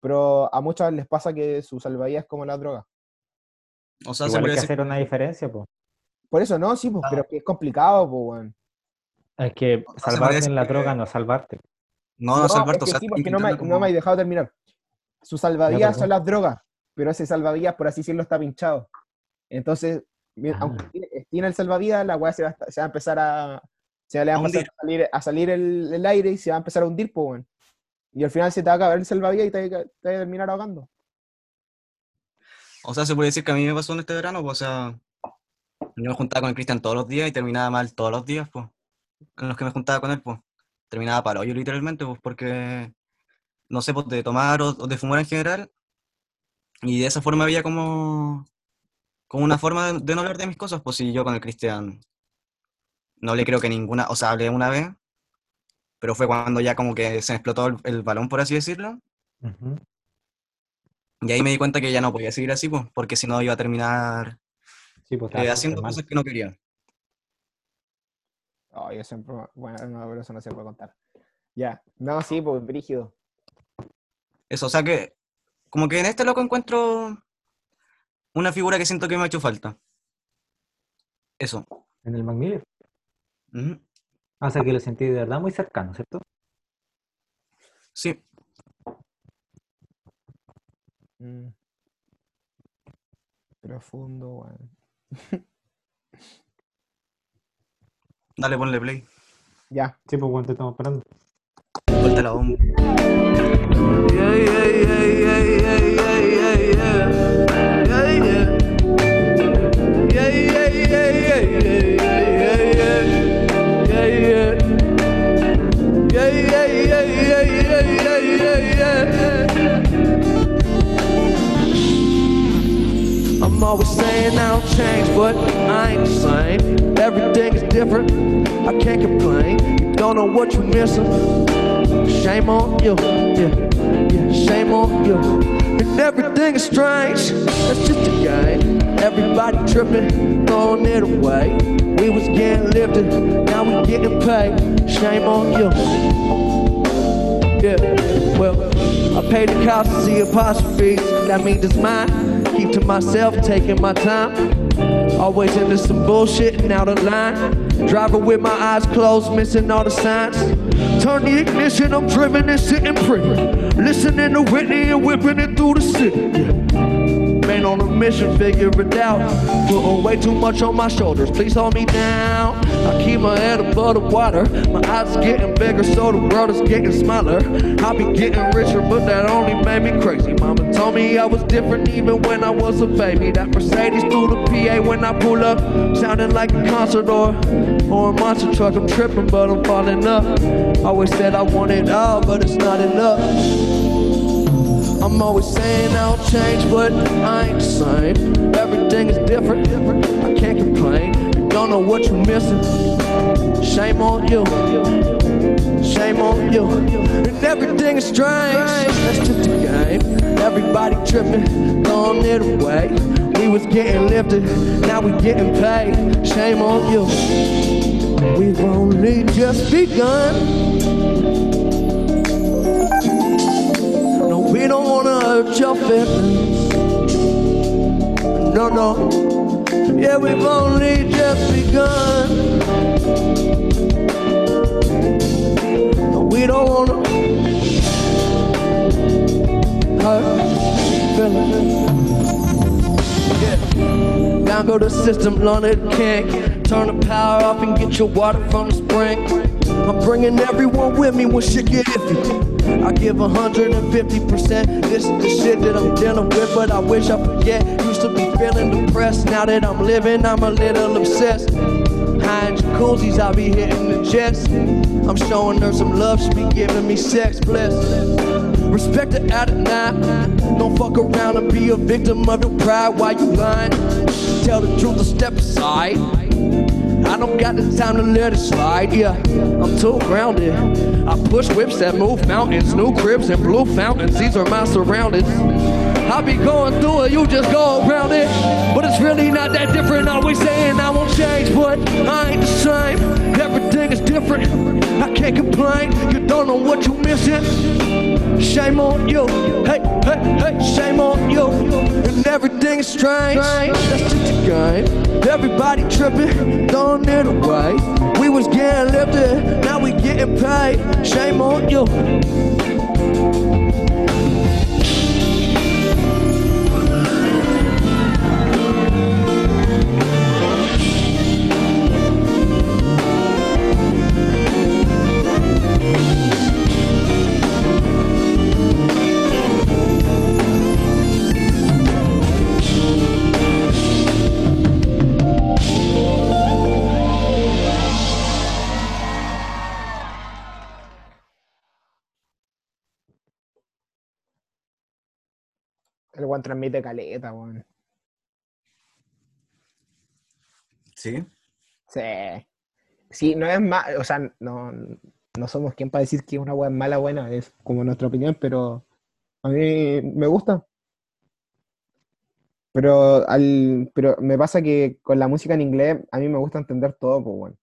Speaker 2: pero a muchas les pasa que su salvavidas es como la droga.
Speaker 1: O sea, se
Speaker 3: Igual hay que
Speaker 1: decir-
Speaker 3: hacer una diferencia, pues.
Speaker 2: Por eso no, sí, pues, pero es que es complicado, pues bueno.
Speaker 3: Es que
Speaker 1: podría
Speaker 3: salvarte
Speaker 1: decir
Speaker 3: en la
Speaker 1: que-
Speaker 3: droga no es salvarte.
Speaker 1: no, no,
Speaker 2: es
Speaker 1: o sea,
Speaker 2: sí,
Speaker 1: estoy
Speaker 2: porque no me, no me has dejado terminar. Su salvavidas son las drogas, pero ese salvavidas, por así decirlo, está pinchado. Entonces,
Speaker 3: Ah.
Speaker 2: aunque tiene- tiene el salvavidas, la weá va, se va a empezar a. Se le va a
Speaker 1: A
Speaker 2: empezar a salir, a salir el, el aire y se va a empezar a hundir, pues, weón. Y al final se te va a acabar el salvavidas y te, te va a terminar ahogando.
Speaker 1: O sea, se puede decir que a mí me pasó en este verano, pues, o sea, yo me juntaba con el Cristian todos los días y terminaba mal todos los días, pues, en los que me juntaba con él, pues, terminaba palo yo literalmente, pues, porque, no sé, pues, de tomar o, o de fumar en general, y de esa forma había como, como una forma de, de no hablar de mis cosas, pues, si yo con el Cristian no le creo que ninguna, o sea, hablé una vez, pero fue cuando ya como que se me explotó el, el balón, por así decirlo, y ahí me di cuenta que ya no podía seguir así, pues, porque si no iba a terminar
Speaker 3: Sí, pues
Speaker 1: eh, haciendo
Speaker 3: mal.
Speaker 1: cosas que no quería.
Speaker 2: Ay, eso, siempre- bueno, no, pero eso no se puede contar. Ya. No, sí, pues, brígido.
Speaker 1: Eso, o sea que, como que en este loco encuentro una figura que siento que me ha hecho falta. Eso.
Speaker 3: En el Macmillan.
Speaker 1: Ujú.
Speaker 3: O sea que lo sentí de verdad muy cercano, ¿cierto?
Speaker 1: Sí,
Speaker 2: Mm. Profundo, weón. [laughs]
Speaker 1: dale, ponle play.
Speaker 2: Ya.
Speaker 3: Sí, pues cuánto estamos esperando.
Speaker 1: Suelta la bomba.
Speaker 6: Yeah, yeah, yeah, yeah, yeah, yeah, yeah, yeah. Yeah, always saying I don't change, but I ain't the same. Everything is different. I can't complain. You don't know what you're missing. Shame on you, yeah, yeah, shame on you. And everything is strange, that's just a game. Everybody tripping, throwing it away. We was getting lifted, now we getting paid. Shame on you. Yeah, well, I paid the cost to see apostrophes. That means it's mine. Keep to myself, taking my time. Always into some bullshit and out of line. Driving with my eyes closed, missing all the signs. Turn the ignition, I'm driven and sitting pretty. Listening to Whitney and whipping it through the city. Yeah. Man on a mission, figure it out. Putting way too much on my shoulders, please hold me down. I keep my head above the water. My eyes getting bigger, so the world is getting smaller. I be getting richer, but that only made me crazy. Mama told me I was different even when I was a baby. That Mercedes through the PA when I pull up, sounding like a concert or, or a monster truck. I'm tripping, but I'm falling up. Always said I want it all, but it's not enough. I'm always saying I'll change, but I ain't the same. Everything is different, different. I can't complain. You don't know what you're missing. Shame on you. Shame on you. And everything is strange. That's just a game. Everybody tripping, throwing it away. We was getting lifted, now we getting paid. Shame on you. We've only just begun. Don't wanna hurt your feelings. No, no. Yeah, we've only just begun. We don't wanna hurt feelings. Yeah. Down go the system, it can't. Turn the power off and get your water from the spring. I'm bringing everyone with me when shit get iffy. I give 150%. This is the shit that I'm dealing with, but I wish I forget. Used to be feeling depressed. Now that I'm living, I'm a little obsessed. High in jacuzzis, I be hitting the jets. I'm showing her some love, she be giving me sex bliss. Respect at night. Don't fuck around and be a victim of your pride while you lying. Tell the truth to step aside. I don't got the time to let it slide, yeah. I'm too grounded. I push whips that move mountains, new cribs and blue fountains. These are my surroundings.
Speaker 8: I be going through it, you just go around it. But it's really not that different. Always saying I won't change, but I ain't the same. Everything is different. I can't complain. You don't know what you're missing. Shame on you. Hey, hey, hey, shame on you. And everything is strange. That's just a game. Everybody tripping, throwing it away. We was getting lifted, now we getting paid. Shame on you.
Speaker 2: Weón transmite caleta, weón.
Speaker 1: Sí.
Speaker 2: Sí. Sí, no es más, o sea, no, no somos quien para decir que una weá es mala buena, es como nuestra opinión, pero a mí me gusta. Pero al, pero me pasa que con la música en inglés a mí me gusta entender todo, pues bueno.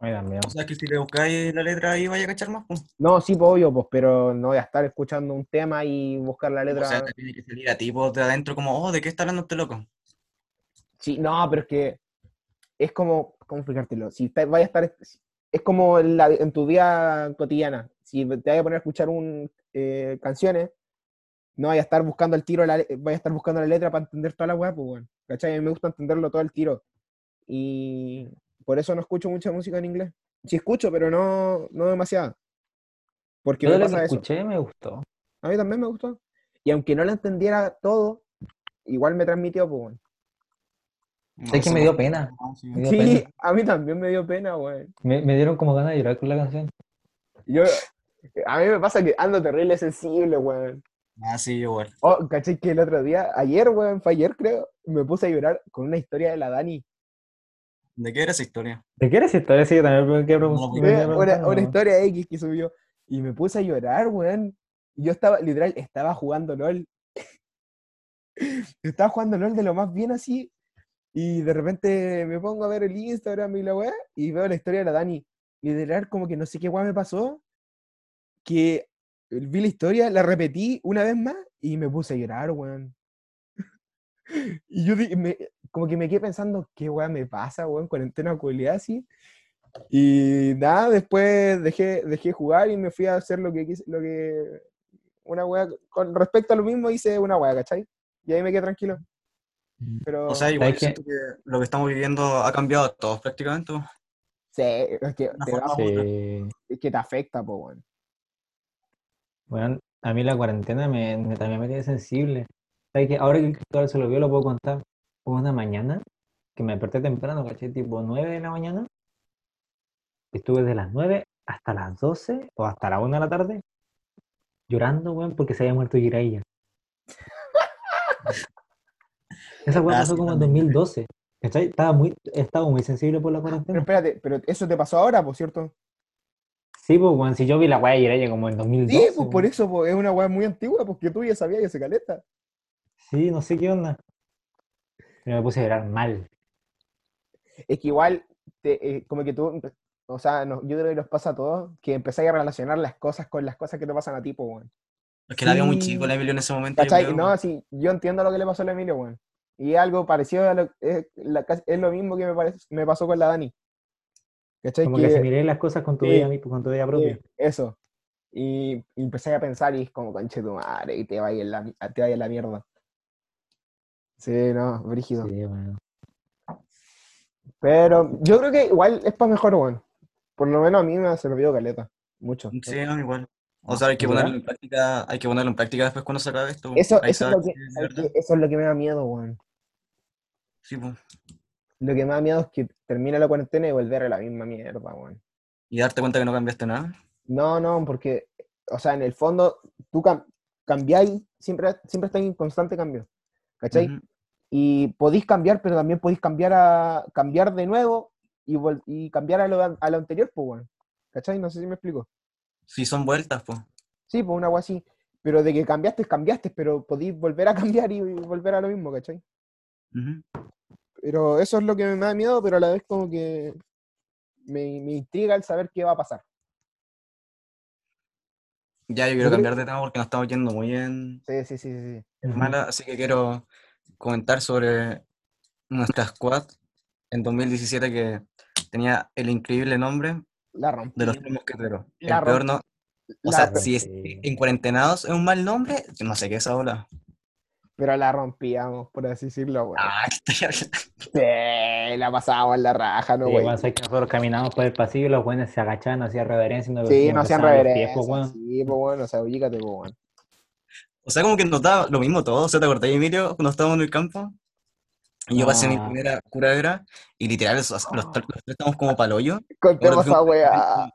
Speaker 1: O sea que si le buscáis la letra ahí vaya a cachar más. pues.
Speaker 2: No, sí, pues obvio, pues, pero no voy a estar escuchando un tema y buscar la
Speaker 1: O
Speaker 2: letra.
Speaker 1: sea, te tiene que salir a ti pues, de adentro como, oh, ¿de qué está hablando este loco?
Speaker 2: Sí, no, pero es que es como, ¿cómo explicártelo? Si te- vaya a estar, es como en, la- en tu vida cotidiana. Si te vayas a poner a escuchar un, eh, canciones, no vaya a estar buscando el tiro, la, vaya a estar buscando la letra para entender toda la weá, pues bueno. ¿Cachai? A mí me gusta entenderlo todo el tiro. Y por eso no escucho mucha música en inglés. Sí escucho, pero no, no demasiado. Porque
Speaker 3: Yo
Speaker 2: me
Speaker 3: lo que
Speaker 2: pasa eso.
Speaker 3: escuché me gustó.
Speaker 2: A mí también me gustó. Y aunque no la entendiera todo, igual me transmitió, pues bueno.
Speaker 3: Es que me dio pena. Me dio
Speaker 2: Sí,
Speaker 3: pena.
Speaker 2: a mí también me dio pena, weón.
Speaker 3: Me, me dieron como ganas de llorar con la canción.
Speaker 2: Yo, a mí me pasa que ando terrible sensible, weón.
Speaker 1: Ah, sí, igual.
Speaker 2: Oh, caché que el otro día, ayer, weón, fue ayer creo, me puse a llorar con una historia de la Dani.
Speaker 1: ¿De qué era esa historia?
Speaker 3: ¿De qué eres historia? Sí, yo también me quedé
Speaker 1: pues,
Speaker 2: Una, una,
Speaker 3: preguntando.
Speaker 2: una historia X que subió. Y me puse a llorar, weón. Y yo estaba, literal, estaba jugando LOL. [laughs] estaba jugando LOL de lo más bien así. Y de repente me pongo a ver el Instagram y la weá, y veo la historia de la Dani. Y literal, como que no sé qué weá me pasó, que vi la historia, la repetí una vez más y me puse a llorar, weón. [laughs] Y yo di- me- como que me quedé pensando, ¿qué weá me pasa, weón? Cuarentena culiada así. Y nada, después dejé, dejé jugar y me fui a hacer lo que quise, lo que. Una weá. Con respecto a lo mismo hice una weá, ¿cachai? Y ahí me quedé tranquilo. Pero.
Speaker 1: O sea, igual siento que lo que estamos viviendo ha cambiado a todos prácticamente.
Speaker 2: sí, es que te,
Speaker 3: Sí.
Speaker 2: es que te afecta, po, weón.
Speaker 3: Bueno, a mí la cuarentena me, me- también me tiene sensible. ¿Sabes qué? Ahora que Cristóbal se lo vio, lo puedo contar. Una mañana que me desperté temprano, caché, tipo 9 de la mañana. Estuve de las 9 hasta las 12 o hasta la 1 de la tarde llorando, weón, porque se había muerto Jiraiya. [laughs] Esa weón pasó como en
Speaker 1: también.
Speaker 3: 2012. ¿Cachai? Estaba muy, estaba muy sensible por la
Speaker 2: Pero
Speaker 3: cuarentena.
Speaker 2: espérate, pero eso te pasó ahora, por cierto.
Speaker 3: Sí, pues, weón, si yo vi la weá de Jiraiya como en 2012.
Speaker 2: Sí, pues por eso es una weá muy antigua, porque tú ya sabías que se caleta.
Speaker 3: Sí, no sé qué onda. Pero me puse a llorar mal.
Speaker 2: Es que igual, te- eh, como que tú, o sea, no- yo creo que nos pasa a todos, que empezáis a relacionar las cosas con las cosas que te pasan a ti, po, weón.
Speaker 1: Es que la vio muy
Speaker 2: Sí.
Speaker 1: chico la Emilio en ese momento. yo.
Speaker 2: No, sí, yo entiendo lo que le pasó a Emilio, weón. Y es algo parecido a lo es, la- es lo mismo que me, parece, me pasó con la Dani. ¿Cachai?
Speaker 3: Como que asimilé las cosas con tu
Speaker 2: sí,
Speaker 3: vida, con tu vida propia.
Speaker 2: Sí, eso. Y, y empecé a pensar y es como, conche tu madre, y te vaya en la, te vaya en la mierda. Sí, no, brígido.
Speaker 3: Sí, bueno.
Speaker 2: Pero yo creo que igual es para mejor, weón. Por lo menos a mí me ha servido caleta. Mucho.
Speaker 1: Sí, no, igual. O sea, hay que ponerlo en práctica, hay que ponerlo en práctica después cuando se acabe esto.
Speaker 2: Eso,
Speaker 1: Ahí
Speaker 2: eso, es lo que, eso es lo que me da miedo, weón.
Speaker 1: Sí, pues.
Speaker 2: Lo que me da miedo es que termine la cuarentena y volver a la misma mierda, weón.
Speaker 1: Y darte cuenta que no cambiaste nada.
Speaker 2: No, no, porque, o sea, en el fondo, tú cam cambiáis, siempre, siempre estás en constante cambio, ¿cachai? Y podéis cambiar, pero también podéis cambiar a cambiar de nuevo y, y cambiar a lo, a lo anterior, pues, weón. ¿Cachai? No sé si me explico.
Speaker 1: Sí, son vueltas, pues.
Speaker 2: Sí, pues una agua así. Pero de que cambiaste, cambiaste, pero podís volver a [laughs] cambiar y volver a lo mismo, ¿cachai? Pero eso es lo que me da miedo, pero a la vez como que me, me intriga el saber qué va a pasar.
Speaker 1: Ya, yo quiero cambiar de tema porque nos estamos yendo muy en,
Speaker 2: Sí, sí, sí, sí.
Speaker 1: mala, así que quiero comentar sobre nuestra squad en 2017 que tenía el increíble nombre
Speaker 2: La rompí.
Speaker 1: de los tres mosqueteros. El peor no. O
Speaker 2: La
Speaker 1: sea,
Speaker 2: rompí.
Speaker 1: si es en cuarentenados es un mal nombre, no sé qué es ola.
Speaker 2: Pero la rompíamos, por así decirlo, güey.
Speaker 1: Ah, [laughs] ¿qué estoy hablando?
Speaker 2: Sí, la pasábamos en la raja, ¿no,
Speaker 3: Sí,
Speaker 2: güey?
Speaker 3: bueno, sabes que nosotros caminamos por el pasillo y los buenes se agachaban, no hacían reverencia. y nos-
Speaker 2: Sí,
Speaker 3: nos
Speaker 2: no hacían
Speaker 3: pies,
Speaker 2: reverencia.
Speaker 3: pues.
Speaker 2: Sí, pues bueno, o sea, ubícate, pues bueno.
Speaker 1: O sea, como que nos daba lo mismo todo. O sea, ¿te acordás, Emilio, cuando estábamos en el campo? Y yo pasé mi
Speaker 3: Ah.
Speaker 1: primera curadera y literal, los, los, los tres estábamos como pa'l hoyo.
Speaker 2: Contemos esa weá.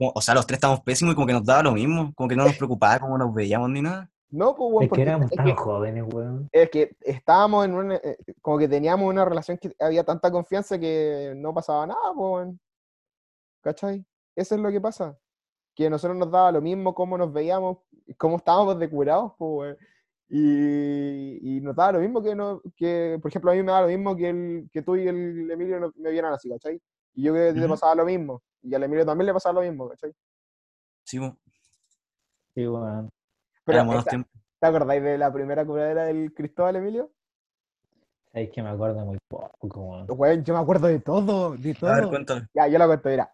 Speaker 1: O sea, los tres estábamos pésimos y como que nos daba lo mismo. Como que no nos preocupaba cómo nos veíamos ni nada.
Speaker 2: No, pues bueno,
Speaker 3: Es que
Speaker 2: porque
Speaker 3: éramos
Speaker 2: es
Speaker 3: tan
Speaker 2: que,
Speaker 3: jóvenes, weón.
Speaker 2: es que estábamos en una, eh, como que teníamos una relación que había tanta confianza que no pasaba nada, pues bueno. ¿Cachai? Eso es lo que pasa. Que a nosotros nos daba lo mismo cómo nos veíamos, cómo estábamos de curados, pues weón. Y, y nos daba lo mismo que, no, que, por ejemplo, a mí me daba lo mismo que, el, que tú y el Emilio no- me vieran así, ¿cachai? Y yo que te
Speaker 1: Ujú.
Speaker 2: pasaba lo mismo. Y al Emilio también le pasaba lo mismo, ¿cachai?
Speaker 1: Sí, po,
Speaker 3: Sí, weón.
Speaker 2: Pero
Speaker 1: tiempos.
Speaker 2: ¿te acordáis de la primera curadera del Cristóbal Emilio?
Speaker 3: Sabes que me acuerdo muy poco, weón.
Speaker 2: Weón, yo me acuerdo de todo, de todo.
Speaker 1: A ver, cuéntame.
Speaker 2: Ya, yo la cuento, mira.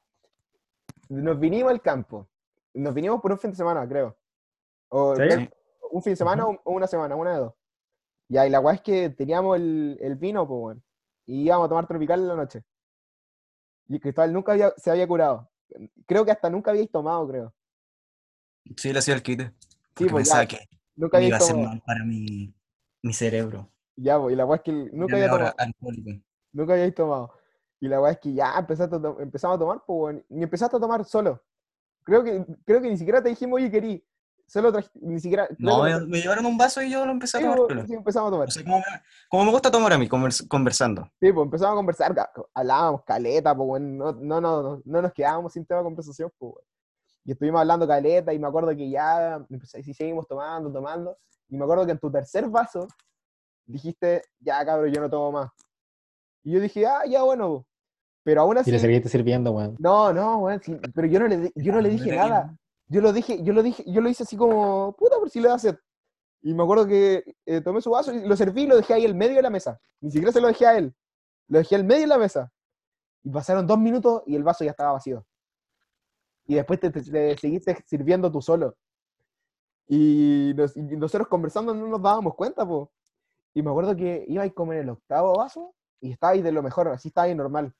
Speaker 2: Nos vinimos al campo. Nos vinimos por un fin de semana, creo. O
Speaker 3: ¿Sí?
Speaker 2: creo- un fin de semana o o una semana, una de dos. Ya, y la weá es que teníamos el, el vino, pues, weón. Y íbamos a tomar tropical en la noche. Y Cristóbal nunca había, se había curado. Creo que hasta nunca habíais tomado, creo.
Speaker 1: Sí, le hacía el quite.
Speaker 2: Sí,
Speaker 1: Porque
Speaker 2: pues
Speaker 1: pensaba
Speaker 2: ya,
Speaker 1: que
Speaker 2: nunca
Speaker 1: me iba a hacer mal para mi, mi cerebro.
Speaker 2: Ya, pues, y la weá es que nunca había tomado.
Speaker 1: alcohólico.
Speaker 2: Nunca habíais tomado. Y la weá es que ya empezaste a empezamos a tomar, pues. Ni empezaste a tomar solo. Creo que, creo que ni siquiera te dijimos, oye, querí. Solo traj- ni siquiera.
Speaker 1: No, me, me llevaron un vaso y yo lo empecé a
Speaker 2: Sí,
Speaker 1: tomar.
Speaker 2: pues, sí, empezamos a tomar.
Speaker 1: O sea, como me, como me gusta tomar a mí, convers- conversando.
Speaker 2: Sí, pues empezamos a conversar, hablábamos caleta, pues no, no, no, no, no nos quedábamos sin tema de conversación, pues. Y estuvimos hablando caleta y me acuerdo que ya empecé- sí, seguimos tomando, tomando. Y me acuerdo que en tu tercer vaso dijiste, ya cabrón, yo no tomo más. Y yo dije, ah, ya bueno. po". Pero aún
Speaker 3: Y
Speaker 2: así,
Speaker 3: le seguiste sirviendo, weón.
Speaker 2: no, no, weón, sí, pero yo no le, yo no le dije nada. Yo lo dije, yo lo dije, yo lo hice así como, puta, por si le da sed. Y me acuerdo que eh, tomé su vaso y lo serví y lo dejé ahí al medio de la mesa. Ni siquiera se lo dejé a él. Lo dejé al medio de la mesa. Y pasaron dos minutos y el vaso ya estaba vacío. Y después te, te- te seguiste sirviendo tú solo. Y, nos- y nosotros conversando no nos dábamos cuenta, po. Y me acuerdo que iba ahí como en el octavo vaso y estaba ahí de lo mejor, así estaba ahí normal.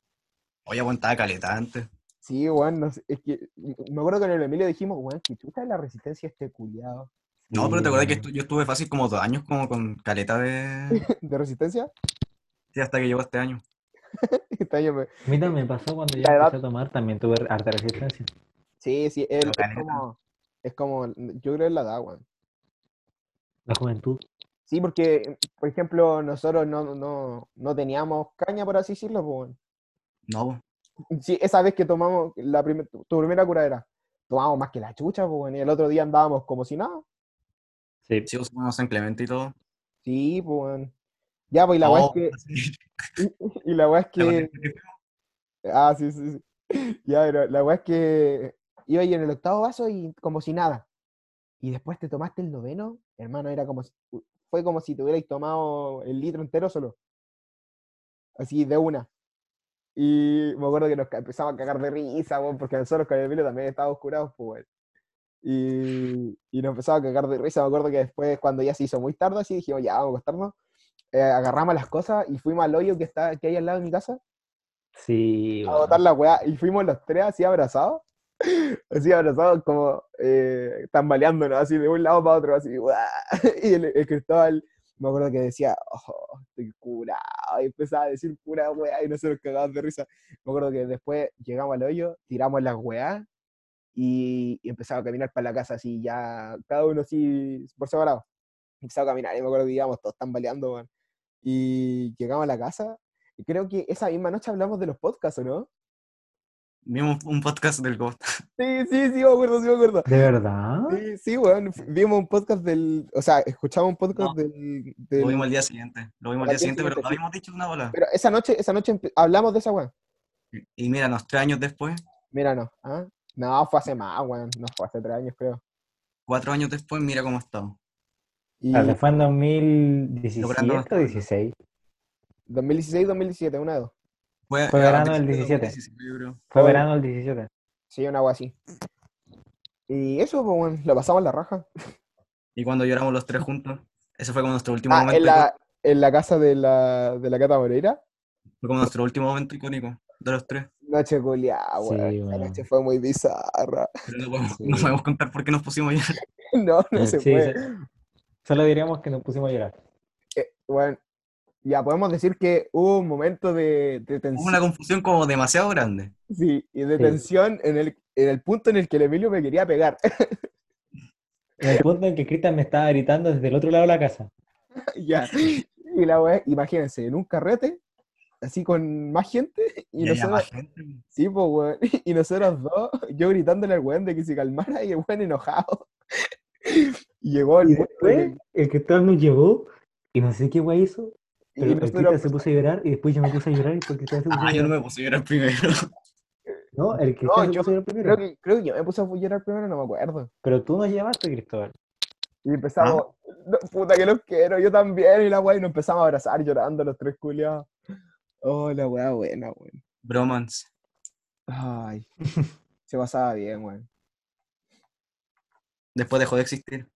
Speaker 1: Oye, aguantaba caleta antes.
Speaker 2: Sí, weón, no sé, es que me acuerdo que en el Emilio dijimos, weón, que chuta la resistencia a este culiado
Speaker 1: No, pero te acuerdas que estu- yo estuve fácil como dos años como con caleta de... [laughs]
Speaker 2: de resistencia.
Speaker 1: Sí, hasta que llegó este año. [laughs]
Speaker 2: Este año me-
Speaker 3: A mí también me pasó cuando
Speaker 2: La edad-
Speaker 3: empecé a tomar, también tuve harta resistencia.
Speaker 2: Sí, sí, es como, es como, yo creo que es la edad, weón.
Speaker 3: La juventud.
Speaker 2: Sí, porque, por ejemplo, nosotros no, no, no teníamos caña, por así decirlo, pues, weón.
Speaker 1: No.
Speaker 2: Sí, esa vez que tomamos la primer- tu tu primera curadera, tomamos más que la chucha, pues, weón, y el otro día andábamos como si nada.
Speaker 3: Sí.
Speaker 1: sí, usamos San Clemente y todo.
Speaker 2: Sí, pues, weón. Ya, pues, y la weá es
Speaker 1: Oh,
Speaker 2: que, [laughs] y la weá es
Speaker 1: ¿Te acuerdas
Speaker 2: que,
Speaker 1: fuimos?
Speaker 2: Ah, sí, sí, sí. Ya, pero la weá es que iba ahí en el octavo vaso y como si nada. Y después te tomaste el noveno, hermano, era como si, fue como si te hubierais tomado el litro entero solo. Así, de una. Y me acuerdo que nos empezamos a cagar de risa, weón, porque nosotros con el Emilio también estábamos curados, pues. Y, y nos empezamos a cagar de risa. Me acuerdo que después, cuando ya se hizo muy tarde, así dijimos, ya, vamos a acostarnos. eh, agarramos las cosas y fuimos al hoyo que está que hay al lado de mi casa
Speaker 3: Sí,
Speaker 2: a
Speaker 3: weón.
Speaker 2: botar la weá y fuimos los tres así abrazados, así abrazados como eh, tambaleándonos así de un lado para otro, así, [laughs] y el, el Cristóbal, me acuerdo que decía, oh, estoy curado, y empezaba a decir pura weá y nosotros cagados de risa. Me acuerdo que después llegamos al hoyo, tiramos las weá y, y empezamos a caminar para la casa así, ya cada uno así por separado. Empezamos a caminar y me acuerdo que íbamos todos tambaleando, weón. Y llegamos a la casa y creo que esa misma noche hablamos de los podcasts, ¿o no?
Speaker 1: Vimos un podcast del Ghost. [laughs]
Speaker 2: Sí, sí, sí, me acuerdo, sí, me acuerdo.
Speaker 3: ¿De verdad?
Speaker 2: Sí, sí, weón. Vimos un podcast del. O sea, escuchamos un podcast
Speaker 1: No,
Speaker 2: del, del-
Speaker 1: Lo vimos al día siguiente. Lo vimos al
Speaker 2: Al
Speaker 1: día siguiente, pero
Speaker 2: sí.
Speaker 1: habíamos dicho una bola.
Speaker 2: Pero esa noche, esa noche hablamos de esa weón.
Speaker 1: Y míranos, tres años después,
Speaker 2: Mira, no. ¿ah? No, fue hace más, weón. No fue hace tres años, creo.
Speaker 1: cuatro años después, mira cómo estamos.
Speaker 2: Y
Speaker 3: Claro, fue en 2017
Speaker 1: Logrando
Speaker 3: o
Speaker 1: bastante.
Speaker 3: 16.
Speaker 2: 2016, 2017, una de dos.
Speaker 1: Fue,
Speaker 3: verano del
Speaker 1: 2017,
Speaker 3: 17.
Speaker 1: 2017, yo creo.
Speaker 3: Fue
Speaker 2: Oh.
Speaker 3: verano del 17.
Speaker 2: Sí, una agua así. Y eso, pues, weón, lo pasamos en la raja.
Speaker 1: Y cuando lloramos los tres juntos, ese fue como nuestro último
Speaker 2: Ah,
Speaker 1: momento.
Speaker 2: en la, en la casa de la, de la Cata Moreira.
Speaker 1: Fue como nuestro último momento icónico de los tres.
Speaker 2: Noche culiada,
Speaker 3: Sí.
Speaker 2: La noche fue muy bizarra.
Speaker 1: Pero no podemos,
Speaker 3: Sí.
Speaker 1: no podemos contar por qué nos pusimos a llorar. [laughs]
Speaker 2: No, no
Speaker 3: Eh,
Speaker 2: se puede.
Speaker 3: sí. Solo diríamos que nos pusimos a llorar.
Speaker 2: Eh, bueno, ya podemos decir que hubo un momento de, de
Speaker 1: Hubo
Speaker 2: tensión.
Speaker 1: una confusión como demasiado grande.
Speaker 2: Sí, y de
Speaker 3: Sí.
Speaker 2: tensión en el, en el punto en el que el Emilio me quería pegar. [laughs]
Speaker 3: En el punto en que Cristian me estaba gritando desde el otro lado de la casa.
Speaker 2: ya. Y la weá, imagínense, en un carrete, así con más gente, y nosotros,
Speaker 1: más gente.
Speaker 2: sí, pues, weón, [laughs] y nosotros dos, yo gritándole al weón de que se calmara y el weón enojado. [laughs] Llegó el
Speaker 3: Y después, el Cristóbal nos llevó y no sé qué guay hizo,
Speaker 2: que-
Speaker 3: pero
Speaker 2: y
Speaker 3: el Cristian se puso a llorar y después yo me puse a llorar y después Cristian se puso
Speaker 1: Ah,
Speaker 3: a
Speaker 1: yo no me puse a llorar primero. [laughs]
Speaker 3: No, el Cristian
Speaker 2: No,
Speaker 3: se
Speaker 2: yo
Speaker 3: puso a llorar primero.
Speaker 2: creo que, creo que yo me puse a llorar primero, no me acuerdo.
Speaker 3: Pero tú nos llevaste, Cristóbal.
Speaker 2: Y empezamos, "No, puta que los quiero, yo también, y la weá, y nos empezamos a abrazar llorando los tres culiados. Oh, la weá buena, weón.
Speaker 1: Bromance.
Speaker 2: Ay, se pasaba bien, weón.
Speaker 1: Después dejó de existir.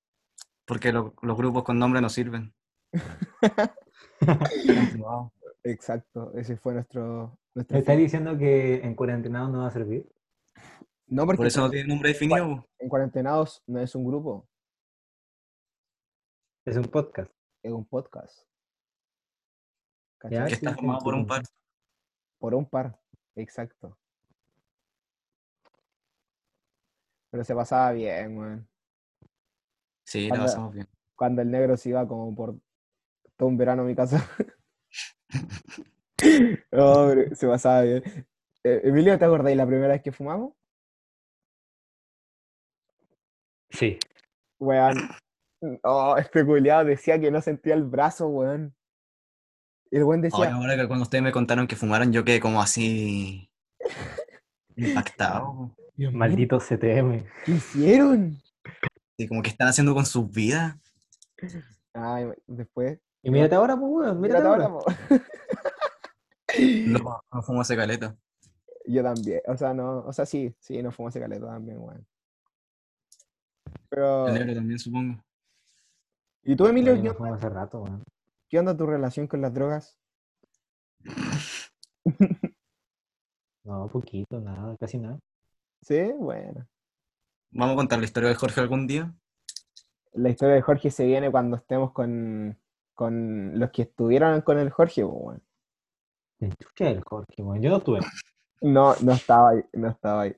Speaker 1: Porque lo- los grupos con nombre no sirven. [laughs] [laughs]
Speaker 2: Exacto, ese fue nuestro... nuestro
Speaker 3: ¿Me estás diciendo que en cuarentenado no va a servir?
Speaker 2: No, porque
Speaker 1: Por eso no
Speaker 2: en-
Speaker 1: tiene nombre definido.
Speaker 2: en Cuarentenados no es un grupo,
Speaker 3: Es un podcast.
Speaker 2: es un podcast.
Speaker 3: Ya,
Speaker 2: ¿Cachai?
Speaker 1: Que está formado por un par.
Speaker 2: Por un par, exacto. Pero se pasaba bien, weón.
Speaker 1: Sí, la
Speaker 2: Anda.
Speaker 1: pasamos bien.
Speaker 2: Cuando el negro se iba como por todo un verano a mi casa. [laughs] Oh, pero se pasaba bien. Eh, Emilio, ¿te acordáis la primera vez que fumamos?
Speaker 3: Sí.
Speaker 2: Weón. Oh, este culiado decía que no sentía el brazo, weón. Y el weón decía,
Speaker 1: ahora que cuando ustedes me contaron que fumaron, yo quedé como así. [laughs] impactado.
Speaker 2: "Dios mío,
Speaker 3: Maldito CTM.
Speaker 2: ¿qué hicieron?
Speaker 1: Y como que están haciendo con sus vidas.
Speaker 2: Ay, después.
Speaker 3: Y mírate ahora, pues, weón. Mírate
Speaker 2: Mírate
Speaker 3: ahora.
Speaker 2: ahora, po.
Speaker 1: No, [laughs] no fumo ese caleta.
Speaker 2: Yo también, o sea, no, o sea, sí, sí, no fumo ese caleta también, weón. Pero,
Speaker 1: El negro también, supongo.
Speaker 2: ¿y tú, Emilio, qué
Speaker 3: no hace rato, weón.
Speaker 2: qué onda tu relación con las drogas? [laughs]
Speaker 3: No, poquito, nada, casi nada.
Speaker 2: Sí, bueno.
Speaker 1: Vamos a contar la historia de Jorge algún día.
Speaker 2: La historia de Jorge se viene cuando estemos con, con los que estuvieron con el Jorge, weón.
Speaker 3: ¿Quién chucha es el Jorge, weón? Yo no estuve.
Speaker 2: No, no estaba ahí, no estaba ahí.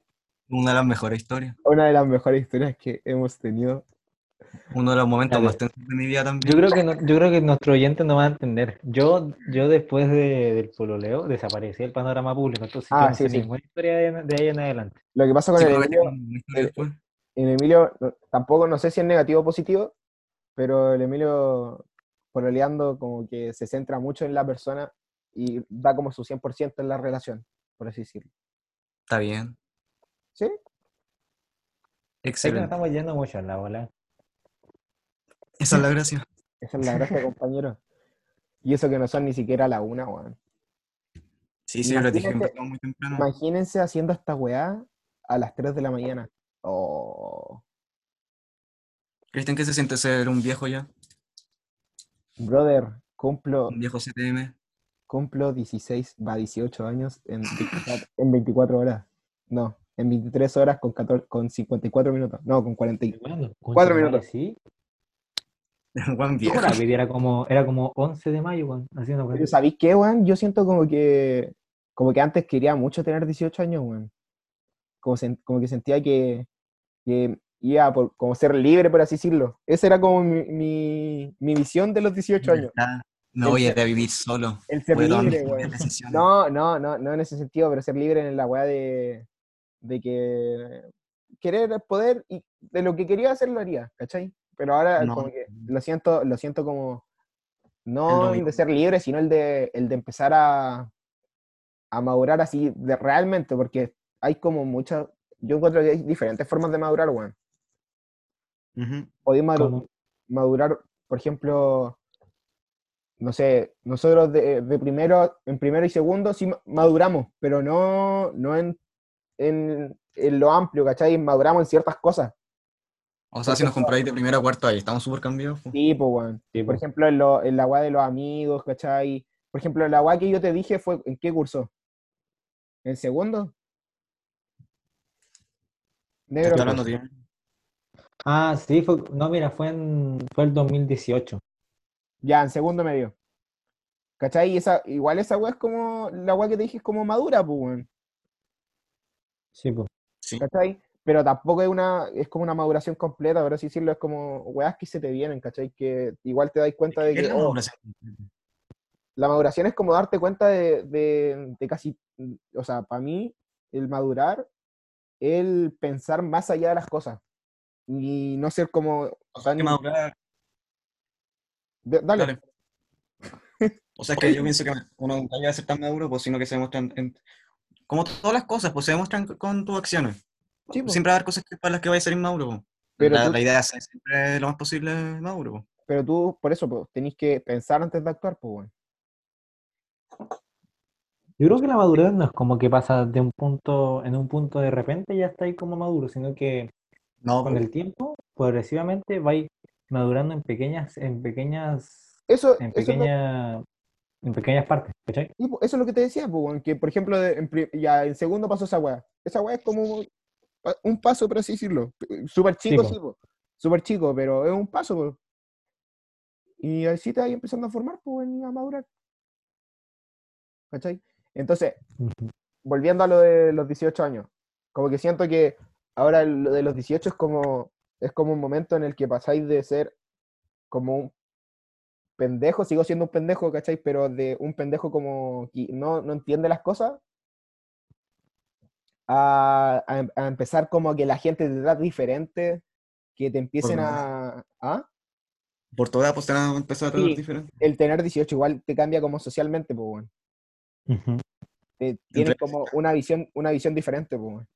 Speaker 1: Una de las mejores historias.
Speaker 2: Una de las mejores historias que hemos tenido.
Speaker 1: Uno de los momentos más tensos de mi vida también.
Speaker 3: Yo creo que no, yo creo que nuestro oyente no va a entender. Yo, yo después de- del pololeo desaparecí del panorama público, entonces yo
Speaker 2: Ah,
Speaker 3: no
Speaker 2: sí,
Speaker 3: sé
Speaker 2: sí.
Speaker 3: ninguna historia de, de ahí en adelante.
Speaker 2: Lo que pasa con
Speaker 1: Sí,
Speaker 2: el Emilio, el- el Emilio, tampoco no sé si es negativo o positivo, pero el Emilio, pololeando, como que se centra mucho en la persona y da como su 100% en la relación, por así decirlo.
Speaker 1: Está bien.
Speaker 2: ¿Sí?
Speaker 3: Nos
Speaker 1: Excelente.
Speaker 3: estamos yendo mucho en la bola.
Speaker 1: Esa es la gracia.
Speaker 2: Esa es la gracia, compañero. Y eso que no son ni siquiera la una, weón.
Speaker 1: Sí, sí, les dije muy temprano.
Speaker 2: Imagínense haciendo esta weá a las 3 de la mañana. Oh,
Speaker 1: Cristian, ¿qué se siente ser un viejo ya?
Speaker 2: Brother, cumplo,
Speaker 1: Un viejo CTM.
Speaker 2: cumplo 16, va 18 años en 24, en 24 horas. No, en 23 horas con, 14 con 54 minutos. No, con 40. y-
Speaker 3: Bueno,
Speaker 2: Cuatro
Speaker 3: concha tu madre,
Speaker 2: minutos.
Speaker 3: Sí. [laughs]
Speaker 1: Juan viejo.
Speaker 3: era como, era como 11 de mayo, weón. Haciendo
Speaker 2: Pero ¿sabéis qué, weón? Yo siento como que, como que antes quería mucho tener 18 años, weón. Como, sen- como que sentía que, que iba por como ser libre, por así decirlo. Esa era como mi, mi, mi visión de los 18 años. El
Speaker 1: voy a
Speaker 2: ser-
Speaker 1: ir a vivir solo.
Speaker 2: El ser
Speaker 1: Puedo
Speaker 2: libre,
Speaker 1: decisiones.
Speaker 2: No, no, no, no en ese sentido, pero ser libre en la weá de, de que querer poder y de lo que quería hacer lo haría, ¿cachai? Pero ahora
Speaker 1: No.
Speaker 2: como que lo siento, lo siento como no el de ser libre, sino el de, el de empezar a, a madurar así de realmente, porque hay como muchas, yo encuentro que hay diferentes formas de madurar, weón. Podéis madu-
Speaker 3: Como-
Speaker 2: madurar, por ejemplo, no sé, nosotros de, de primero, en primero y segundo sí ma- maduramos, pero no, no en, en, en lo amplio, ¿cachai? Maduramos en ciertas cosas.
Speaker 1: O sea, si nos compráis de primero a cuarto ahí, estamos súper cambiados.
Speaker 2: Sí, pues, weón.
Speaker 3: Sí,
Speaker 2: Por
Speaker 3: po.
Speaker 2: ejemplo, en, lo, en la weá de los amigos, ¿cachai? Por ejemplo, la weá que yo te dije fue, ¿en qué curso? ¿En segundo?
Speaker 1: ¿Qué
Speaker 2: Negro,
Speaker 1: está hablando, tío?
Speaker 3: Ah, sí, fue, no, mira, fue en, fue el 2018.
Speaker 2: ya, en segundo medio. ¿Cachai? Y esa, igual esa weá es como, la weá que te dije es como madura, pues, weón.
Speaker 3: Sí, pues.
Speaker 1: Sí.
Speaker 2: ¿cachai? Pero tampoco es una, es como una maduración completa, por así decirlo, es como weas que se te vienen, ¿cachai? Que igual te das cuenta de
Speaker 1: ¿Qué es
Speaker 2: que
Speaker 1: la
Speaker 2: oh,
Speaker 1: maduración?
Speaker 2: la maduración es como darte cuenta de, de, de casi, o sea, para mí, el madurar, el pensar más allá de las cosas. Y no ser como
Speaker 1: O sea,
Speaker 2: tan...
Speaker 1: que madurar.
Speaker 2: de- dale,
Speaker 1: Dale. O sea, es que yo pienso que uno nunca llega a ser tan maduro, pues, sino que se demuestran, en- como todas las cosas, pues se demuestran con tus acciones.
Speaker 2: sí, po.
Speaker 1: Siempre va a haber cosas que- para las que vais a ser inmaduro. pues.
Speaker 2: Pero
Speaker 1: la,
Speaker 2: tú-
Speaker 1: la idea es ser siempre lo más posible maduro. pues.
Speaker 2: pero tú, por eso, pues, tenéis que pensar antes de actuar, pues, weón.
Speaker 3: Yo creo que la madurez no es como que pasa de un punto, en un punto de repente y ya está ahí como maduro, sino que
Speaker 1: No,
Speaker 3: con
Speaker 1: pues,
Speaker 3: el tiempo, progresivamente, va madurando en pequeñas, en pequeñas,
Speaker 2: Eso,
Speaker 3: en
Speaker 2: eso es lo-
Speaker 3: pequeña, en pequeñas partes, ¿cachai?
Speaker 2: Po, eso es lo que te decía, que por ejemplo, en ya en segundo paso esa weá. Esa weá es como un, pa- un paso, por así decirlo. Súper chico, sí, po. Súper chico, pero es un paso, po. Y así te vas empezando a formar, pues, y a madurar. ¿Cachai? Entonces, volviendo a lo de los 18 años, como que siento que ahora lo de los 18 es como, es como un momento en el que pasáis de ser como un pendejo, sigo siendo un pendejo, ¿cachai? Pero de un pendejo como que no, no entiende las cosas, a, a em- a empezar como que la gente te trata diferente, que te empiecen a... ¿Ah?
Speaker 1: por toda pues te van a empezar a tratar
Speaker 2: Sí.
Speaker 1: diferente.
Speaker 2: El tener 18 igual te cambia como socialmente, pues, weón.
Speaker 3: Ujú.
Speaker 2: te- tienes como una visión, una visión diferente, pues, weón.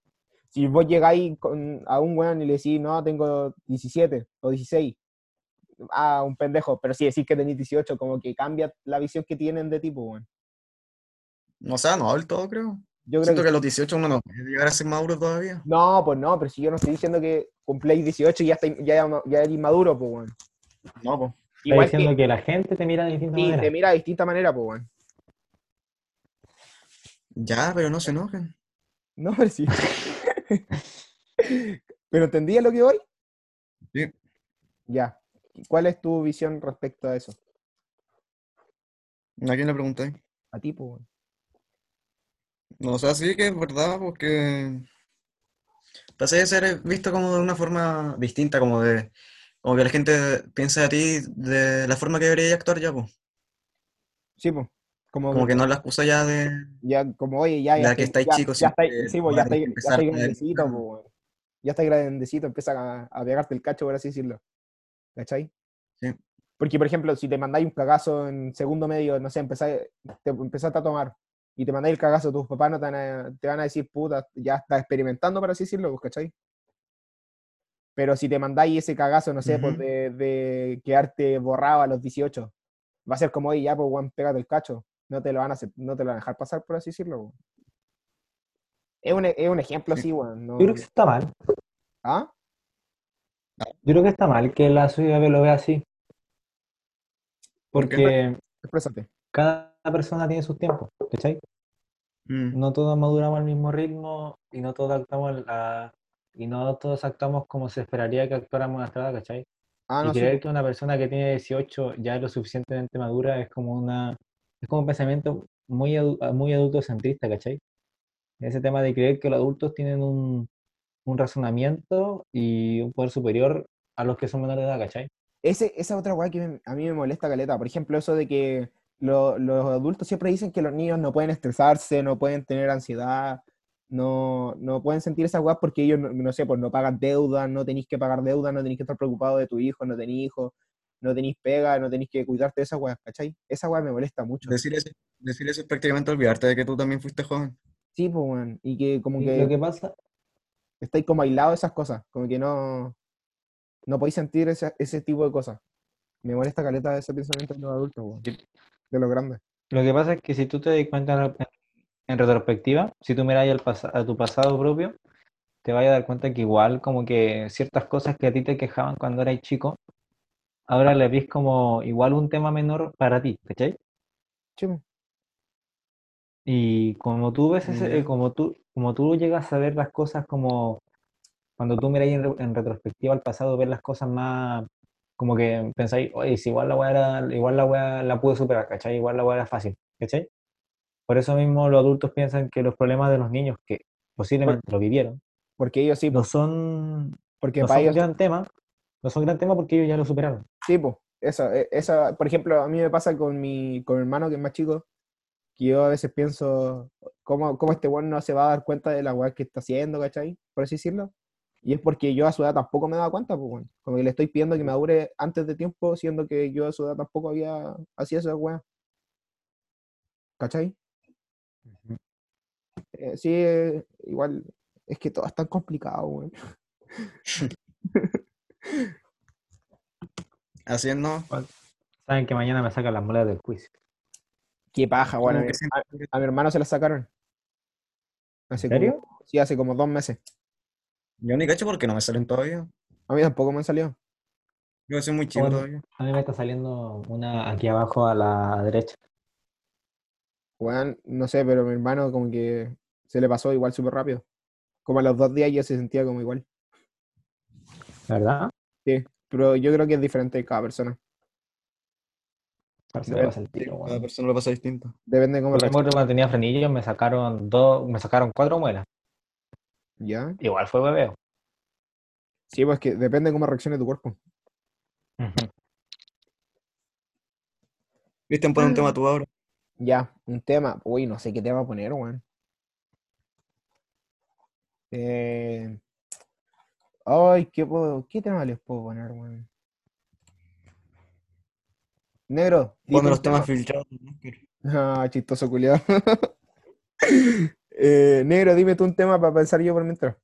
Speaker 2: Si vos llegáis con, a un weón y le decís, no, tengo 17 o 16, ah, un pendejo, pero si decís que tenés 18, como que cambia la visión que tienen de ti, pues, weón.
Speaker 1: O sea, no del todo, creo.
Speaker 2: Yo creo
Speaker 1: Siento
Speaker 2: que,
Speaker 1: que a los 18 uno no puede llegar a ser maduro todavía.
Speaker 2: No, pues no, pero si yo no estoy diciendo que cumpléis 18 y ya, estáis- ya, ya eres maduro, pues, weón.
Speaker 1: No, pues.
Speaker 3: Está
Speaker 2: Igual
Speaker 3: diciendo
Speaker 2: que,
Speaker 3: que... la gente te mira de distinta
Speaker 2: sí,
Speaker 3: manera.
Speaker 2: te mira de distinta manera, pues, weón.
Speaker 1: Ya, pero no se enojen.
Speaker 2: No, pero sí. [laughs] [laughs] ¿Pero entendías lo que voy?
Speaker 1: Sí.
Speaker 2: Ya. ¿Cuál es tu visión respecto a eso?
Speaker 1: ¿A quién le pregunté?
Speaker 2: A ti, pues.
Speaker 1: No, o sea, sí que es verdad, porque pasé de ser visto como de una forma distinta, como de como que la gente piensa de ti de la forma que debería actuar ya, pues.
Speaker 2: Sí, pues. Como,
Speaker 1: Como que no la excusa ya de
Speaker 2: ya, como, oye, ya, ya,
Speaker 1: que estáis chicos,
Speaker 2: ya estáis, sí, pues, ya estáis, grandecito, pues. Ya estáis grandecito, empieza a, a pegarte el cacho, por así decirlo. ¿Cachai?
Speaker 1: Sí.
Speaker 2: Porque, por ejemplo, si te mandáis un cagazo en segundo medio, no sé, empezáis, te empezaste a tomar y te mandáis el cagazo, tus papás no te van a, te van a decir, puta, ya estás experimentando, por así decirlo, pues, ¿cachai? Pero si te mandáis ese cagazo, no sé, pues
Speaker 1: Ujú.
Speaker 2: de, de quedarte borrado a los 18, va a ser como, oye, ya, pues, weón, pégate el cacho. No te lo van a, no te lo van a dejar pasar, por así decirlo, weón. Es un, es un ejemplo
Speaker 1: Sí.
Speaker 2: así, weón. no-
Speaker 3: Yo creo que está mal.
Speaker 2: ¿Ah?
Speaker 3: Yo creo que está mal que la sociedad lo vea así. Porque
Speaker 2: Exprésate.
Speaker 3: cada persona tiene sus tiempos, ¿cachai?
Speaker 1: Mm,
Speaker 3: No todos maduramos al mismo ritmo y no todos actuamos y no todos actuamos como se esperaría que actuáramos a nuestra edad, ¿cachai?
Speaker 2: Ah,
Speaker 3: y
Speaker 2: no, sí,
Speaker 3: creer
Speaker 2: pues.
Speaker 3: que una persona que tiene 18 ya es lo suficientemente madura es como una es como un pensamiento muy, adu- muy adultocentrista, ¿cachai? Ese tema de creer que los adultos tienen un, un razonamiento y un poder superior a los que son menores de edad, ¿cachai?
Speaker 2: Ese, esa otra weá que a mí me molesta caleta. Por ejemplo, eso de que lo- los adultos siempre dicen que los niños no pueden estresarse, no pueden tener ansiedad. no, no pueden sentir esas weas porque ellos, no, sé, pues no pagan deuda, no tenéis que pagar deuda, no tenéis que estar preocupado de tu hijo, no tenéis hijos, no tenéis pega, no tenéis que cuidarte de esas weas, ¿cachai? Esa wea me molesta mucho.
Speaker 1: Decir eso, decir eso es prácticamente olvidarte de que tú también fuiste joven.
Speaker 2: Sí, pues, weón. Y que como
Speaker 3: Y
Speaker 2: que
Speaker 3: Lo que pasa,
Speaker 2: estáis como aislados de esas cosas, como que no, no podéis sentir ese, ese tipo de cosas. Me molesta caleta ese pensamiento de los adultos, weón,
Speaker 3: Sí.
Speaker 2: de los grandes.
Speaker 3: lo que pasa es que si tú te das cuenta en, en retrospectiva, si tú miras al pas- a tu pasado propio, te vas a dar cuenta que igual como que ciertas cosas que a ti te quejaban cuando eras chico, ahora le ves como igual un tema menor para ti, ¿cachai?
Speaker 2: Sí.
Speaker 3: Y como tú ves ese-
Speaker 1: Ya.
Speaker 3: eh, como tú, como tú llegas a ver las cosas como cuando tú miráis en, en retrospectiva al pasado, ver las cosas más como que pensáis, oye, si igual la weá era, igual la weá la pude superar, ¿cachai? Igual la weá era fácil, ¿cachai? Por eso mismo los adultos piensan que los problemas de los niños que posiblemente lo vivieron,
Speaker 2: Porque ellos sí,
Speaker 3: no son,
Speaker 2: porque
Speaker 3: no
Speaker 2: para
Speaker 3: son
Speaker 2: ellos,
Speaker 3: gran tema, no son gran tema porque ellos ya lo superaron.
Speaker 2: Sí, pues, eso, e- esa, por ejemplo, a mí me pasa con mi, con mi hermano que es más chico, que yo a veces pienso, ¿cómo, cómo este weón no se va a dar cuenta de la weá que está haciendo, ¿cachai? Por así decirlo. Y es porque yo a su edad tampoco me daba cuenta, pues, weón. Como que le estoy pidiendo que me madure antes de tiempo, siendo que yo a su edad tampoco había, hacía esa weá. ¿Cachai? Eh, sí, eh, igual, es que todo es tan complicado, weón. [laughs]
Speaker 1: Así es, ¿no?
Speaker 3: Saben que mañana me sacan las muelas del juicio.
Speaker 2: Qué paja, weón. A, mi- a- hermano se la sacaron. Hace
Speaker 3: ¿En serio?
Speaker 2: como- sí, hace como dos meses.
Speaker 1: Yo ni cacho porque no me salen todavía.
Speaker 2: A mí tampoco me han salido.
Speaker 1: Yo soy muy chico
Speaker 3: Bueno.
Speaker 1: todavía.
Speaker 3: A mí me está saliendo una aquí abajo a la derecha.
Speaker 2: Weón, no sé, pero mi hermano como que se le pasó igual súper rápido. Como a los dos días ya se sentía como igual.
Speaker 3: ¿Verdad?
Speaker 2: Sí, pero yo creo que es diferente de cada persona.
Speaker 3: Parece
Speaker 2: Debe-
Speaker 3: que pasa el tiro,
Speaker 1: Cada persona lo pasa distinto.
Speaker 2: Depende de cómo
Speaker 3: Porque
Speaker 2: reaccione.
Speaker 3: cuando tenía frenillos me sacaron dos, me sacaron cuatro muelas.
Speaker 2: ¿Ya?
Speaker 3: Igual fue bebeo.
Speaker 2: Sí, pues que depende de cómo reaccione tu cuerpo.
Speaker 1: Cristian, pon un tema tú ahora.
Speaker 2: Ya, un tema. Uy, no sé qué tema poner, weón. Eh... Ay, ¿qué, puedo... ¿qué tema les puedo poner, weón? Negro. un
Speaker 1: los temas
Speaker 2: tema.
Speaker 1: filtrados.
Speaker 2: Ah, chistoso culiado. [laughs] eh, negro, dime tú un tema para pensar yo por mientras.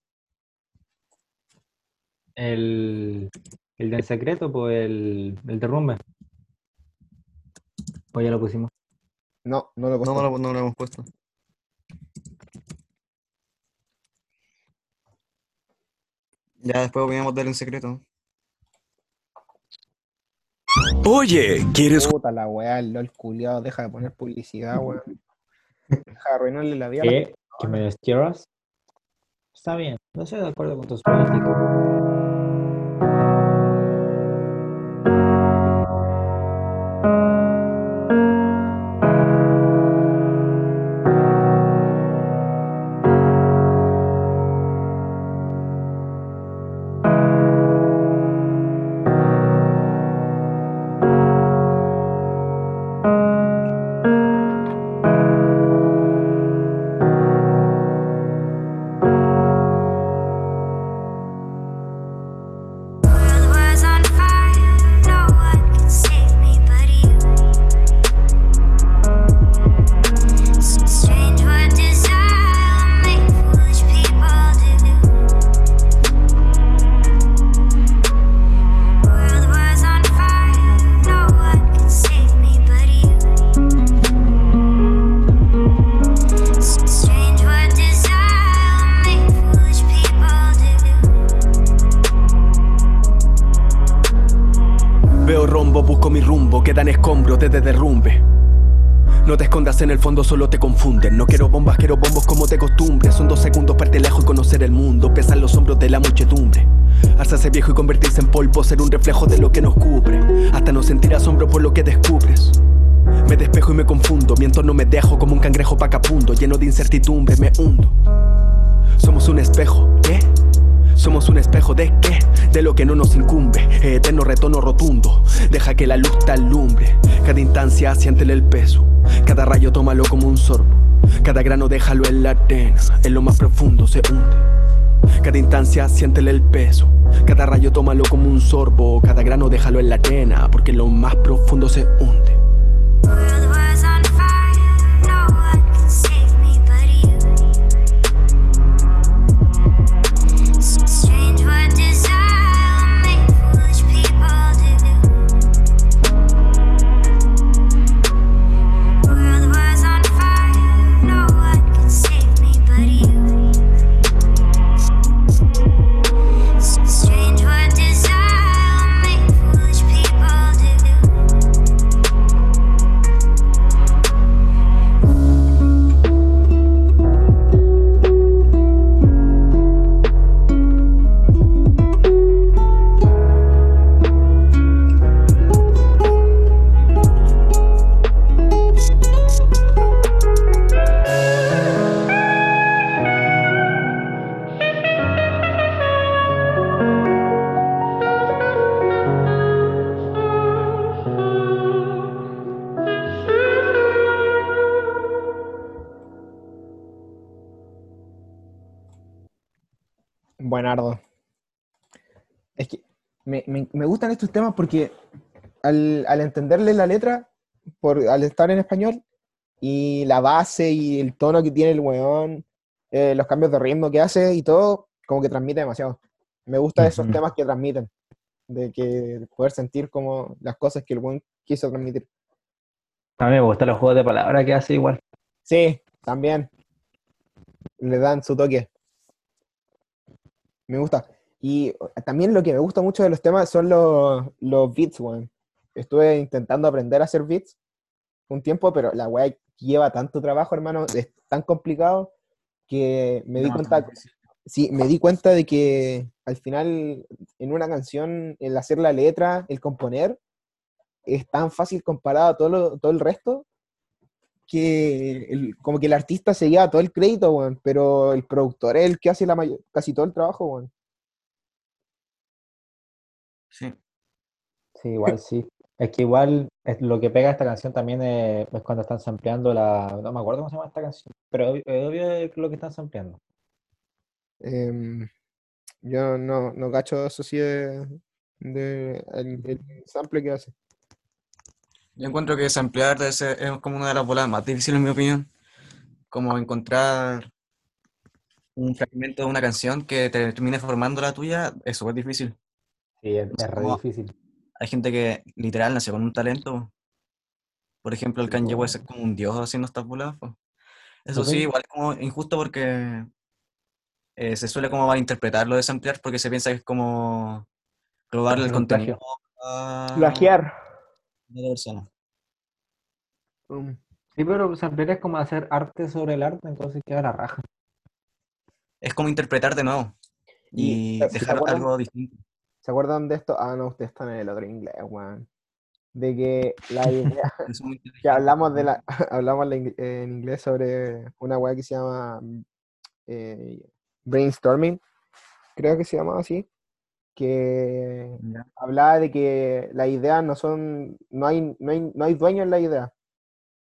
Speaker 3: El, el del secreto, pues el, el derrumbe. Pues ya lo pusimos.
Speaker 2: No, no lo
Speaker 1: No,
Speaker 2: puesto.
Speaker 1: no, lo- no lo hemos puesto. Ya después opinamos de él en secreto.
Speaker 9: Oye, ¿quieres
Speaker 2: Puta la weá, el LOL culiado, deja de poner publicidad, weón. Deja de arruinarle la vida a la
Speaker 3: ¿Qué? ¿Que me destierras? Está bien, no estoy de acuerdo con tus políticas.
Speaker 9: Nos incumbe. Eterno retorno rotundo. Deja que la luz te alumbre. Cada instancia siéntele el peso. Cada rayo tómalo como un sorbo. Cada grano déjalo en la arena, en lo más profundo se hunde. Cada instancia siéntele el peso, cada rayo tómalo como un sorbo, cada grano déjalo en la arena, porque en lo más profundo se hunde.
Speaker 2: Temas porque al, al entenderle la letra, por, al estar en español, y la base y el tono que tiene el weón, eh, los cambios de ritmo que hace y todo, como que transmite demasiado. Me gustan esos
Speaker 3: Ujú.
Speaker 2: temas que transmiten, de que poder sentir como las cosas que el weón quiso transmitir.
Speaker 3: A mí me gustan los juegos de palabras que hace igual.
Speaker 2: Sí, también. Le dan su toque. Me gusta. Y también lo que me gusta mucho de los temas son los, los beats, weón. Estuve intentando aprender a hacer beats un tiempo, pero la weá lleva tanto trabajo, hermano, es tan complicado que me di
Speaker 1: No,
Speaker 2: cuenta,
Speaker 1: tan difícil.
Speaker 2: sí, me di cuenta de que al final en una canción, el hacer la letra, el componer, es tan fácil comparado a todo, lo- todo el resto que el- como que el artista se lleva todo el crédito, weón, pero el productor es el que hace la mayor- casi todo el trabajo, weón.
Speaker 1: Sí.
Speaker 3: Sí, igual sí. Es que igual es lo que pega esta canción también es, es cuando están sampleando la. No me acuerdo cómo se llama esta canción, pero es obvio es lo que están sampleando.
Speaker 2: Em, yo no, no cacho eso sí de, de el, el sample que hace.
Speaker 1: Yo encuentro que samplear es como una de las bolas más difíciles, en mi opinión. Como encontrar un fragmento de una canción que te termine formando la tuya es súper difícil.
Speaker 3: Sí, es,
Speaker 1: No sé
Speaker 3: es re difícil.
Speaker 1: Hay gente que literal nace con un talento. Por ejemplo, el Kanye West es como un dios haciendo estas bolas. Eso sí, igual es como injusto porque eh, se suele como malinterpretar lo de samplear porque se piensa que es como robarle el contenido a
Speaker 2: Plagiar.
Speaker 1: persona.
Speaker 2: Mm.
Speaker 3: Sí, pero samplear es como hacer arte sobre el arte, entonces queda la raja.
Speaker 1: Es como interpretar de nuevo
Speaker 2: Y,
Speaker 1: y
Speaker 2: ¿se- se
Speaker 1: dejar algo distinto.
Speaker 2: ¿Se acuerdan de esto? Ah, no, ustedes están en el otro inglés, weón. De que la [laughs] idea, que hablamos de la, [laughs] hablamos en inglés sobre una weá que se llama eh, brainstorming, creo que se llama así, que
Speaker 1: Ya.
Speaker 2: hablaba de que las ideas no son, no hay, no hay, no hay dueño en la idea,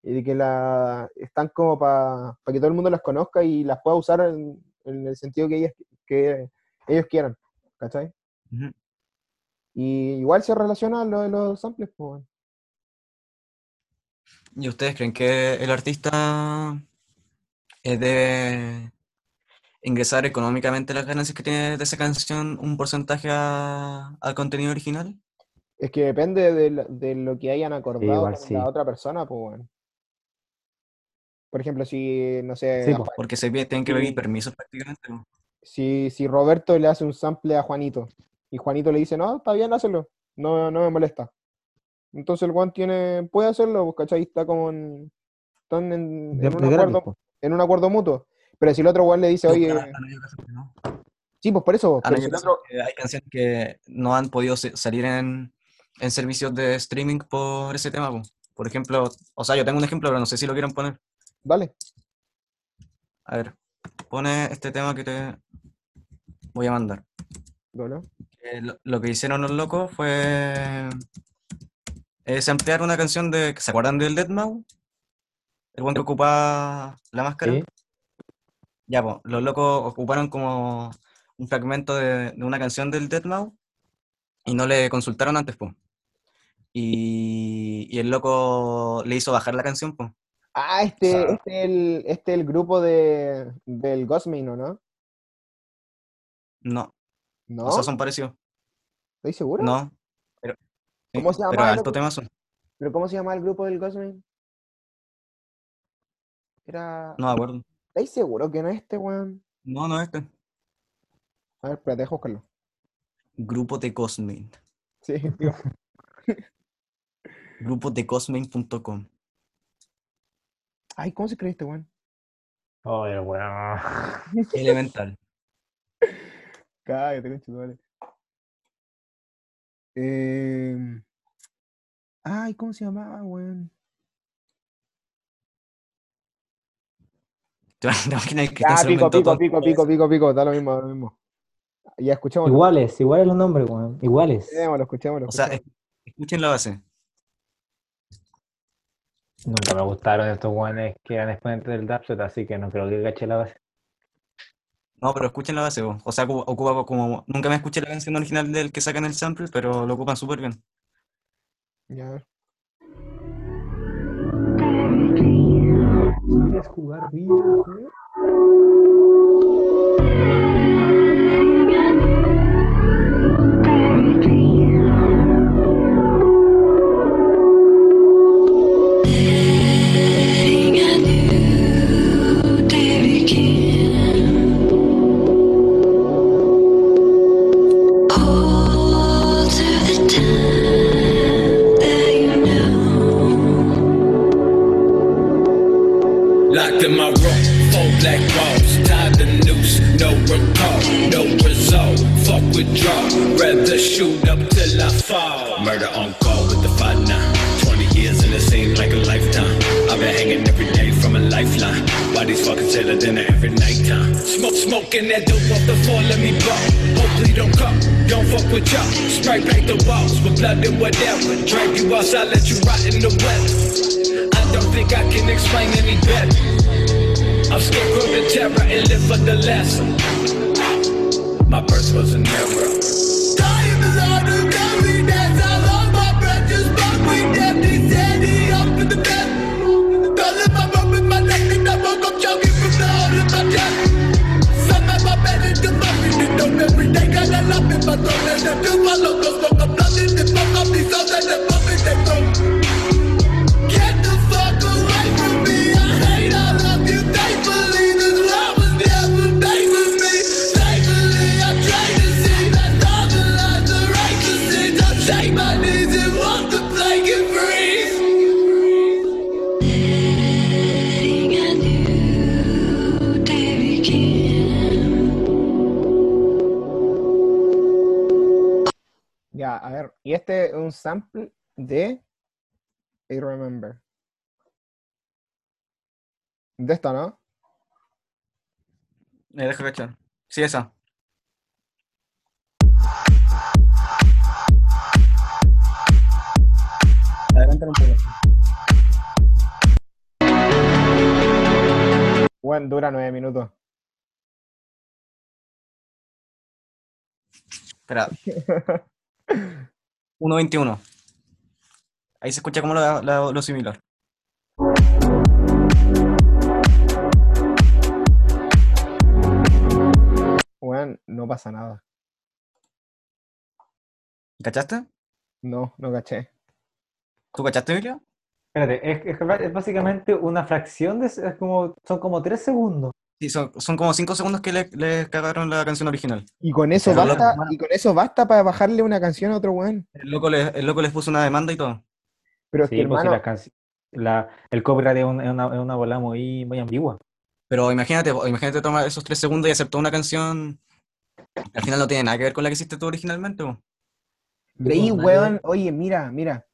Speaker 2: y de que la, están como para que todo el mundo las conozca y las pueda usar en, en el sentido que, ellas, que ellos quieran, ¿cachai?
Speaker 1: Ujú.
Speaker 2: Y igual se relaciona a lo de los samples, pues.
Speaker 1: ¿Y ustedes creen que el artista eh, debe ingresar económicamente las ganancias que tiene de esa canción un porcentaje a- al contenido original?
Speaker 2: Es que depende de, lo- de lo que hayan acordado
Speaker 3: igual
Speaker 2: con
Speaker 3: sí.
Speaker 2: la otra persona, pues, weón. Por ejemplo, si, no sé,
Speaker 3: Sí, pues.
Speaker 1: Porque se tienen que pedir permisos prácticamente.
Speaker 2: si, si Roberto le hace un sample a Juanito y Juanito le dice, no, está bien, hazlo, no, no me molesta. Entonces el Juan tiene, puede hacerlo, pues, ¿cachai? Está como en, están en, un acuerdo, en un acuerdo mutuo. Pero si el otro Juan le dice,
Speaker 1: Sí,
Speaker 2: oye,
Speaker 1: no.
Speaker 2: sí, pues por eso,
Speaker 1: Han
Speaker 2: pero si
Speaker 1: habido
Speaker 2: el
Speaker 1: casos
Speaker 2: otro,
Speaker 1: que hay canciones que no han podido salir en, en servicios de streaming por ese tema. po. Por ejemplo, o sea, yo tengo un ejemplo, pero no sé si lo quieren poner.
Speaker 2: dale,
Speaker 1: A ver, pone este tema que te voy a mandar.
Speaker 2: dale.
Speaker 1: Eh, lo, lo que hicieron los locos fue eh, samplear una canción de. ¿Se acuerdan del Deadmau5? el buen que ocupaba la máscara.
Speaker 3: Sí.
Speaker 1: Ya, pues, los locos ocuparon como un fragmento de, de una canción del Deadmau y no le consultaron antes, pues. Y, y el loco le hizo bajar la canción, pues.
Speaker 2: Ah, este,
Speaker 3: sea-
Speaker 2: este es el, este es el grupo de, del Ghostmain, ¿o no?
Speaker 1: No,
Speaker 2: ¿No?
Speaker 1: o sea, son parecidos.
Speaker 2: ¿Estoy seguro?
Speaker 1: No, pero,
Speaker 2: ¿Cómo se
Speaker 1: pero
Speaker 2: llama el
Speaker 1: alto tema son.
Speaker 2: ¿Pero cómo se llama el grupo del Ghostmain? Era...
Speaker 1: No me acuerdo.
Speaker 2: ¿Estáis seguro que no es este, weón?
Speaker 1: No, no es este.
Speaker 2: A ver, espérate, buscarlo.
Speaker 1: Grupo de Cosmain.
Speaker 2: Sí, [laughs] digo,
Speaker 1: Grupo de Cosmain.com.
Speaker 2: Ay, ¿cómo se cree este, weón?
Speaker 3: El weón.
Speaker 1: Elemental.
Speaker 2: Cállate, conchetumare. Eh... Ay, ¿cómo se llamaba, weón? [laughs]
Speaker 1: ¿Te imaginas que
Speaker 2: Ya,
Speaker 1: se lo
Speaker 2: pico, pico, pico, pico, pico, pico, da lo mismo, da lo mismo. Ya escuchémoslo.
Speaker 3: Iguales, iguales los nombres, weón. Iguales.
Speaker 2: Escuchémoslo, escuchémoslo.
Speaker 1: O sea, escuchen la base.
Speaker 3: Nunca me gustaron estos weones que eran exponentes del Dubstep, así que no creo que caché la base.
Speaker 1: No, pero escuchen la base, vos. O sea, ocu- ocupa como... Nunca me escuché la canción original del que sacan el sample, pero lo ocupan súper bien.
Speaker 2: Ya, a ver.
Speaker 3: ¿Quieres jugar
Speaker 10: these fucking sailor dinner every nighttime? Smoke, smoking that dope off the floor, let me blow. Hopefully don't come, don't fuck with y'all. Spray paint the walls with blood and whatever. Drag you outside, I let you rot in the weather. I don't think I can explain any better. I'm scared of the terror and live for the lesson. My birth was an error. Patrones
Speaker 11: de pluma, los con complacientes,
Speaker 2: con pisos de Y este es un sample de I Remember. De esta, ¿no?
Speaker 1: Me deja cachar. Sí, esa. Adelántalo un poco.
Speaker 2: Bueno, dura nueve minutos.
Speaker 1: Espera. [laughs] 1.21. Ahí se escucha como lo, lo- lo similar.
Speaker 2: Bueno, no pasa nada.
Speaker 1: ¿Cachaste?
Speaker 2: No, no caché.
Speaker 1: ¿Tú cachaste, Emilio?
Speaker 3: Espérate, es, es básicamente una fracción de. Es como, son como tres segundos.
Speaker 1: Son, son como 5 segundos que le, le cagaron la canción original.
Speaker 2: Y con eso
Speaker 1: Pero
Speaker 2: basta,
Speaker 1: loco,
Speaker 2: y con eso basta para bajarle una canción a otro weón.
Speaker 1: El loco, le- el loco les puso una demanda y todo.
Speaker 2: Pero es que
Speaker 3: Sí, si
Speaker 2: hermano,
Speaker 3: la canci- la- el copyright es, un- es una, es una bola muy, muy ambigua.
Speaker 1: Pero imagínate, imagínate tomar esos 3 segundos y hacer toda una canción. que Al final no tiene nada que ver con la que hiciste tú originalmente.
Speaker 2: Leí,
Speaker 3: Nadie-
Speaker 2: weón, oye, mira, mira.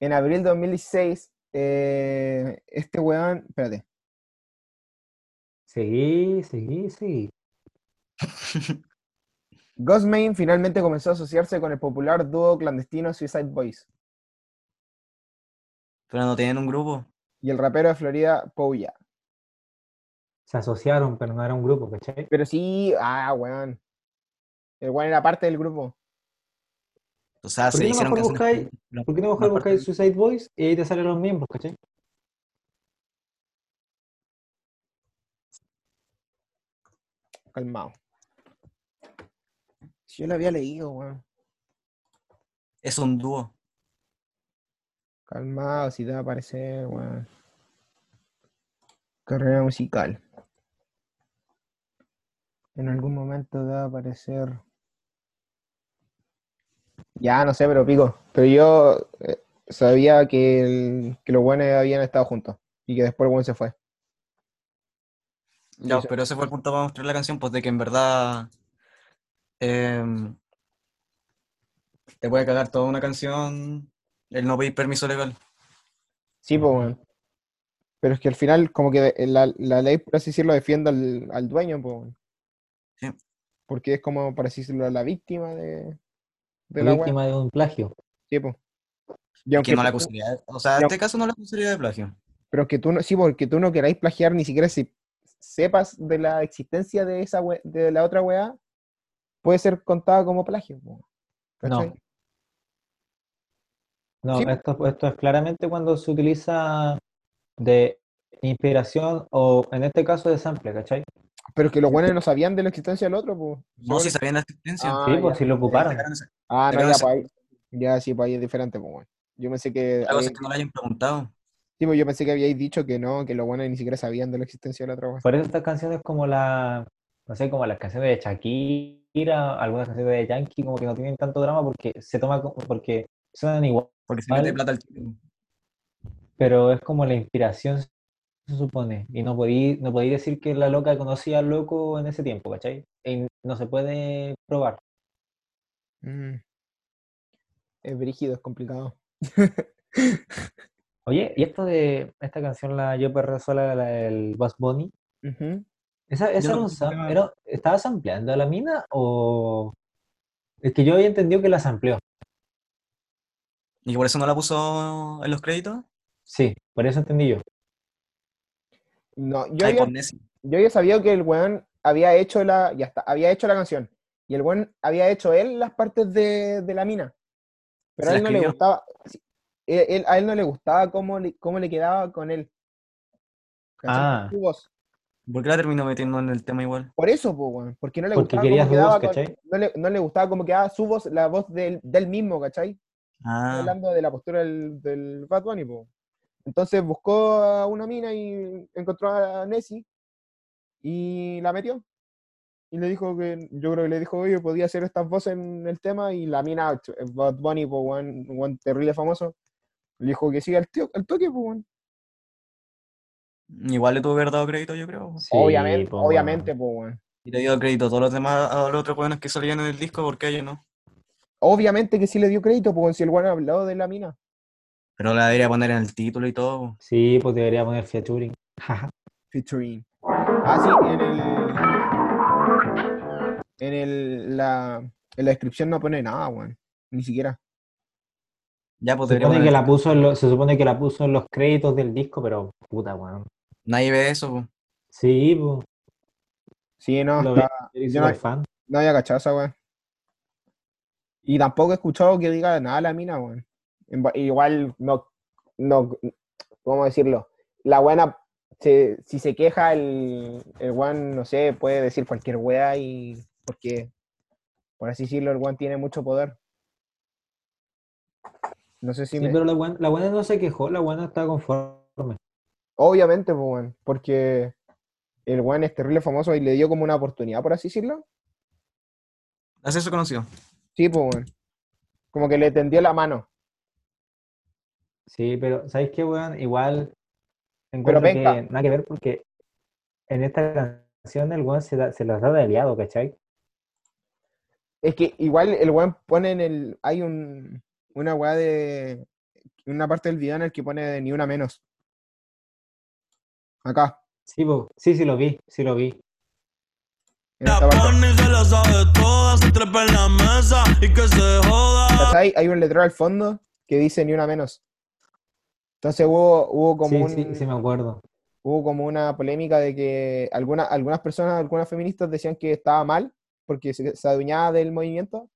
Speaker 2: En abril de 2016, eh, este weón, espérate.
Speaker 3: Seguí, seguí, seguí. [laughs]
Speaker 2: Ghostmain finalmente comenzó a asociarse con el popular dúo clandestino Suicide Boys.
Speaker 1: Pero no tienen un grupo.
Speaker 2: y el rapero de Florida, Pouya.
Speaker 3: Se asociaron, pero no era un grupo, ¿cachai?
Speaker 2: Pero sí, ah, weón. El weón era parte del grupo.
Speaker 1: O sea,
Speaker 3: ¿Por
Speaker 1: se
Speaker 3: qué no
Speaker 1: hicieron
Speaker 3: buscáis, ¿por qué no mejor buscáis Suicide Boys y ahí te salen los miembros, ¿cachai?
Speaker 2: Calmado. Si yo lo había leído, weón.
Speaker 1: Es un dúo.
Speaker 2: Calmado, si te va a aparecer, weón. Carrera musical. En algún momento te va a aparecer. Ya, no sé, pero pico. Pero yo eh, sabía que, el- que los buenos habían estado juntos. Y que después el buen se fue.
Speaker 1: Ya,
Speaker 2: Eso.
Speaker 1: pero ese fue el punto para mostrar la canción, pues de que en verdad em, te puede cagar toda una canción el no pedir permiso legal.
Speaker 2: Sí, pues, weón. Pero es que al final, como que la, la ley, por así decirlo, defiende al, al dueño, pues. weón.
Speaker 1: Sí.
Speaker 2: Porque es como, por así decirlo, la víctima de, de
Speaker 3: La víctima de un plagio.
Speaker 2: Sí, pues. Y
Speaker 1: Que
Speaker 2: aunque
Speaker 1: no la acusaría, o sea, en este caso no la acusaría de plagio.
Speaker 2: Pero que tú no, sí, porque tú no queráis plagiar ni siquiera si sepas de la existencia de esa we- de la otra weá, puede ser contada como plagio.
Speaker 3: No. No,
Speaker 2: Sí.
Speaker 3: esto, esto es claramente cuando se utiliza de inspiración o en este caso de sample, ¿cachai?
Speaker 2: Pero que los buenos no sabían de la existencia del otro, pues.
Speaker 1: No, si sabían la existencia.
Speaker 2: Ah,
Speaker 3: Sí, pues
Speaker 2: ya.
Speaker 3: si lo ocuparon.
Speaker 2: Ah, no, ya,
Speaker 1: esa-
Speaker 2: pues ahí- Ya, sí, pues ahí es diferente, pues, bueno. Yo pensé que.
Speaker 1: La cosa
Speaker 2: había-
Speaker 1: es que no la hayan preguntado.
Speaker 2: Sí, pues yo pensé que habíais dicho que no, que los buenos ni siquiera sabían de la existencia de la otra.
Speaker 3: Por eso estas canciones como la, no sé, como las canciones de Shakira, algunas canciones de Yankee, como que no tienen tanto drama porque se toma, como- porque suenan igual,
Speaker 1: Porque se mete plata al chico.
Speaker 3: pero es como la inspiración, se supone, y no podí, no podí decir que la loca conocía al loco en ese tiempo, ¿cachai? Y no se puede probar.
Speaker 2: Mm. Es brígido, es complicado. [laughs]
Speaker 3: Oye, y esto de esta canción, la Yo Perreo Sola, la del Bass Bunny. ¿esa, esa
Speaker 1: no
Speaker 3: era sam-
Speaker 1: era-
Speaker 3: ¿estaba sampleando a la mina o...? Es que yo había entendido que la sampleó.
Speaker 1: Y por eso no la puso en los créditos.
Speaker 3: Sí, por eso entendí yo.
Speaker 2: No, yo
Speaker 1: Ay,
Speaker 2: había,
Speaker 1: por necio.
Speaker 2: yo había sabido que el weón había hecho la. Ya está, había hecho la canción. Y el weón había hecho él las partes de, de la mina. Pero
Speaker 1: ¿Se
Speaker 2: a él no le gustaba. Sí, él- él- a él no le gustaba cómo le, cómo le quedaba con él. ¿Cachai?
Speaker 3: Ah.
Speaker 2: Su voz.
Speaker 1: ¿Por qué la terminó metiendo en el tema igual?
Speaker 2: Por eso, po, weón, porque no le
Speaker 3: Porque
Speaker 2: gustaba
Speaker 3: quería
Speaker 2: cómo
Speaker 3: su voz,
Speaker 2: quedaba no, le, no le gustaba cómo quedaba su voz, la voz del, del mismo, ¿cachai?
Speaker 1: Ah,
Speaker 2: hablando de la postura del, del Bad Bunny, po. Entonces buscó a una mina y encontró a Nessie y la metió. Y le dijo que, yo creo que le dijo, oye, podía hacer estas voces en el tema. Y la mina, ch- Bad Bunny, po, weón terrible famoso, le dijo que sí al, tío, al toque, weón.
Speaker 1: igual le tuvo que haber dado crédito, yo creo.
Speaker 3: Sí,
Speaker 2: obviamente,
Speaker 3: po,
Speaker 2: obviamente, po, weón.
Speaker 1: Y le dio crédito a todos los demás, a los otros jóvenes que salían en el disco, porque a ellos no.
Speaker 2: Obviamente que sí le dio crédito, pues si el weón habló de la mina.
Speaker 1: Pero la debería poner en el título y todo.
Speaker 3: Sí, pues debería poner featuring. [laughs]
Speaker 2: Featuring. Ah, sí, en el. En el. La, en la descripción no pone nada, weón. Ni siquiera.
Speaker 1: Ya, pues
Speaker 3: Se supone, que la puso en lo- se supone que la puso en los créditos del disco, pero puta, weón.
Speaker 1: Nadie ve eso, pues.
Speaker 3: Sí, pues.
Speaker 2: Sí, no, está- yo no-
Speaker 3: fan.
Speaker 2: no había cachado esa, weón. Y tampoco he escuchado que diga nada la mina, weón. Igual, no. no ¿Cómo decirlo? La buena. Se, si se queja, el, el weón, no sé, puede decir cualquier weá y. Porque. Por así decirlo, el weón tiene mucho poder. No sé si
Speaker 3: Sí,
Speaker 2: me.
Speaker 3: pero la buena, la buena no se quejó, la buena está conforme.
Speaker 2: Obviamente, pues, weón, porque el weón es terrible famoso y le dio como una oportunidad, por así decirlo.
Speaker 1: Hace eso conocido.
Speaker 2: Sí, pues, weón. Como que le tendió la mano.
Speaker 3: Sí, pero ¿sabes qué, weón? Igual encuentro que
Speaker 2: venga.
Speaker 3: nada que ver porque en esta canción el weón se, da- se las da de aliado, ¿cachai?
Speaker 2: Es que igual el weón pone en el. Hay un, una weá de. Una parte del video en el que pone de ni una menos. Acá.
Speaker 3: Sí, po. sí, sí lo vi, sí lo vi.
Speaker 2: En esta parte.
Speaker 6: se la sabe toda, se trepa en la mesa y que se joda.
Speaker 2: ¿Cachai? Hay un letrero al fondo que dice ni una menos. Entonces hubo, hubo como
Speaker 3: Sí,
Speaker 2: un,
Speaker 3: sí, sí me acuerdo.
Speaker 2: hubo como una polémica de que alguna- algunas personas, algunas feministas decían que estaba mal porque se, se adueñaba del movimiento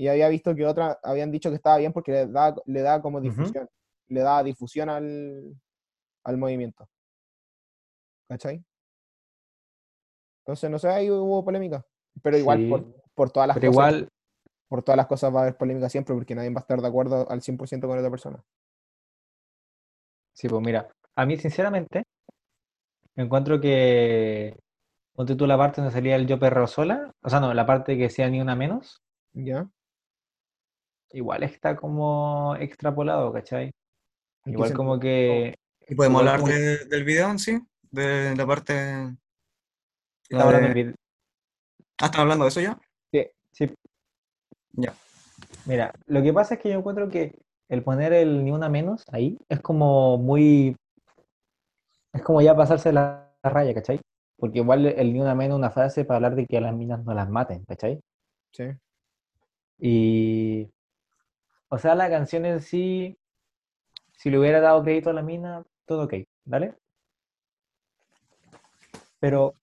Speaker 2: y había visto que otras habían dicho que estaba bien porque le da, le da como difusión, le da difusión al, al movimiento. ¿Cachai? Entonces, no sé, ahí hubo polémica. Pero igual
Speaker 3: Sí.
Speaker 2: por, por todas las
Speaker 3: Pero
Speaker 2: cosas,
Speaker 3: igual,
Speaker 2: por todas las cosas va a haber polémica siempre porque nadie va a estar de acuerdo al 100% con otra persona.
Speaker 3: sí, pues mira, a mí sinceramente encuentro que ponte tú la parte donde salía el yo perreo sola, o sea, no, la parte que sea ni una menos,
Speaker 2: ¿Ya?
Speaker 3: Igual está como extrapolado, ¿cachai?
Speaker 2: ¿En qué
Speaker 3: Igual como que
Speaker 1: ¿Y podemos hablar
Speaker 3: como-
Speaker 1: de- del video en sí? De la parte... la
Speaker 3: hablando del
Speaker 1: Ah, ¿están hablando de eso ya?
Speaker 3: Sí.
Speaker 1: Ya.
Speaker 3: Mira, lo que pasa es que yo encuentro que el poner el ni una menos ahí es como muy. Es como ya pasarse la, la raya, ¿cachai? Porque igual el ni una menos es una frase para hablar de que a las minas no las maten, ¿cachai?
Speaker 2: Sí.
Speaker 3: Y. O sea, la canción en sí, si le hubiera dado crédito a la mina, todo ok, ¿vale? Pero,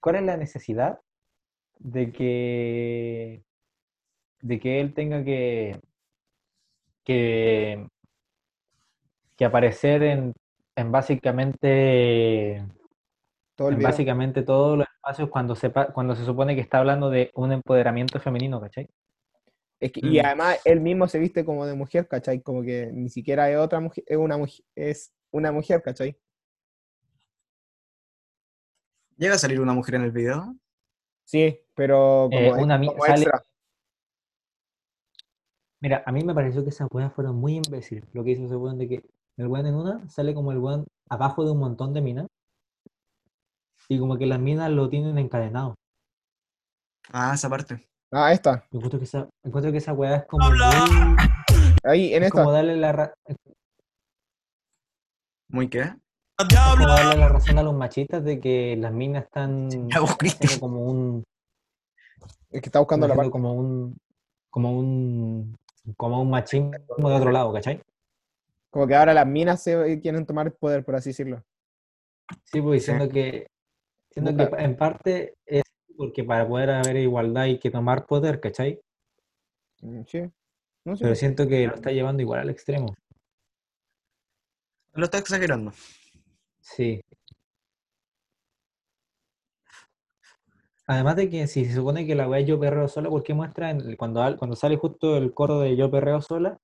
Speaker 3: ¿cuál es la necesidad de que. de que él tenga que. que. que aparecer en, en básicamente.
Speaker 2: Todo
Speaker 3: en básicamente todos los espacios cuando se, cuando se supone que está hablando de un empoderamiento femenino, ¿cachai?
Speaker 2: Es que- y
Speaker 1: Mm.
Speaker 2: además él mismo se viste como de mujer, ¿cachai? Como que ni siquiera es otra mujer, es una mujer, es una mujer, ¿cachai?
Speaker 1: ¿Llega a salir una mujer en el video?
Speaker 2: Sí, pero como,
Speaker 3: Eh, una
Speaker 2: como
Speaker 3: sale-
Speaker 2: extra.
Speaker 3: Mira, a mí me pareció que esas weas fueron muy imbéciles. Lo que hizo ese weón de que el weón en una sale como el weón abajo de un montón de minas. Y como que las minas lo tienen encadenado.
Speaker 1: Ah, esa parte.
Speaker 2: Ah, esta.
Speaker 3: Encuentro que esa, encuentro que esa wea es como muy,
Speaker 2: Ahí, en
Speaker 3: es
Speaker 2: esta.
Speaker 3: como darle la ra-
Speaker 1: ¿Muy qué?
Speaker 3: como darle la razón a los machistas de que las minas están [laughs] haciendo como un
Speaker 2: Es que está buscando la parte.
Speaker 3: como un como un como un machismo de otro lado, ¿cachai?
Speaker 2: Como que ahora las minas se quieren tomar el poder, por así decirlo.
Speaker 3: Sí, pues diciendo que, diciendo que en parte es porque para poder haber igualdad hay que tomar poder, ¿cachai?
Speaker 2: Mm, Sí. No sé.
Speaker 3: Pero siento que lo está llevando igual al extremo.
Speaker 1: Lo está exagerando.
Speaker 3: Sí. Además de que si se supone que la weá es yo perreo sola, ¿por qué muestra en cuando, cuando sale justo el coro de yo perreo sola?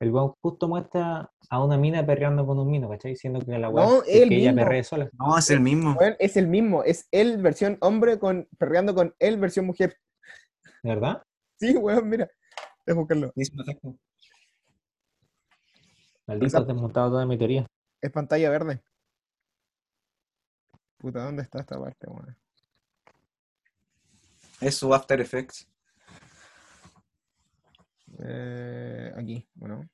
Speaker 3: El weón justo muestra a una mina perreando con un mino, ¿cachai? Diciendo que la weá
Speaker 2: No,
Speaker 3: es que
Speaker 2: él
Speaker 3: ella sola.
Speaker 1: No, es el mismo.
Speaker 2: Es el mismo, es él versión hombre con perreando con él versión mujer.
Speaker 3: ¿De verdad?
Speaker 2: Sí, weón, mira. Deja buscarlo.
Speaker 1: Mismo efecto.
Speaker 3: Maldito, has desmontado toda mi teoría.
Speaker 2: Es pantalla verde. Puta, ¿dónde está esta parte, weón?
Speaker 1: Es su After Effects.
Speaker 2: Eh, aquí, bueno.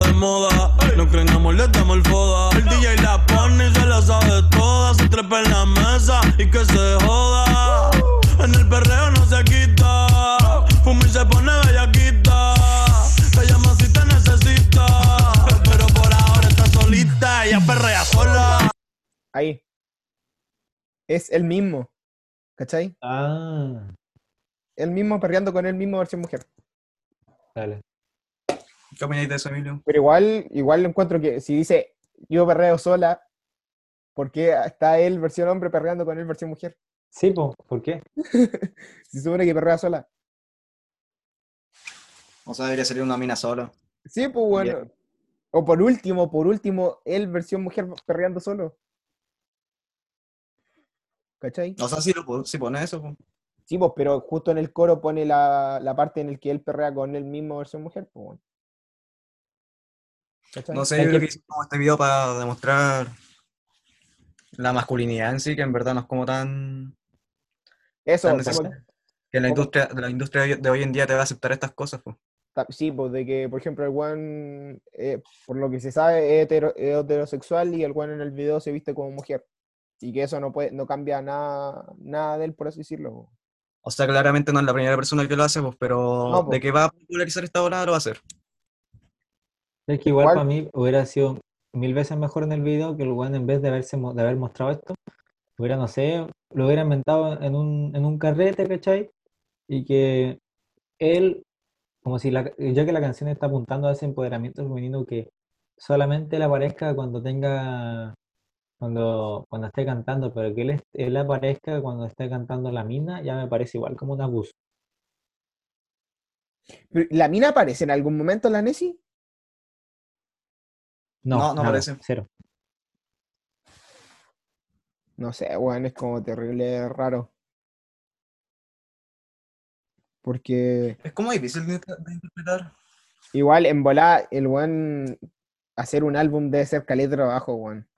Speaker 7: de moda. No creenamos, le damos el foda. El DJ la pone y se la sabe toda. Se trepa en la mesa y que se joda. En el perreo no se quita. Fuma y se pone bellaquita. Te llama si te necesita. Pero por ahora está solita. Ella perrea sola.
Speaker 2: Ahí. Es el mismo. ¿Cachai?
Speaker 3: Ah,
Speaker 2: El mismo perreando con él mismo versión mujer.
Speaker 3: dale.
Speaker 1: ¿Qué opináis de eso, Emilio?
Speaker 2: Pero igual, igual encuentro que si dice yo perreo sola, ¿por qué está él versión hombre perreando con él versión mujer?
Speaker 3: Sí, po, ¿por qué? [laughs]
Speaker 2: Se supone que perrea sola.
Speaker 1: O sea, debería salir una mina sola.
Speaker 2: Sí, pues bueno. O por último, por último, él versión mujer perreando solo. ¿Cachai?
Speaker 1: O sea, si, lo, si pone eso, po.
Speaker 2: Sí, pues, pero justo en el coro pone la, la parte en el que él perrea con él mismo versión mujer, pues bueno.
Speaker 1: No sé, yo creo
Speaker 3: que-
Speaker 1: hicimos este video para demostrar la masculinidad en sí, que en verdad no es como tan...
Speaker 2: Eso,
Speaker 1: tan
Speaker 2: como-.
Speaker 1: Que la industria, la industria de hoy- en día te va a aceptar estas cosas, pues.
Speaker 2: sí, pues de que, por ejemplo, el one, eh, por lo que se sabe, es hetero- es heterosexual y el one en el video se viste como mujer. Y que eso no puede, no cambia nada, nada de él, por así decirlo.
Speaker 1: O sea, claramente no es la primera persona que lo hace, pues, pero
Speaker 2: No, po.
Speaker 1: de que va a popularizar esta ola lo va a hacer.
Speaker 3: Es que igual
Speaker 2: Igual-
Speaker 3: para mí hubiera sido mil veces mejor en el video que el weón en vez de haberse de haber mostrado esto, hubiera, no sé, lo hubiera inventado en un, en un carrete, ¿cachai? Y que él, como si la, ya que la canción está apuntando a ese empoderamiento femenino, que solamente le aparezca cuando tenga, cuando, cuando esté cantando, pero que él, él aparezca cuando esté cantando la mina, ya me parece igual como un abuso.
Speaker 2: Pero, ¿La mina aparece en algún momento en la Nessie?
Speaker 3: No,
Speaker 1: No, no
Speaker 3: nada,
Speaker 1: aparece.
Speaker 3: cero.
Speaker 2: No sé, weón, es como terrible raro. Porque
Speaker 1: Es como difícil de, de interpretar.
Speaker 2: igual en volá el weón hacer un álbum debe ser caleta de trabajo, weón.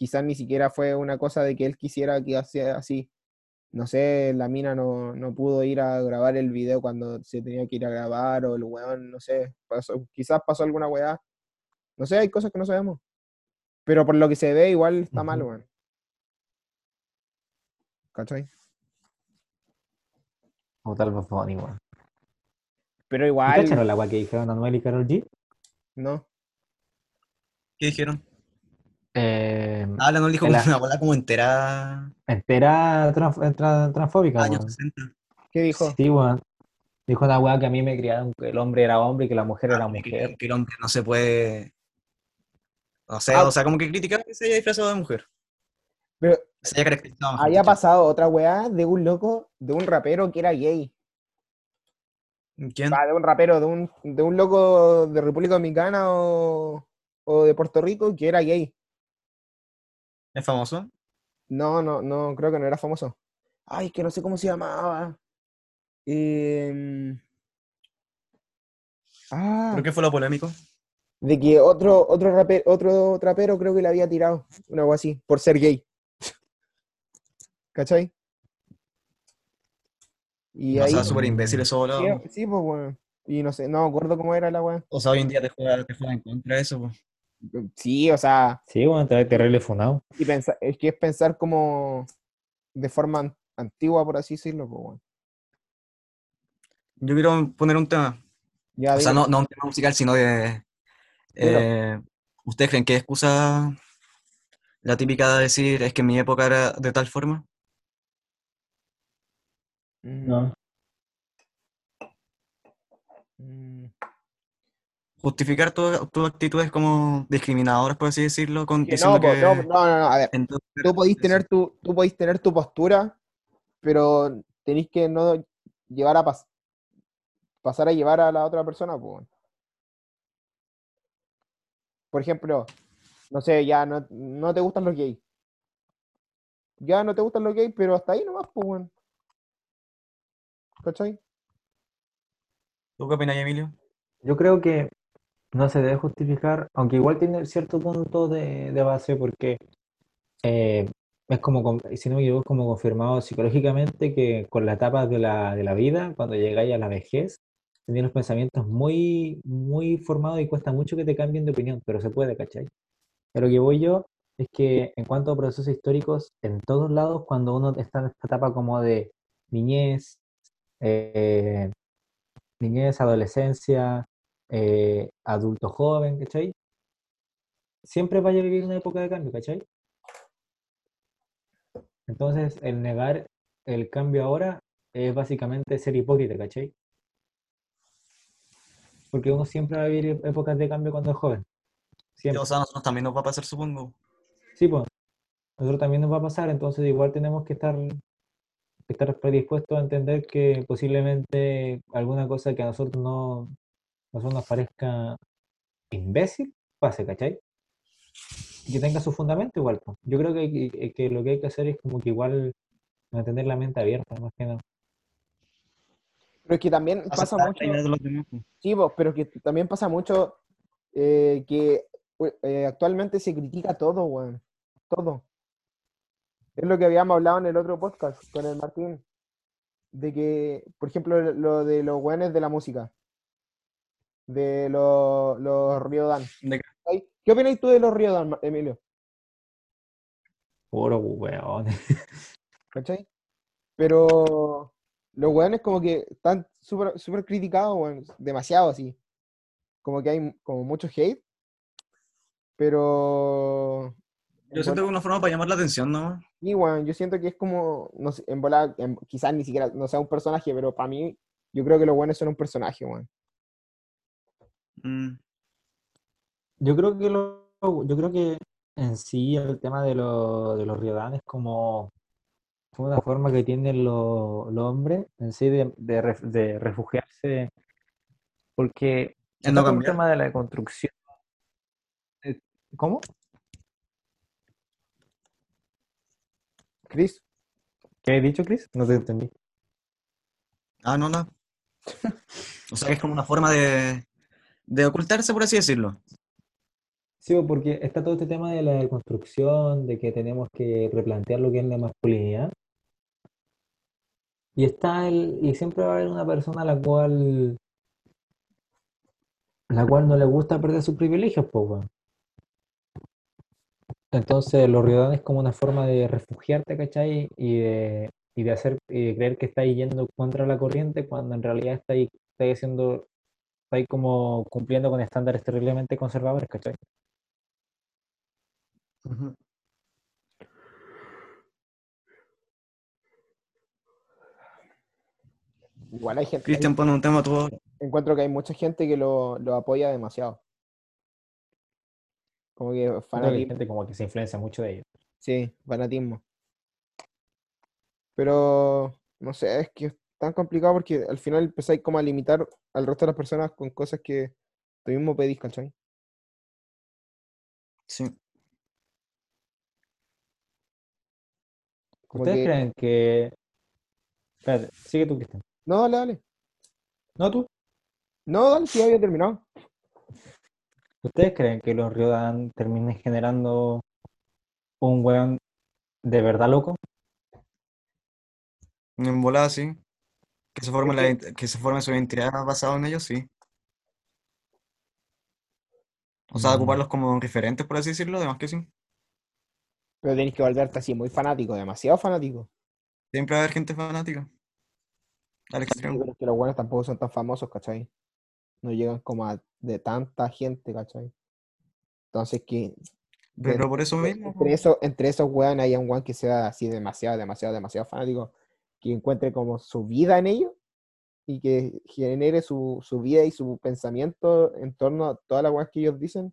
Speaker 2: Quizás ni siquiera fue una cosa de que él quisiera que sea así. No sé, la mina no, no pudo ir a grabar el video cuando se tenía que ir a grabar, o el weón, no sé, pasó, quizás pasó alguna weá. No sé, hay cosas que no sabemos. Pero por lo que se ve, igual está mal,
Speaker 3: Ujú.
Speaker 2: weón. ¿Cachai?
Speaker 3: O tal vez Bonnie, weón.
Speaker 2: Pero
Speaker 3: ¿Y
Speaker 2: igual,
Speaker 3: cacharon la weá que dijeron Anuel y Karol G?
Speaker 2: no.
Speaker 1: ¿Qué dijeron?
Speaker 3: Eh,
Speaker 1: Ah, no dijo como
Speaker 3: la-
Speaker 1: una bola como entera.
Speaker 3: entera trans- tra- transfóbica,
Speaker 1: Años
Speaker 3: weón.
Speaker 1: 60.
Speaker 2: ¿Qué dijo?
Speaker 3: Sí, weón. Dijo una weá que a mí me criaron que el hombre era hombre y que la mujer era
Speaker 1: Ah, que,
Speaker 3: mujer.
Speaker 1: que el hombre no se puede. No sé,
Speaker 2: Ah.
Speaker 1: o sea, como que criticar que se haya disfrazado de mujer.
Speaker 2: Pero
Speaker 1: Se haya caracterizado
Speaker 2: había pasado otra weá de un loco, de un rapero que era gay.
Speaker 1: ¿Quién?
Speaker 2: Ah, de un rapero, de un, de un loco de República Dominicana o, o de Puerto Rico que era gay.
Speaker 1: ¿Es famoso?
Speaker 2: No, no, no, creo que no era famoso. Ay, que no sé cómo se llamaba. Em, Ah,
Speaker 1: ¿Pero qué fue lo polémico?
Speaker 2: de que otro, otro, rape- otro trapero creo que le había tirado, una algo así, por ser gay. [laughs] ¿Cachai? Y
Speaker 1: No, o
Speaker 2: ahí.
Speaker 1: sea, súper imbécil eso,
Speaker 2: Sí,
Speaker 1: boludo.
Speaker 2: sí, pues bueno. Y no sé, no me acuerdo cómo era la weá.
Speaker 1: O sea, hoy en día te juega, te juega en contra de eso. pues.
Speaker 2: Sí, o sea,
Speaker 3: Sí, weón, te terrible funado.
Speaker 2: y pensa- es que es pensar como de forma an- antigua, por así decirlo, pues bueno.
Speaker 1: Yo quiero poner un tema.
Speaker 2: Ya,
Speaker 1: O sea, no, no un tema musical, sino de. eh, ¿Ustedes creen que excusa la típica de decir es que en mi época era de tal forma?
Speaker 2: Mm,
Speaker 1: Justificar tu- tus actitudes como discriminadoras, por así decirlo, con
Speaker 2: que
Speaker 1: diciendo
Speaker 2: no, po,
Speaker 1: que.
Speaker 2: no, no, no, no, a ver, tú podís tener tu, tú podís tener tu postura, pero tenéis que no llevar a pas- pasar a llevar a la otra persona, pues. bueno. Por ejemplo, no sé, ya no, no te gustan los gays. Ya no te gustan los gays, pero hasta ahí nomás, pues, bueno. ¿Cachai?
Speaker 1: ¿Tú qué opinas, Emilio?
Speaker 3: Yo creo que no se debe justificar, aunque igual tiene cierto punto de, de base, porque eh, es como, si no me equivoco, es como confirmado psicológicamente que con la etapa de la, de la vida, cuando llegáis a la vejez, tenéis los pensamientos muy, muy formados y cuesta mucho que te cambien de opinión, pero se puede, ¿cachai? Pero lo que voy yo es que en cuanto a procesos históricos, en todos lados, cuando uno está en esta etapa como de niñez, eh, niñez, adolescencia, eh, adulto joven, ¿cachai? Siempre vaya a vivir una época de cambio, ¿cachai? Entonces, el negar el cambio ahora es básicamente ser hipócrita, ¿cachai? Porque uno siempre va a vivir épocas de cambio cuando es joven. Siempre.
Speaker 1: O sea, a nosotros también nos va a pasar, supongo.
Speaker 3: Sí, pues. Nosotros también nos va a pasar, entonces igual tenemos que estar, estar predispuestos a entender que posiblemente alguna cosa que a nosotros no, nosotros nos parezca imbécil, pase, ¿cachai? Y que tenga su fundamento igual. pues. Yo creo que, hay que- que lo que hay que hacer es como que igual mantener la mente abierta, más que nada.
Speaker 2: Pero es que también pasa mucho. Sí, vos, pero que también pasa mucho eh, que eh, actualmente se critica todo, weón. Todo. Es lo que habíamos hablado en el otro podcast con el Martín. De que, por ejemplo, lo de los weones de la música. De los, los Riodan. ¿Qué opinas tú de los Riodan, Emilio?
Speaker 3: Puro weón. [laughs]
Speaker 2: ¿Cachai? Pero los weones como que están súper súper criticados, weón. Demasiado así. Como que hay como mucho hate. pero...
Speaker 1: Yo siento que es una forma para llamar la atención, ¿no?
Speaker 2: Y bueno, yo siento que es como, no sé, en bola, en- quizás ni siquiera, no sea un personaje, pero para mí, yo creo que los buenos son un personaje, weón.
Speaker 1: Mm.
Speaker 3: Yo creo que lo, yo creo que en sí el tema de, lo- de los Riodan es como una forma que tienen los los hombres en sí de, de, de refugiarse, porque
Speaker 1: no
Speaker 3: el
Speaker 1: cambiar.
Speaker 3: tema de la construcción. ¿Cómo?
Speaker 2: Chris,
Speaker 3: ¿Qué he dicho, Chris? No te entendí.
Speaker 1: Ah, no, no. [laughs] O sea, que es como una forma de, de ocultarse, por así decirlo.
Speaker 3: Sí, pues, porque está todo este tema de la construcción, de que tenemos que replantear lo que es la masculinidad. Y está el, y siempre va a haber una persona a la cual, la cual no le gusta perder sus privilegios, pues. Entonces, los riodanes es como una forma de refugiarte, ¿cachai? Y de, y de hacer, y de creer que estáis yendo contra la corriente cuando en realidad estáis, estáis haciendo, estáis como cumpliendo con estándares terriblemente conservadores, ¿cachai?
Speaker 2: igual hay gente,
Speaker 1: Cristian pone un tema todo.
Speaker 2: encuentro que hay mucha gente que lo, lo apoya demasiado. Como que fanatismo,
Speaker 3: gente como que se influencia mucho de ellos.
Speaker 2: sí, fanatismo. Pero, no sé, es que tan complicado porque al final empezáis como a limitar al resto de las personas con cosas que tú mismo pedís, ¿cachai?
Speaker 1: Sí.
Speaker 2: Como
Speaker 3: ¿Ustedes
Speaker 2: que-
Speaker 3: creen que... Espérate, sigue tú, Cristian.
Speaker 2: No, dale, dale.
Speaker 3: ¿No tú?
Speaker 2: No, dale, sí, había terminado.
Speaker 3: ¿Ustedes creen que los Riodan terminen generando un weón de verdad loco?
Speaker 1: En volada, sí. Que se forme, la,
Speaker 2: que-
Speaker 1: se forme su identidad basado en ellos, sí. O sea,
Speaker 3: Mm.
Speaker 1: ocuparlos como referentes, por así decirlo, además que sí.
Speaker 2: Pero tenéis que volverte así muy fanático, demasiado fanático.
Speaker 1: Siempre va a haber gente fanática. Al extremo.
Speaker 2: que los buenos tampoco son tan famosos, ¿cachai? No llegan como a de tanta gente, ¿cachai? Entonces que
Speaker 1: Pero por eso mismo.
Speaker 2: entre, eso, entre esos weones haya un weón que sea así demasiado, demasiado, demasiado fanático, que encuentre como su vida en ello y que genere su, su vida y su pensamiento en torno a todas las weas que ellos dicen.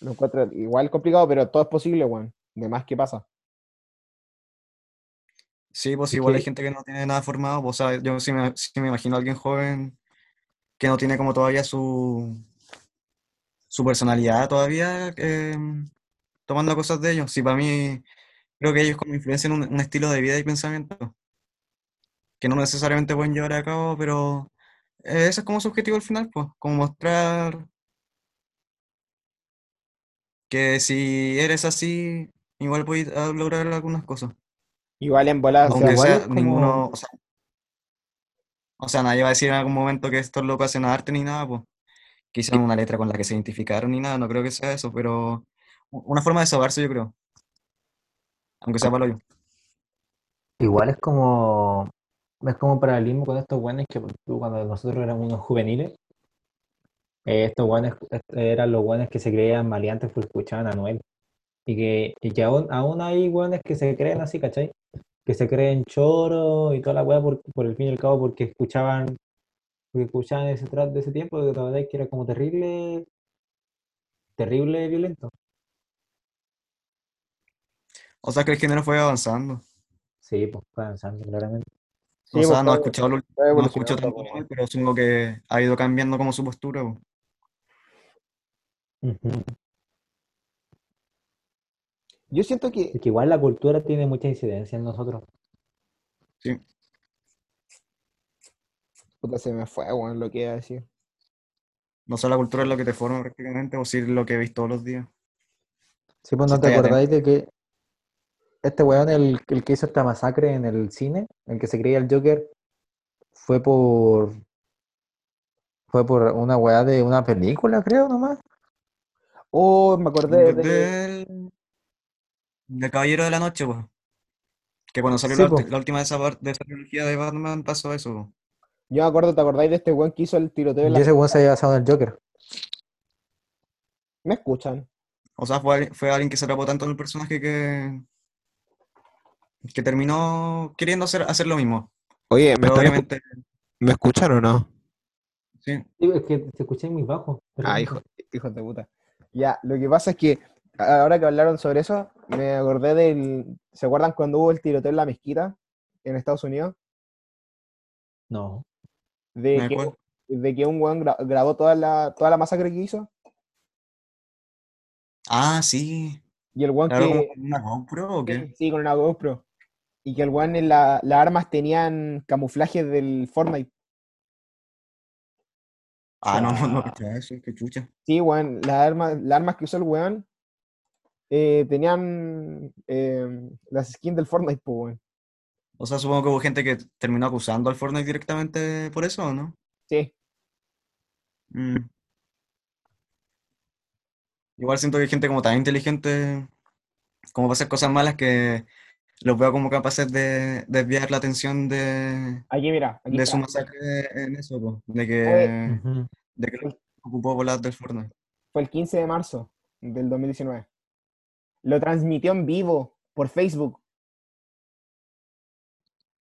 Speaker 2: Lo encuentro igual complicado, pero todo es posible, weón. De más que pasa.
Speaker 1: Sí, pues
Speaker 3: Es
Speaker 1: igual hay gente que no tiene nada formado. pues, o sea, yo sí me, sí me imagino a alguien joven que no tiene como todavía su, su personalidad todavía eh, tomando cosas de ellos. Sí, para mí creo que ellos como influencian un, un estilo de vida y pensamiento que no necesariamente pueden llevar a cabo, pero eh, ese es como su objetivo al final, pues, como mostrar que si eres así, igual puedes ah, lograr algunas cosas.
Speaker 2: Igual en sea,
Speaker 1: Aunque sea
Speaker 3: como-
Speaker 1: ninguno, o sea, o sea, nadie va a decir en algún momento que estos locos hacen arte ni nada, pues, que hicieron una letra con la que se identificaron ni nada, no creo que sea eso, pero una forma de desahogarse, yo creo, aunque sea para yo.
Speaker 3: Igual es como, es como paralelismo con estos guanes que cuando nosotros éramos unos juveniles, eh, estos guanes eran los guanes que se creían maleantes porque escuchaban a Noel. Y que, y que aún, aún hay guanes que se creen así, ¿cachai? Que se creen choros y toda la weá por, por el fin y al cabo porque escuchaban, porque escuchaban ese trap de ese tiempo, de la verdad que era como terrible, terrible violento.
Speaker 1: O sea, que el género fue avanzando.
Speaker 3: Sí, pues fue avanzando claramente.
Speaker 2: Sí,
Speaker 1: O
Speaker 2: pues,
Speaker 1: sea, no he escuchado, lo- no he escuchado tanto,
Speaker 2: pues,
Speaker 1: pero supongo que ha ido cambiando como su postura, pues.
Speaker 2: Yo siento que
Speaker 3: Es que igual la cultura tiene mucha incidencia en nosotros.
Speaker 1: Sí.
Speaker 2: puta, se me fue, weón, lo que iba a decir.
Speaker 1: No solo la cultura es lo que te forma prácticamente, o sí lo que ves todos los días.
Speaker 3: Sí, pues no te acordáis de que este weón, el, el que hizo esta masacre en el cine, el que se creía el Joker, fue por fue por una weá de una película, creo, nomás.
Speaker 2: Oh, me acordé de...
Speaker 1: Del, del Caballero de la Noche, pues. Que cuando salió
Speaker 3: Sí,
Speaker 1: la, última de esa, de esa trilogía de Batman pasó eso. po.
Speaker 2: Yo me acuerdo, ¿te acordáis de este weón que hizo el tiroteo en
Speaker 3: Y
Speaker 2: la...
Speaker 3: ese weón se había basado en el Joker.
Speaker 2: ¿Me escuchan?
Speaker 1: O sea, fue, alguien- fue alguien que se atrapó tanto en el personaje que, que terminó queriendo hacer, hacer lo mismo.
Speaker 12: Oye, ¿me, escu-
Speaker 1: obviamente,
Speaker 12: ¿me escuchan o no?
Speaker 1: sí.
Speaker 3: Sí, es que te escuché muy bajo.
Speaker 2: Ah, hijo, hijos de puta. Ya, lo que pasa es que ahora que hablaron sobre eso, me acordé del. ¿Se acuerdan cuando hubo el tiroteo en la mezquita en Estados Unidos?
Speaker 3: No.
Speaker 2: De
Speaker 1: ¿Me
Speaker 2: que, de que un weón gra- grabó toda la, toda la masacre que hizo.
Speaker 1: Ah, sí.
Speaker 2: Y el weón que.
Speaker 1: con una GoPro o qué?
Speaker 2: Sí, con una GoPro. Y que el weón en la- las armas tenían camuflajes del Fortnite.
Speaker 1: Ah, no, no, no, eso, qué chucha.
Speaker 2: Sí, weón, las armas, las armas que usó el weón eh, tenían eh, las skins del Fortnite, pues, weón.
Speaker 1: O sea, supongo que hubo gente que terminó acusando al Fortnite directamente por eso, ¿o no?
Speaker 2: Sí,
Speaker 1: Mm. Igual siento que hay gente como tan inteligente como para hacer cosas malas que los veo como capaces de desviar la atención de,
Speaker 2: aquí mira, aquí
Speaker 1: de
Speaker 2: está.
Speaker 1: su masacre en eso, po, de que, de que lo ocupó por las del Fortnite.
Speaker 2: Fue el 15 de marzo del 2019. Lo transmitió en vivo por Facebook,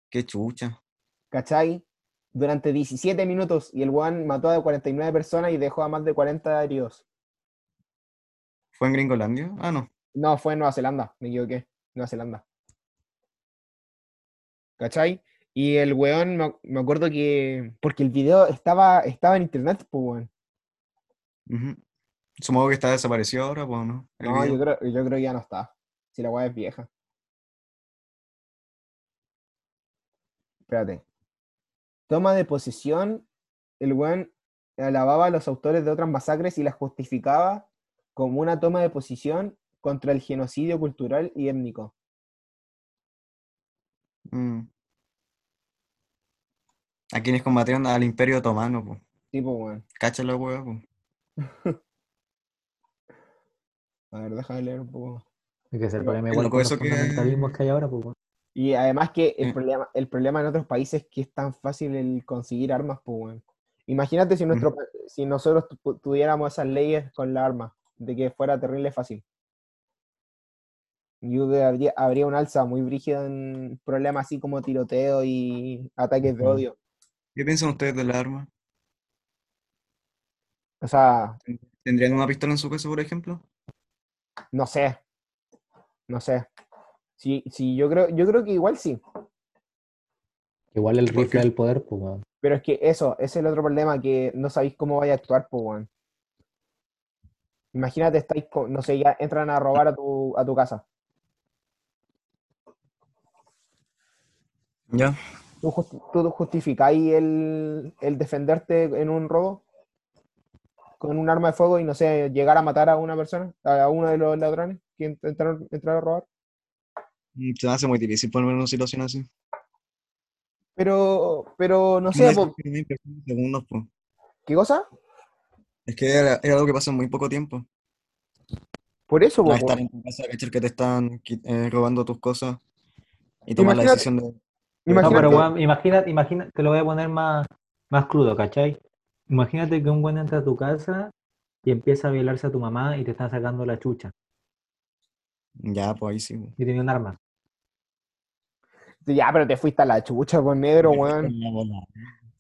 Speaker 1: Qué chucha.
Speaker 2: ¿cachai? Durante 17 minutos y el weón mató a 49 personas y dejó a más de 40 heridos.
Speaker 1: ¿Fue en Gringolandia? Ah, no.
Speaker 2: No, fue en Nueva Zelanda, me equivoqué. Nueva Zelanda. ¿Cachai? Y el weón, me, me acuerdo que. Porque el video estaba, estaba en internet, pues, weón.
Speaker 1: Ujú. Supongo que está desaparecido ahora, pues, ¿no? El
Speaker 2: No, yo creo, yo creo que ya no está. Si la weá es vieja. Espérate. Toma de posesión. El weón alababa a los autores de otras masacres y las justificaba como una toma de posición contra el genocidio cultural y étnico.
Speaker 1: Mm. A quienes combatieron al Imperio Otomano, pues.
Speaker 2: Tipo, weón.
Speaker 1: Cacha la hueá, pues. [laughs]
Speaker 2: A ver, déjame leer un poco.
Speaker 3: Es que
Speaker 2: Pero
Speaker 3: problema igual con los
Speaker 1: eso que-
Speaker 3: fundamentalismos que hay ahora, pues. bueno.
Speaker 2: Y además que el
Speaker 1: Eh.
Speaker 2: problema, el problema en otros países es que es tan fácil el conseguir armas, pues, weón. Imagínate si, nuestro, pa- si nosotros tu- tuviéramos esas leyes con la arma, de que fuera terrible fácil. Yo creo que habría, habría un alza muy brígida en problemas así como tiroteo y ataques de odio.
Speaker 1: ¿Qué piensan ustedes de la arma?
Speaker 2: O sea,
Speaker 1: ¿Tendrían una pistola en su casa, por ejemplo?
Speaker 2: no sé. No sé. Sí, sí, yo creo, yo creo que igual sí.
Speaker 3: Igual el
Speaker 1: ¿Por
Speaker 3: rifle del poder, pues.
Speaker 2: Pero es que eso, ese es el otro problema, que no sabéis cómo vaya a actuar, pues, weón. Imagínate, estáis, con- no sé, ya entran a robar a tu, a tu casa.
Speaker 1: Ya.
Speaker 2: ¿Tú, justi- tú justificáis el, el defenderte en un robo con un arma de fuego y, no sé, llegar a matar a una persona, a uno de los ladrones que intentaron entrar a robar?
Speaker 1: Mm, Se me hace muy difícil ponerme en una situación así.
Speaker 2: Pero, pero, no sé, po,
Speaker 1: segundos, po.
Speaker 2: ¿qué cosa?
Speaker 1: Es que era, era algo que pasa en muy poco tiempo.
Speaker 2: Por eso, po,
Speaker 1: estar en tu casa, cachar que te están eh, robando tus cosas y tomar la decisión de...
Speaker 3: No,
Speaker 2: Imagínate,
Speaker 3: pero weón, imagina, imagina, te lo voy a poner más, más crudo, ¿cachai? Imagínate que un buen entra a tu casa y empieza a violarse a tu mamá y te está sacando la chucha
Speaker 1: Ya, pues ahí sí.
Speaker 3: y tiene un arma.
Speaker 2: ya, pero te fuiste a la chucha, pues, negro, weón.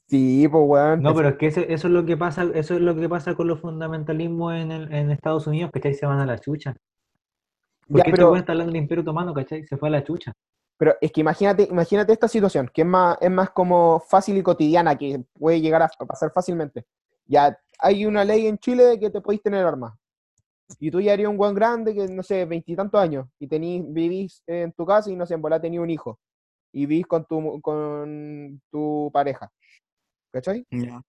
Speaker 2: Sí, pues, weón.
Speaker 3: No, pero es que eso, eso es lo que pasa, eso es lo que pasa con los fundamentalismos en, el- en Estados Unidos, ¿cachai? Se van a la chucha.
Speaker 2: Ya,
Speaker 3: Porque este
Speaker 2: pero-
Speaker 3: weón está hablando del Imperio Otomano, ¿cachai? Se fue a la chucha.
Speaker 2: Pero es que imagínate, imagínate esta situación, que es más, es más como fácil y cotidiana, que puede llegar a, pasar fácilmente. Ya hay una ley en Chile de que te podéis tener armas. Y tú ya eres un buen grande que, no sé, veintitantos años, y tenís, vivís en tu casa y, no sé, en volá tenís un hijo. Y vivís con tu, con tu pareja. ¿Cachai?
Speaker 1: Ya.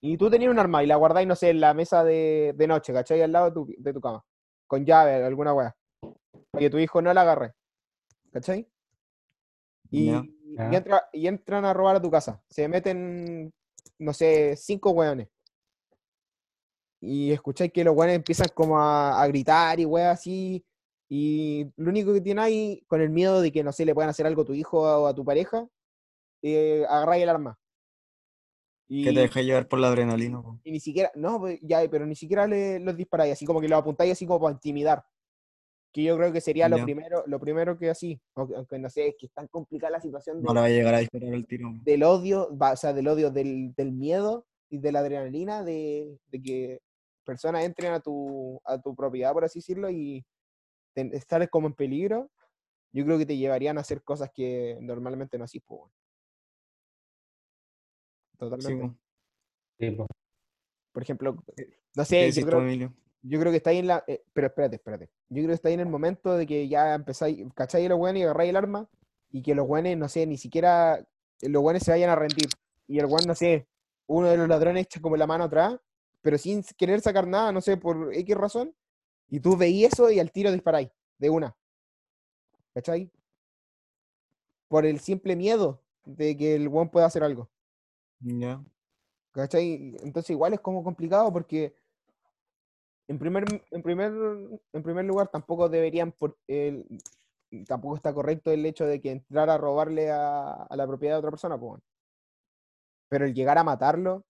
Speaker 2: Y tú tenías un arma y la guardáis, no sé, en la mesa de, de noche, ¿cachai? Al lado de tu, de tu cama. Con llave, alguna weá. Que tu hijo no la agarre. ¿Cachai? Y,
Speaker 1: Ya.
Speaker 2: y
Speaker 3: Ya.
Speaker 2: entra- y entran a robar a tu casa. Se meten, no sé, cinco weones. Y escucháis que los weones empiezan como a, a gritar y weas así. Y lo único que tiene ahí, con el miedo de que, no sé, le puedan hacer algo a tu hijo o a tu pareja, eh, agarráis el arma. Y,
Speaker 1: Que te dejé llevar por la adrenalina. po.
Speaker 2: y ni siquiera, no, pues, ya, pero ni siquiera le, los disparáis, así como que los apuntáis así como para intimidar. Que yo creo que sería lo primero, lo primero que así, aunque, aunque no sé, es que es tan complicada la situación
Speaker 1: No
Speaker 2: de-
Speaker 1: le va a llegar a disparar el tiro.
Speaker 2: del odio, va- o sea, del odio, del, del miedo y de la adrenalina de, de que personas entren a tu, a tu propiedad, por así decirlo, y ten- estar como en peligro, yo creo que te llevarían a hacer cosas que normalmente no haces, pues, Totalmente.
Speaker 3: Sí, po.
Speaker 2: Por ejemplo, no
Speaker 1: ¿Qué
Speaker 2: sé, yo creo? Yo creo que está ahí en la. eh, pero espérate, espérate. Yo creo que está ahí en el momento de que ya empezáis, ¿cacháis a los weones y agarráis el arma? Y que los weones, no sé, ni siquiera eh, los weones se vayan a rendir. Y el weón, no sé, uno de los ladrones echa como la mano atrás, pero sin querer sacar nada, no sé, por X razón. Y tú veís eso y al tiro disparáis, de una. ¿Cachai? Por el simple miedo de que el weón pueda hacer algo.
Speaker 1: Ya.
Speaker 2: ¿Cachai? Entonces igual es como complicado porque en primer, en primer, en primer lugar tampoco deberían, por, tampoco está correcto el hecho de que entrar a robarle a, a la propiedad de otra persona, pues. bueno. Pero el llegar a matarlo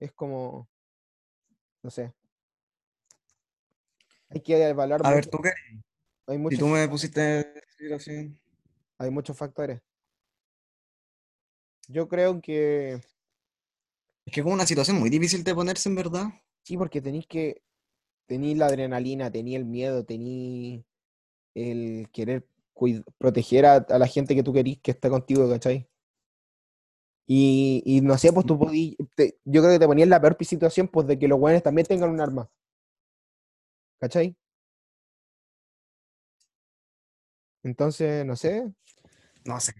Speaker 2: es como, no sé. Hay que evaluar
Speaker 1: A ver, ¿tú qué?
Speaker 2: hay
Speaker 1: Si tú me pusiste situación.
Speaker 2: hay muchos factores. Yo creo que
Speaker 1: Es que es como una situación muy difícil de ponerse, en verdad.
Speaker 2: Sí, porque tenéis que. Tenéis la adrenalina, tenéis el miedo, tenéis el querer proteger a, a la gente que tú querís que está contigo, ¿cachai? Y, y no sé, pues tú podí, te- yo creo que te ponías en la peor situación, pues de que los buenos también tengan un arma. ¿Cachai? Entonces, no sé.
Speaker 1: No sé.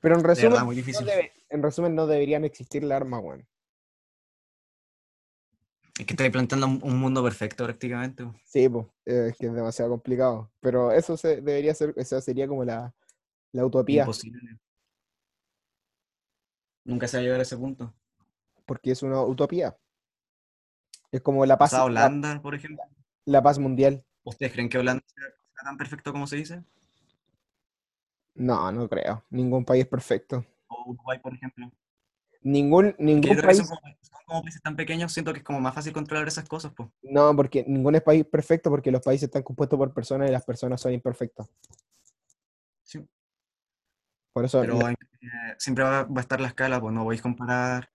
Speaker 2: Pero en resumen,
Speaker 1: verdad,
Speaker 2: no debe- en resumen, no deberían existir las armas, weón.
Speaker 1: Es que estoy planteando un, un mundo perfecto prácticamente.
Speaker 2: Sí, pues, es que es demasiado complicado. Pero eso se, debería ser, esa sería como la, la utopía,
Speaker 1: Imposible. Nunca se va a llegar a ese punto.
Speaker 2: porque es una utopía. Es como la
Speaker 1: O
Speaker 2: paz,
Speaker 1: sea,
Speaker 2: la,
Speaker 1: Holanda, por ejemplo.
Speaker 2: la paz mundial.
Speaker 1: ¿Ustedes creen que Holanda sea sea tan perfecto como se dice?
Speaker 2: No, no creo. Ningún país es perfecto.
Speaker 1: O Uruguay, por ejemplo.
Speaker 2: Ningún, ningún país,
Speaker 1: como, países tan pequeños, siento que es como más fácil controlar esas cosas, pues.
Speaker 2: no, porque ningún es país perfecto porque los países están compuestos por personas y las personas son imperfectas.
Speaker 1: Sí.
Speaker 2: Por eso,
Speaker 1: Pero
Speaker 2: la-
Speaker 1: eh, siempre va, va a estar la escala, pues no podéis comparar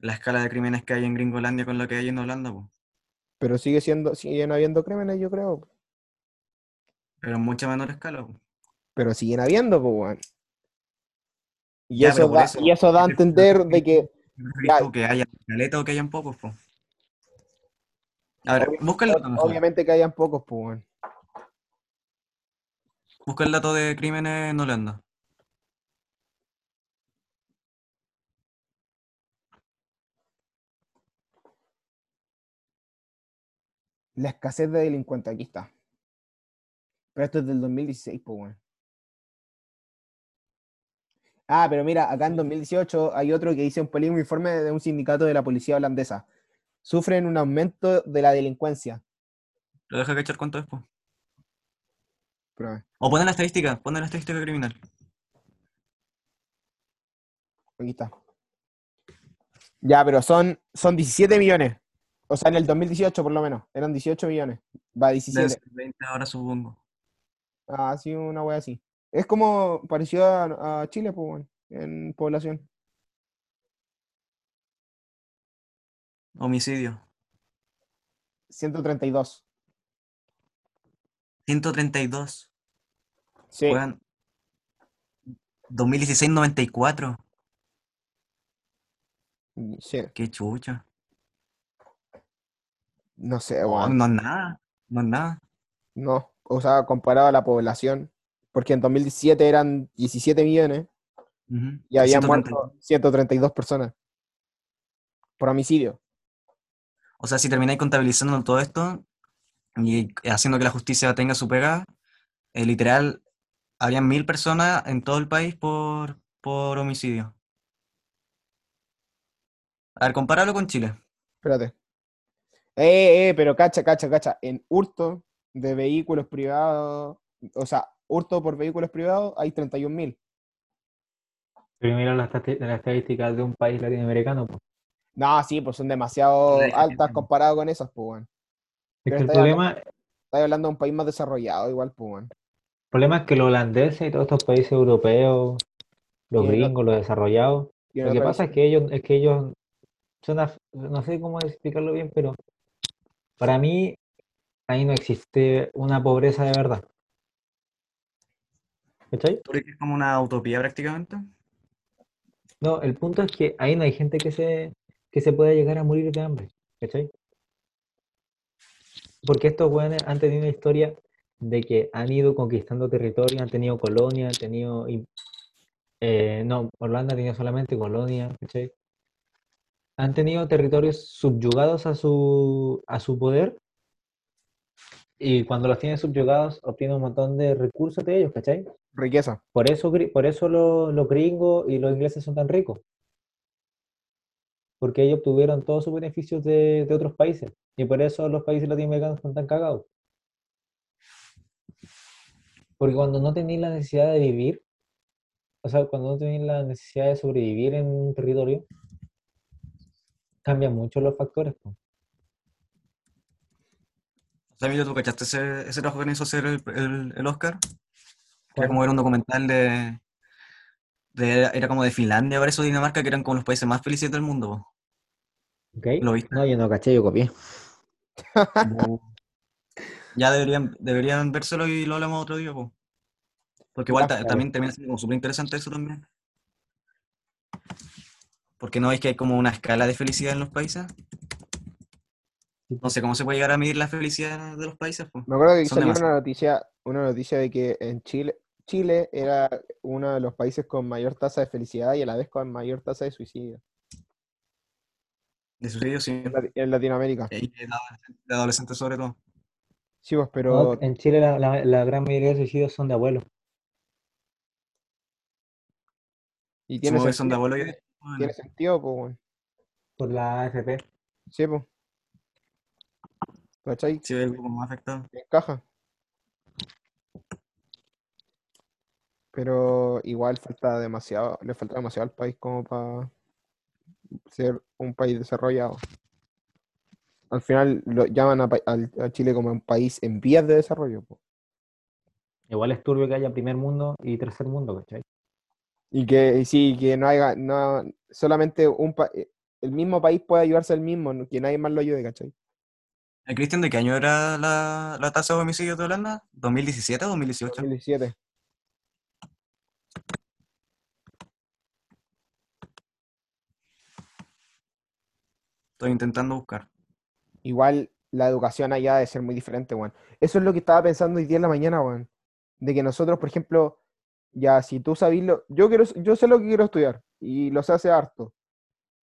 Speaker 1: la escala de crímenes que hay en Gringolandia con lo que hay en Holanda, pues.
Speaker 2: pero sigue siendo, siguen habiendo crímenes, yo creo.
Speaker 1: Pero en mucha menor escala, pues.
Speaker 2: Pero siguen habiendo, pues. Y,
Speaker 1: Ya,
Speaker 2: eso da,
Speaker 1: eso,
Speaker 2: y eso da a
Speaker 1: ¿qué
Speaker 2: entender de que
Speaker 1: ¿Qué preferís
Speaker 2: Ya.
Speaker 1: tú, que haya caleta o que hayan pocos, pues? A ver, busca el dato
Speaker 2: obviamente que hayan pocos, pues, weón.
Speaker 1: Busca el dato de crímenes en Holanda.
Speaker 2: La escasez de delincuentes, aquí está. Pero esto es del 2016, pues, weón. Ah, pero mira, acá en 2018 hay otro que dice un peligro informe de un sindicato de la policía holandesa. Sufren un aumento de la delincuencia.
Speaker 1: Lo deja cachar cuánto es, pues.
Speaker 2: Espérame,
Speaker 1: O pone la estadística, pone la estadística criminal.
Speaker 2: aquí está. Ya, pero son, son 17 millones. O sea, en el 2018 por lo menos. Eran 18 millones. Va,
Speaker 1: Deben
Speaker 2: 17.
Speaker 1: ser 20 ahora, supongo.
Speaker 2: Ah, sí, una wea así. Es como parecido a, a Chile, pues, weón, en población.
Speaker 1: Homicidio.
Speaker 2: 132.
Speaker 1: 132.
Speaker 2: Sí.
Speaker 1: Weón. 2016, 94.
Speaker 2: Sí,
Speaker 1: Qué chucha.
Speaker 2: no sé, weón.
Speaker 1: no es nada. No es nada.
Speaker 2: No, o sea, comparado a la población, porque en 2017 eran 17 millones y habían
Speaker 1: 132.
Speaker 2: muerto 132 personas por homicidio.
Speaker 1: O sea, si termináis contabilizando todo esto y haciendo que la justicia tenga su pega, eh, literal, habían mil personas en todo el país por, por homicidio. A ver, compáralo con Chile.
Speaker 2: Espérate. Eh, eh, pero cacha, cacha, cacha. En hurto de vehículos privados, o sea, hurto por vehículos privados hay 31 mil.
Speaker 3: Pero mira las, estadísticas de un país latinoamericano. pues.
Speaker 2: No, sí, pues son demasiado altas comparado con esas, pues.
Speaker 3: Es que el
Speaker 2: estáis hablando-
Speaker 3: problema,
Speaker 2: Estás hablando de un país más desarrollado, igual, pues,
Speaker 3: el problema es que los holandeses y todos estos países europeos, los gringos, los desarrollados, lo que pasa es que ellos, es que ellos son, af- no sé cómo explicarlo bien, pero para mí ahí no existe una pobreza de verdad. ¿Cachai?
Speaker 1: ¿Tú crees que es como una utopía prácticamente?
Speaker 3: No, el punto es que ahí no hay gente que se, que se pueda llegar a morir de hambre, ¿cachai? Porque estos weones han tenido una historia de que han ido conquistando territorio, han tenido colonias, han tenido... eh, no, Holanda tenido solamente colonias, ¿cachai? Han tenido territorios subyugados a su, a su poder y cuando los tienen subyugados obtienen un montón de recursos de ellos, ¿cachai?
Speaker 2: Riqueza.
Speaker 3: Por eso, por eso lo- los gringos y los ingleses son tan ricos. Porque ellos obtuvieron todos sus beneficios de, de otros países. Y por eso los países latinoamericanos están tan cagados. Porque cuando no tenéis la necesidad de vivir, o sea, cuando no tenéis la necesidad de sobrevivir en un territorio, cambian mucho los factores.
Speaker 1: sea, Emilio, ¿tú cachaste ese, ese trabajo que hizo hacer el, el, el Oscar? Era como era un documental de, de- Era como de Finlandia, parece, o Dinamarca, que eran como los países más felices del mundo. po.
Speaker 3: ¿Ok?
Speaker 1: ¿Lo viste?
Speaker 3: No, yo no caché, yo copié.
Speaker 1: Ya deberían, deberían vérselo y lo hablamos otro día, po. Porque igual también termina siendo como súper interesante eso también. Porque no veis que hay como una escala de felicidad en los países. No sé cómo se puede llegar a medir la felicidad de los países, po.
Speaker 2: Me acuerdo que salió una noticia, una noticia de que en Chile, Chile era uno de los países con mayor tasa de felicidad y a la vez con mayor tasa de suicidio
Speaker 1: De suicidio, sí.
Speaker 2: en, Lati- en Latinoamérica.
Speaker 1: Y de adolescentes, sobre todo.
Speaker 2: Sí, pues,
Speaker 3: No,
Speaker 2: pero
Speaker 3: en Chile la, la- la gran mayoría de suicidios son de abuelos.
Speaker 2: y tiene
Speaker 1: que son de
Speaker 2: sentido,
Speaker 1: abuelo y
Speaker 2: tiene, tiene sentido, pues.
Speaker 3: Por la AFP.
Speaker 2: Sí, pues. ¿Cachai?
Speaker 1: Sí, el grupo más afectado.
Speaker 2: Encaja. Pero igual falta demasiado, le falta demasiado al país como para ser un país desarrollado. Al final lo llaman a, Chile como un país en vías de desarrollo. po.
Speaker 3: Igual es turbio que haya primer mundo y tercer mundo, ¿cachai?
Speaker 2: Y que y sí, que no haya, no, solamente un pa- el mismo país puede ayudarse al mismo, que nadie más lo ayude, ¿cachai?
Speaker 1: ¿El Cristian de qué año era la, la tasa de homicidios de Holanda? ¿2017 o 2018?
Speaker 2: 2017.
Speaker 1: Estoy intentando buscar.
Speaker 2: Igual la educación allá debe ser muy diferente, weón. Eso es lo que estaba pensando hoy día en la mañana, weón. De que nosotros, por ejemplo, ya si tú sabes lo. Yo quiero, yo sé lo que quiero estudiar y lo sé hace harto.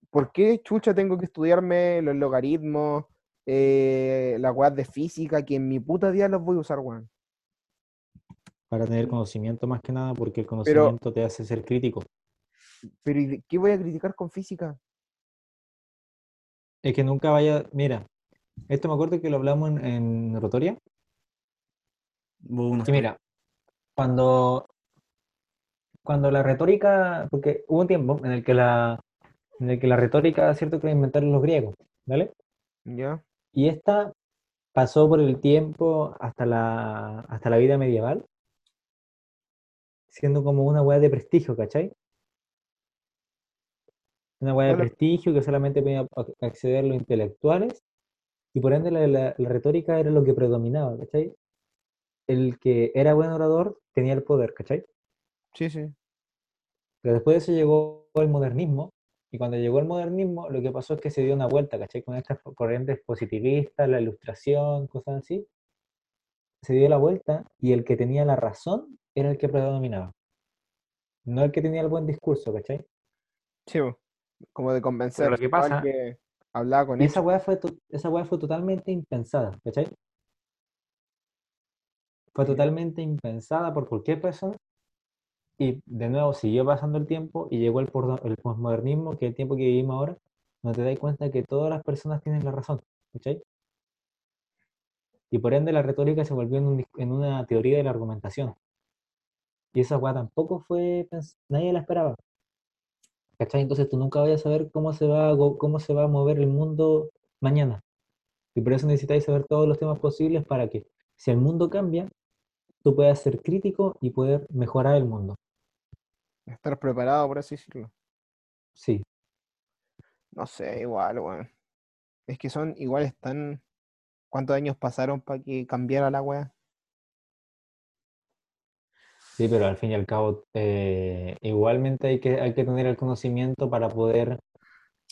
Speaker 2: ¿Por qué chucha tengo que estudiarme los logaritmos, eh, las weas de física, que en mi puta día los voy a usar, weón?
Speaker 3: Para tener conocimiento más que nada, porque el conocimiento te hace ser crítico.
Speaker 2: Pero ¿y de qué voy a criticar con física?
Speaker 3: Es que nunca vaya. Mira, esto me acuerdo que lo hablamos en, en Rotoria. Que mira, cuando, cuando la retórica, porque hubo un tiempo en el que la, en el que la retórica, cierto, que la inventaron los griegos, ¿vale?
Speaker 2: ¿Ya?
Speaker 3: Y esta pasó por el tiempo hasta la, hasta la vida medieval, siendo como una weá de prestigio, ¿cachai? Una weá de
Speaker 2: Bueno.
Speaker 3: prestigio que solamente podían ac- acceder los intelectuales, y por ende la, la- la retórica era lo que predominaba, ¿cachai? El que era buen orador tenía el poder, ¿cachai?
Speaker 2: Sí, sí.
Speaker 3: Pero después de eso llegó el modernismo, y cuando llegó el modernismo, lo que pasó es que se dio una vuelta, ¿cachai? Con estas corrientes positivistas, la ilustración, cosas así. Se dio la vuelta y el que tenía la razón era el que predominaba. No el que tenía el buen discurso, ¿cachai?
Speaker 2: Sí, po. Como de convencer.
Speaker 3: lo que
Speaker 2: no
Speaker 3: pasa-
Speaker 2: que hablaba con
Speaker 3: Y esa weá fue, esa weá fue totalmente impensada, ¿cachai? Fue totalmente impensada por cualquier persona. Y de nuevo siguió pasando el tiempo y llegó el, el posmodernismo, que es el tiempo que vivimos ahora, donde te das cuenta que todas las personas tienen la razón, ¿cachai? Y por ende la retórica se volvió en, un en una teoría de la argumentación. Y esa weá tampoco fue, nadie la esperaba. ¿Cachai? Entonces tú nunca vas a saber cómo se va cómo se va a mover el mundo mañana. Y por eso necesitáis saber todos los temas posibles para que, si el mundo cambia, tú puedas ser crítico y poder mejorar el mundo.
Speaker 2: Estar preparado, por así decirlo.
Speaker 3: Sí.
Speaker 2: No sé, igual, weón. Es que son iguales tan. ¿Cuántos años pasaron para que cambiara la weá?
Speaker 3: Sí, pero al fin y al cabo, eh, igualmente hay que, hay que tener el conocimiento para poder,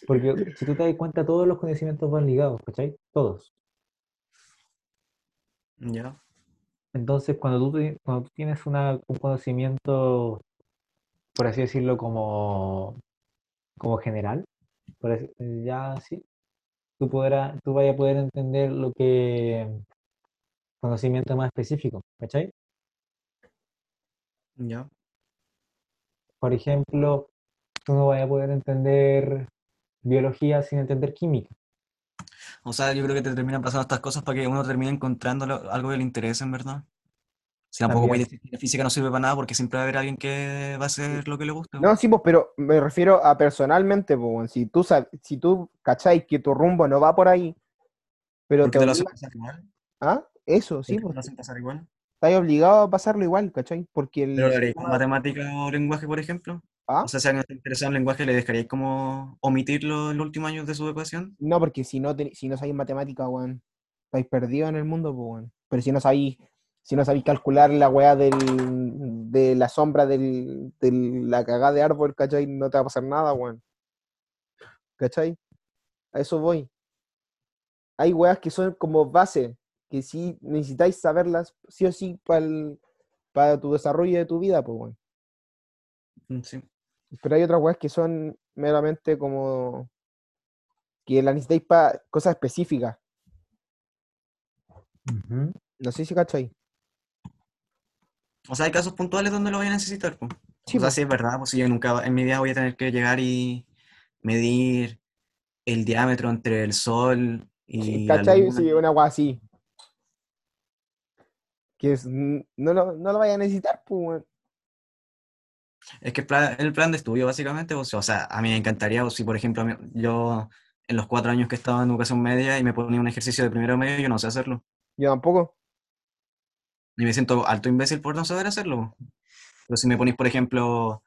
Speaker 3: porque si tú te das cuenta, todos los conocimientos van ligados, ¿cachai? Todos.
Speaker 1: Ya.
Speaker 3: Entonces, cuando tú, cuando tú tienes una, un conocimiento, por así decirlo, como, como general, por así- ya sí, tú podrás, tú vayas a poder entender lo que conocimiento más específico, ¿cachai?
Speaker 1: Ya.
Speaker 3: Por ejemplo, tú no vas a poder entender biología sin entender química.
Speaker 1: O sea, yo creo que te terminan pasando estas cosas para que uno termine encontrando algo que le interese, en verdad. Si tampoco puedes decir que la física no sirve para nada porque siempre va a haber alguien que va a hacer lo que le gusta.
Speaker 2: No, sí, pues, pero me refiero a personalmente, pues. Si tú, sab- si tú cacháis que tu rumbo no va por ahí, pero
Speaker 1: Porque
Speaker 2: te
Speaker 1: te lo hacen pasar igual.
Speaker 2: ¿Ah? Eso, sí,
Speaker 1: Porque te
Speaker 2: pues,
Speaker 1: lo hacen pasar igual.
Speaker 2: Estás obligado a pasarlo igual, ¿cachai? Porque el
Speaker 1: Pero lo haréis con
Speaker 2: sistema-
Speaker 1: matemática o lenguaje, por ejemplo.
Speaker 2: ¿Ah?
Speaker 1: O sea, si alguien está interesado en lenguaje, ¿le dejaríais como omitirlo en los últimos años de su educación?
Speaker 2: No, porque si no, te- si no sabéis matemática, weón, estáis perdidos en el mundo, pues, weón. Pero si no sabéis, si no sabéis calcular la weá del, de la sombra del, de la cagada de árbol, ¿cachai? No te va a pasar nada, weón. ¿Cachai? A eso voy. Hay weas que son como base, que sí necesitáis saberlas sí o sí para tu desarrollo de tu vida, pues, weón.
Speaker 1: Mm, Sí.
Speaker 2: Pero hay otras weas que son meramente como que las necesitáis para cosas específicas. No sé si cachai.
Speaker 1: O sea, hay casos puntuales donde lo voy a necesitar, pues.
Speaker 2: Sí,
Speaker 1: o sea,
Speaker 2: po.
Speaker 1: sí es verdad, pues si yo nunca en mi vida voy a tener que llegar y medir el diámetro entre el sol y la
Speaker 2: ¿Cachai?
Speaker 1: luna.
Speaker 2: Sí, una wea así. Que es, no, lo, no lo vaya a necesitar, pues.
Speaker 1: Es que el plan, el plan de estudio, básicamente, o sea, a mí me encantaría, pues, si por ejemplo mí- yo en los cuatro años que estaba en educación media y me ponía un ejercicio de primero medio, yo no sé hacerlo.
Speaker 2: Yo tampoco.
Speaker 1: Y me siento alto imbécil por no saber hacerlo. Pero si me ponéis, por ejemplo,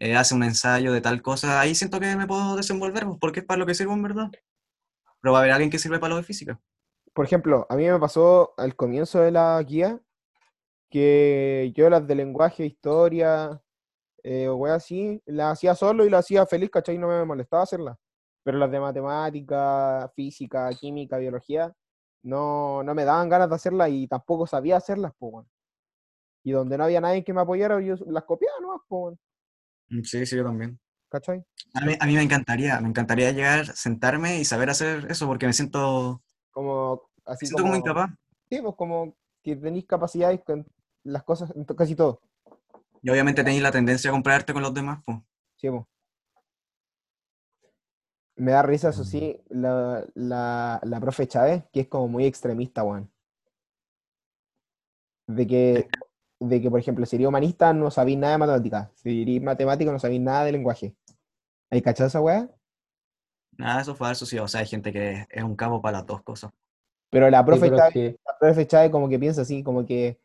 Speaker 1: eh, hace un ensayo de tal cosa, ahí siento que me puedo desenvolver, pues, porque es para lo que sirvo en verdad. Pero va a haber alguien que sirve para lo de física.
Speaker 2: Por ejemplo, a mí me pasó al comienzo de la guía que yo las de lenguaje, historia, eh, o así, las hacía solo y las hacía feliz, ¿cachai? No me molestaba hacerlas. Pero las de matemática, física, química, biología, no, no me daban ganas de hacerlas y tampoco sabía hacerlas, pues. Y donde no había nadie que me apoyara, yo las copiaba nomás, pues, weón,
Speaker 1: Mm, Sí, sí, yo también.
Speaker 2: ¿cachai?
Speaker 1: A mí, a mí me encantaría, me encantaría llegar, sentarme y saber hacer eso, porque me siento,
Speaker 2: Como, así
Speaker 1: como
Speaker 2: como,
Speaker 1: incapaz.
Speaker 2: sí, pues como que tenéis capacidades con las cosas, en casi todo.
Speaker 1: Y obviamente tenéis la tendencia a compararte con los demás, pues.
Speaker 2: Sí, po. Me da risa, eso sí, la, la, la profe Chávez, que es como muy extremista, weón. De que, de que, por ejemplo, si eres humanista no sabéis nada de matemática. Si eres matemático no sabéis nada de lenguaje. ¿Hay cachado esa weá?
Speaker 1: Nada, eso es falso, sí. O sea, hay gente que es un cabo para las dos cosas.
Speaker 2: Pero la profe
Speaker 3: que-
Speaker 2: la profe Chávez como que piensa así, como que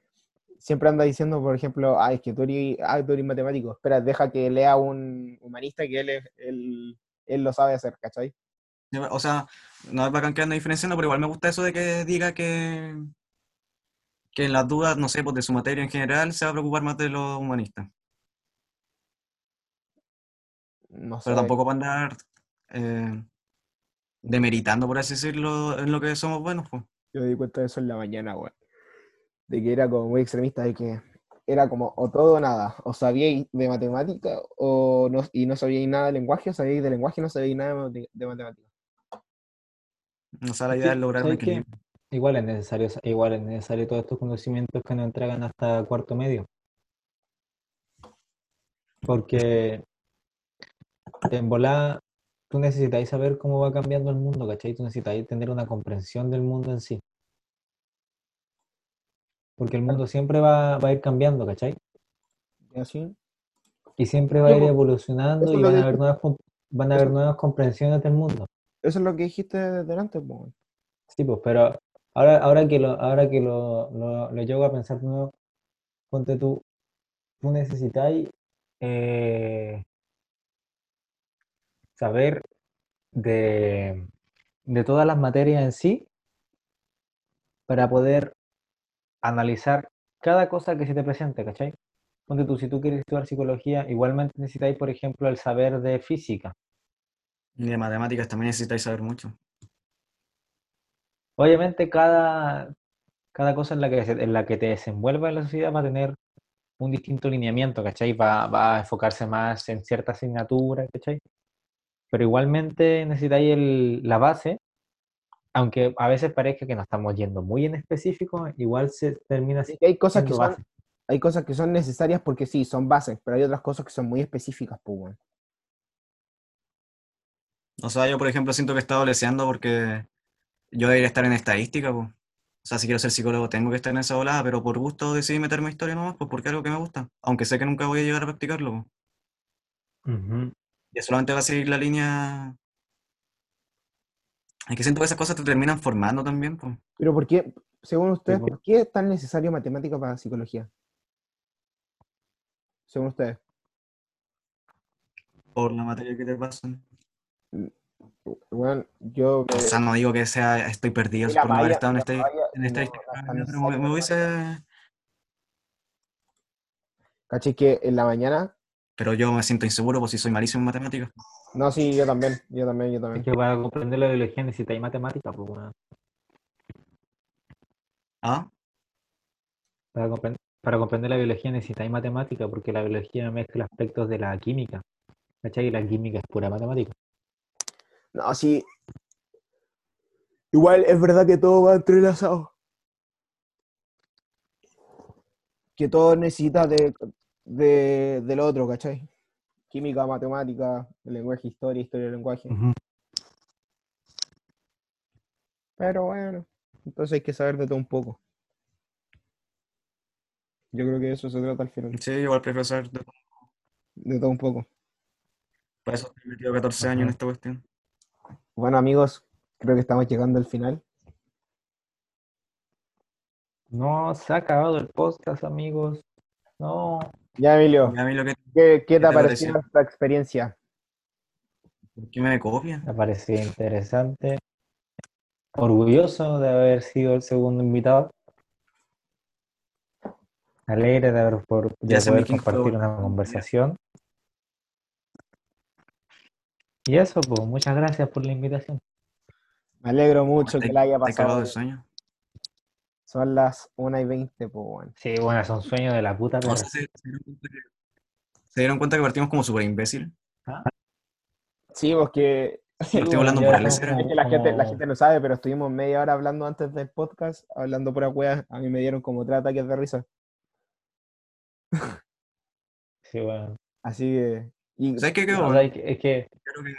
Speaker 2: siempre anda diciendo, por ejemplo, ay, es que tú eres, ah, tú eres matemático. Espera, deja que lea un humanista que él, es- él, él lo sabe hacer, ¿cachai?
Speaker 1: O sea, no es bacán que ande diferenciando, pero igual me gusta eso de que diga que, que en las dudas, no sé, pues de su materia en general, se va a preocupar más de los humanistas.
Speaker 2: No sé.
Speaker 1: Pero tampoco para andar eh, demeritando, por así decirlo, en lo que somos buenos, pues.
Speaker 2: Yo me di cuenta de eso en la mañana, weón. De que era como muy extremista, de que era como o todo o nada. O sabíais de matemática o no, y no sabíais nada de lenguaje, o sabíais de lenguaje y no sabíais nada de, mate- de matemática.
Speaker 1: O sea, la
Speaker 3: Sí,
Speaker 1: idea es lograr un.
Speaker 3: Igual es necesario, igual es necesario todos estos conocimientos que nos entregan hasta cuarto medio. Porque en volada tú necesitáis saber cómo va cambiando el mundo, ¿cachai? Tú necesitáis tener una comprensión del mundo en sí. Porque el mundo siempre va, va a ir cambiando, ¿cachai?
Speaker 2: ¿Y así?
Speaker 3: Y siempre va a ir evolucionando y van a haber nuevas, van a haber nuevas comprensiones del mundo.
Speaker 2: Eso es lo que dijiste delante, pues.
Speaker 3: Sí, pues, pero ahora, ahora que lo, ahora que lo, lo, lo llego a pensar de nuevo, ponte tú, tú necesitáis eh, saber de, de todas las materias en sí para poder analizar cada cosa que se te presente, ¿cachai? Ponte tú, si tú quieres estudiar psicología, igualmente necesitáis, por ejemplo, el saber de física.
Speaker 1: Y de matemáticas también necesitáis saber mucho.
Speaker 3: Obviamente cada, cada cosa en la que, en la que te desenvuelvas en la sociedad va a tener un distinto lineamiento, ¿cachai? Va, va a enfocarse más en cierta asignatura, ¿cachai? Pero igualmente necesitáis el- la base, aunque a veces parezca que nos estamos yendo muy en específico, igual se termina
Speaker 2: que hay cosas que son,
Speaker 3: base.
Speaker 2: hay cosas que son necesarias porque sí, son bases, pero hay otras cosas que son muy específicas, pues.
Speaker 1: O sea, yo, por ejemplo, siento que he estado leseando porque yo debería estar en estadística, pues. O sea, si quiero ser psicólogo tengo que estar en esa volada, pero por gusto decidí meterme a historia nomás, pues porque es algo que me gusta. Aunque sé que nunca voy a llegar a practicarlo, pues.
Speaker 3: Ujú.
Speaker 1: Y solamente va a seguir la línea. Es que siento que esas cosas te terminan formando también, pues.
Speaker 2: Pero ¿por qué, según ustedes, por qué es tan necesario matemática para psicología? Según ustedes.
Speaker 1: Por la materia que te pasan.
Speaker 2: Bueno, yo
Speaker 1: O sea, no digo que sea, estoy perdido
Speaker 2: Mira,
Speaker 1: por no haber estado en, este, en
Speaker 2: no,
Speaker 1: estadística,
Speaker 2: no
Speaker 1: me, me hubiese.
Speaker 2: caché que en la mañana.
Speaker 1: Pero yo me siento inseguro, pues si soy malísimo en matemáticas.
Speaker 2: No, sí, yo también, yo también, yo
Speaker 3: Es
Speaker 2: también.
Speaker 3: que para comprender la biología necesitáis matemática, pues, weón.
Speaker 1: ¿Ah?
Speaker 3: Para, compren- para comprender la biología necesitáis matemática, porque la biología mezcla aspectos de la química. ¿Cachai? Y la química es pura matemática.
Speaker 2: No, sí. Igual es verdad que todo va entrelazado. Que todo necesita de, de, del otro, ¿cachai? Química, matemática, lenguaje, historia, historia, lenguaje. Pero bueno, entonces hay que saber de todo un poco. Yo creo que de eso se trata al final,
Speaker 1: Sí, igual prefiero saber. de-
Speaker 2: de todo un poco.
Speaker 1: Para eso estoy metido 14 años en esta cuestión.
Speaker 2: Bueno, amigos, creo que estamos llegando al final.
Speaker 3: No, se ha acabado el podcast, amigos. No.
Speaker 2: Ya, Emilio, ¿qué, qué te
Speaker 1: te
Speaker 2: ha parecido
Speaker 1: pareció?
Speaker 2: esta experiencia?
Speaker 1: ¿por qué me copia?
Speaker 3: Me pareció interesante. Orgulloso de haber sido el segundo invitado. Alegre de, haber por, de
Speaker 1: Ya quinto-
Speaker 3: compartir una conversación. Y eso, pues, muchas gracias por la invitación.
Speaker 2: Me alegro mucho que
Speaker 1: Te-
Speaker 2: la haya
Speaker 1: te
Speaker 2: pasado.
Speaker 1: de sueño.
Speaker 2: Son las 1 y 20, pues bueno.
Speaker 3: Sí, bueno, son sueños de la puta
Speaker 1: O
Speaker 3: perra.
Speaker 1: sea, se, se dieron cuenta que, se dieron cuenta que partimos como súper imbécil.
Speaker 2: Sí, porque
Speaker 3: Sí,
Speaker 1: Partimos hablando lesera.
Speaker 3: como-
Speaker 2: es que la gente, la gente no sabe, pero estuvimos media hora hablando antes del podcast, hablando pura weas. A mí me dieron como tres ataques de risa.
Speaker 3: Sí, bueno.
Speaker 2: Así que. Y,
Speaker 1: ¿Sabes qué?
Speaker 3: O sea, es que- es que
Speaker 1: Creo que-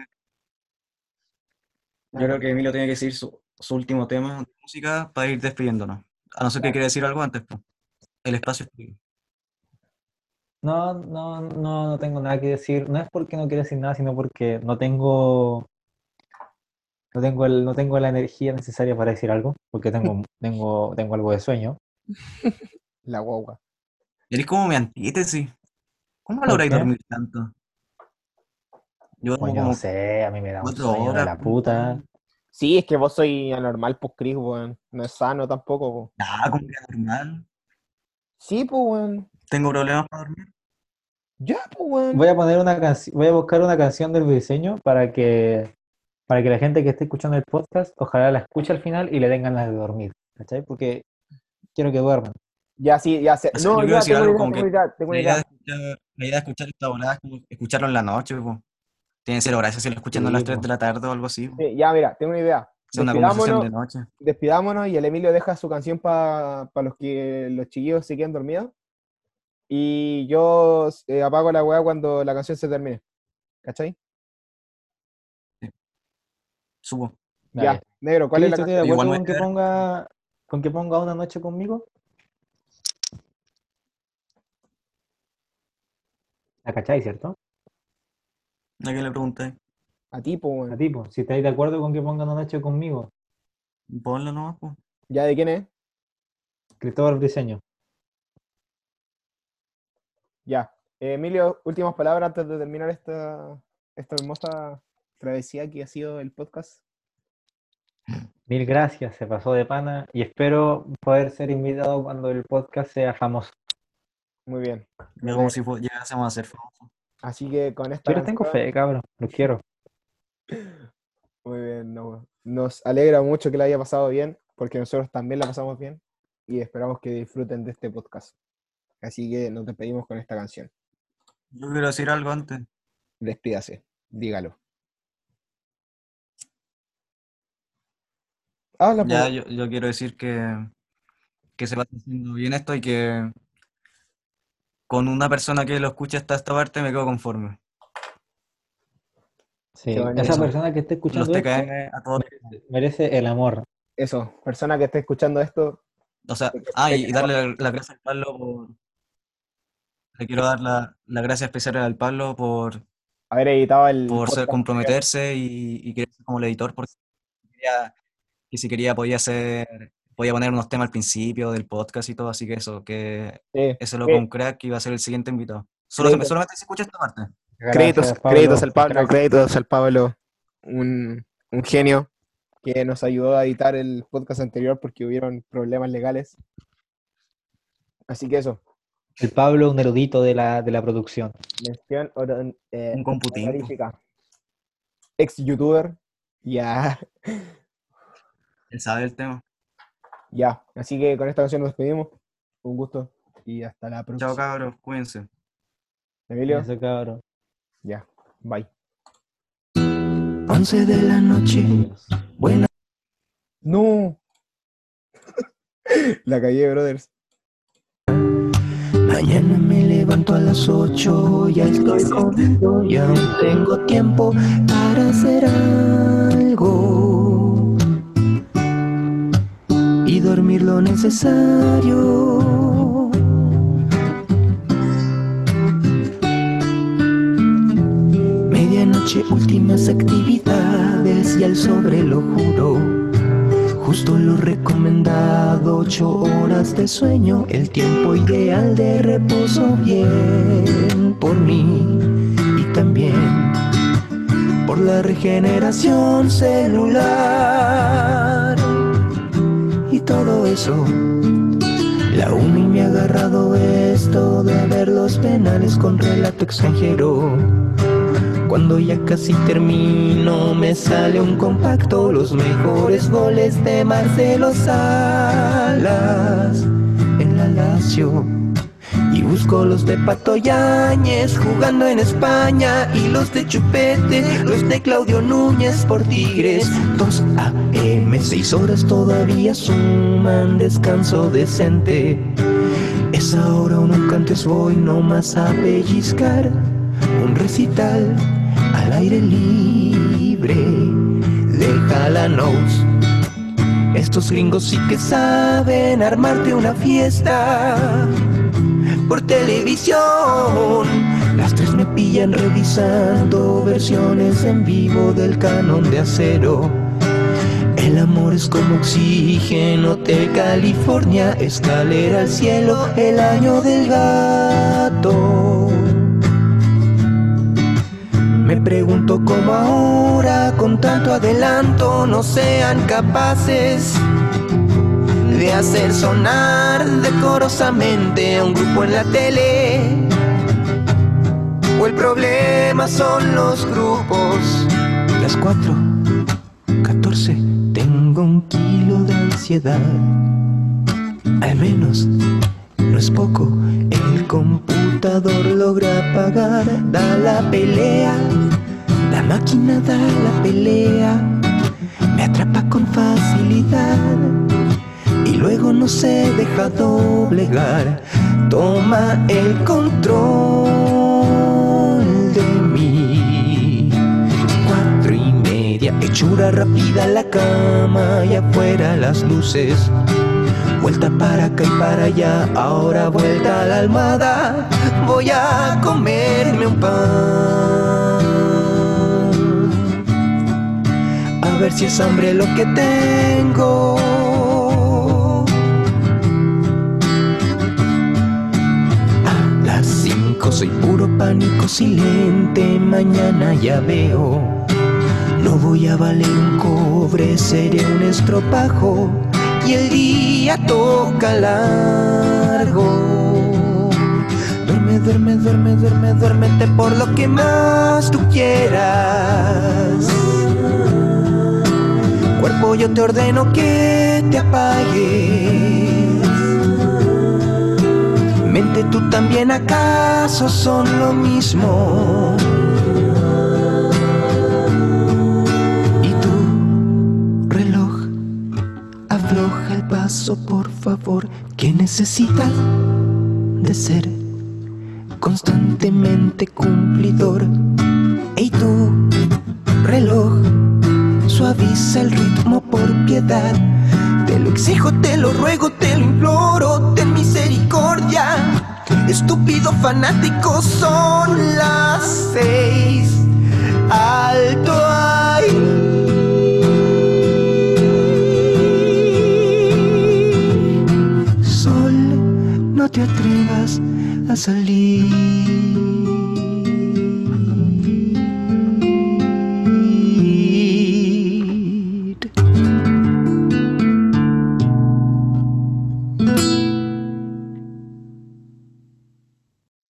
Speaker 1: Yo creo que Emilio tiene que decir su, su último tema de música para ir despidiéndonos. A no ser que quiera decir algo antes, pues. El espacio es tuyo.
Speaker 3: No, no, no, no tengo nada que decir. No es porque no quiero decir nada, sino porque no tengo, no tengo el, no tengo la energía necesaria para decir algo, porque tengo, [laughs] tengo, tengo algo de sueño. [laughs]
Speaker 2: La guagua.
Speaker 1: Eres como mi antítesis. ¿Cómo
Speaker 3: ¿Por
Speaker 1: lográis dormir tanto? Yo
Speaker 3: Pues yo no sé, a mí me da un sueño de la puta.
Speaker 2: Sí, es que vos soy anormal, pues, Chris, weón. No es sano tampoco, po.
Speaker 1: Ah, como que normal.
Speaker 2: Sí, pues, weón.
Speaker 1: Tengo problemas para dormir.
Speaker 2: Ya, pues, weón.
Speaker 3: Voy a poner una canción, voy a buscar una canción del diseño para que, para que la gente que esté escuchando el podcast, ojalá la escuche al final y le den ganas de dormir, ¿cachai? Porque quiero que duerman.
Speaker 2: Ya, sí, ya sé. No,
Speaker 1: decir
Speaker 2: tengo idea, tengo idea, tengo una
Speaker 1: La idea, de escuchar, la idea de escuchar esta volada es como escucharlo en la noche, po. Tiene que ser horario si lo escuchan a
Speaker 3: Sí,
Speaker 1: las 3
Speaker 3: po.
Speaker 1: de la tarde o algo así.
Speaker 2: Sí, ya, mira, tengo una idea.
Speaker 1: Es una conversación de
Speaker 2: Despidámonos,
Speaker 1: noche.
Speaker 2: despidámonos y el Emilio deja su canción para los que los chiquillos se queden dormidos. Y yo eh, apago la weá cuando la canción se termine. ¿Cachai?
Speaker 1: Subo.
Speaker 2: Ya,
Speaker 3: Dale.
Speaker 2: negro, ¿cuál es la
Speaker 3: Cristo, ¿estás
Speaker 2: canción?
Speaker 3: de con que ponga, con que ponga una noche conmigo? ¿La cachai, cierto?
Speaker 1: ¿A quién le pregunté?
Speaker 2: A ti, po, weón.
Speaker 3: A ti, po. Si estáis de acuerdo con que pongan una noche conmigo.
Speaker 1: Ponla nomás, pues.
Speaker 2: ¿Ya de quién es?
Speaker 3: Cristóbal Briseño.
Speaker 2: Ya. Eh, Emilio, últimas palabras antes de terminar esta, esta hermosa travesía que ha sido el podcast.
Speaker 3: Mil gracias, se pasó de pana y espero poder ser invitado cuando el podcast sea famoso.
Speaker 2: Muy bien.
Speaker 1: Ya como si fu- llegásemos a ser famosos.
Speaker 2: Así que con esta
Speaker 3: Yo les tengo fe, cabrón, los quiero.
Speaker 2: Muy bien, no, nos alegra mucho que la haya pasado bien, porque nosotros también la pasamos bien y esperamos que disfruten de este podcast. Así que nos despedimos con esta canción.
Speaker 1: Yo quiero decir algo antes.
Speaker 2: Despídase, dígalo. Habla, po.
Speaker 1: Ya, yo, yo quiero decir que, que se va haciendo bien esto y que con una persona que lo escuche hasta esta parte me quedo conforme.
Speaker 3: Sí, esa persona que esté escuchando esto
Speaker 1: a todos.
Speaker 3: merece el amor.
Speaker 2: Eso, persona que esté escuchando esto,
Speaker 1: O sea, ah, y, y darle la- las gracias al Pablo por. Le quiero dar la, la gracia especial al Pablo por,
Speaker 2: haber editado el
Speaker 1: por ser, comprometerse y, y querer ser como el editor, porque quería, que si quería podía hacer, podía poner unos temas al principio del podcast y todo, así que eso, que
Speaker 2: Sí,
Speaker 1: ese loco
Speaker 2: sí.
Speaker 1: un crack va a ser el siguiente invitado. Solo,
Speaker 2: Créditos.
Speaker 1: solamente se escucha esta parte.
Speaker 2: Créditos,
Speaker 3: Pablo.
Speaker 2: créditos al Pablo,
Speaker 3: Crack.
Speaker 2: créditos al Pablo, un, un genio que nos ayudó a editar el podcast anterior porque hubieron problemas legales. Así que eso,
Speaker 3: El Pablo, un erudito de la, de la producción.
Speaker 2: mención eh,
Speaker 1: Un computín.
Speaker 2: Ex youtuber, ya,
Speaker 1: Él sabe el tema.
Speaker 2: Ya. Así que con esta canción nos despedimos. Un gusto y hasta la próxima.
Speaker 1: Chao cabros, cuídense.
Speaker 2: Emilio, ya, bye.
Speaker 13: 11 de la noche. Buena.
Speaker 2: No. [laughs] la calle, brothers.
Speaker 13: Mañana me levanto a las 8, ya estoy comido y aún tengo tiempo para hacer algo y dormir lo necesario. Medianoche, últimas actividades y al sobre lo juro. Justo lo recomendado, ocho horas de sueño, el tiempo ideal de reposo bien por mí y también por la regeneración celular y todo eso. La uni me ha agarrado esto de ver los penales con relato extranjero. Cuando ya casi termino me sale un compacto Los mejores goles de Marcelo Salas En la Lazio Y busco los de Pato Yáñez Jugando en España Y los de Chupete Los de Claudio Núñez por Tigres 2 AM 6 horas todavía suman Descanso decente Es ahora o nunca antes voy nomás a pellizcar un recital al aire libre. Deja la. Estos gringos sí que saben armarte una fiesta por televisión. Las tres me pillan revisando versiones en vivo del canon de acero. El amor es como oxígeno, Hotel California, escalera al cielo, el año del gato. Me pregunto cómo ahora, con tanto adelanto, no sean capaces de hacer sonar decorosamente a un grupo en la tele. O el problema son los grupos. Las cuatro, 14, tengo un kilo de ansiedad. Al menos no es poco. El computador logra pagar, da la pelea. La máquina da la pelea. Me atrapa con facilidad. Luego no se deja doblegar. Toma el control de mí. Cuatro y media, hechura rápida la cama y afuera las luces. Vuelta para acá y para allá, ahora vuelta a la almohada. Voy a comerme un pan. A ver si es hambre lo que tengo. Soy puro pánico silente, mañana ya veo. No voy a valer un cobre, seré un estropajo y el día toca largo. Duerme, duerme, duerme, duerme, duérmete por lo que más tú quieras. Cuerpo, yo te ordeno que te apagues. Mente, tú también acaso son lo mismo. Y tú, reloj, afloja el paso, por favor, que necesitas de ser constantemente cumplidor. Y tú, reloj, suaviza el ritmo por piedad. Te lo exijo, te lo ruego, te lo imploro, ten misericordia. Estúpido fanático, son las seis. Alto ahí. Sol, no te atrevas a salir.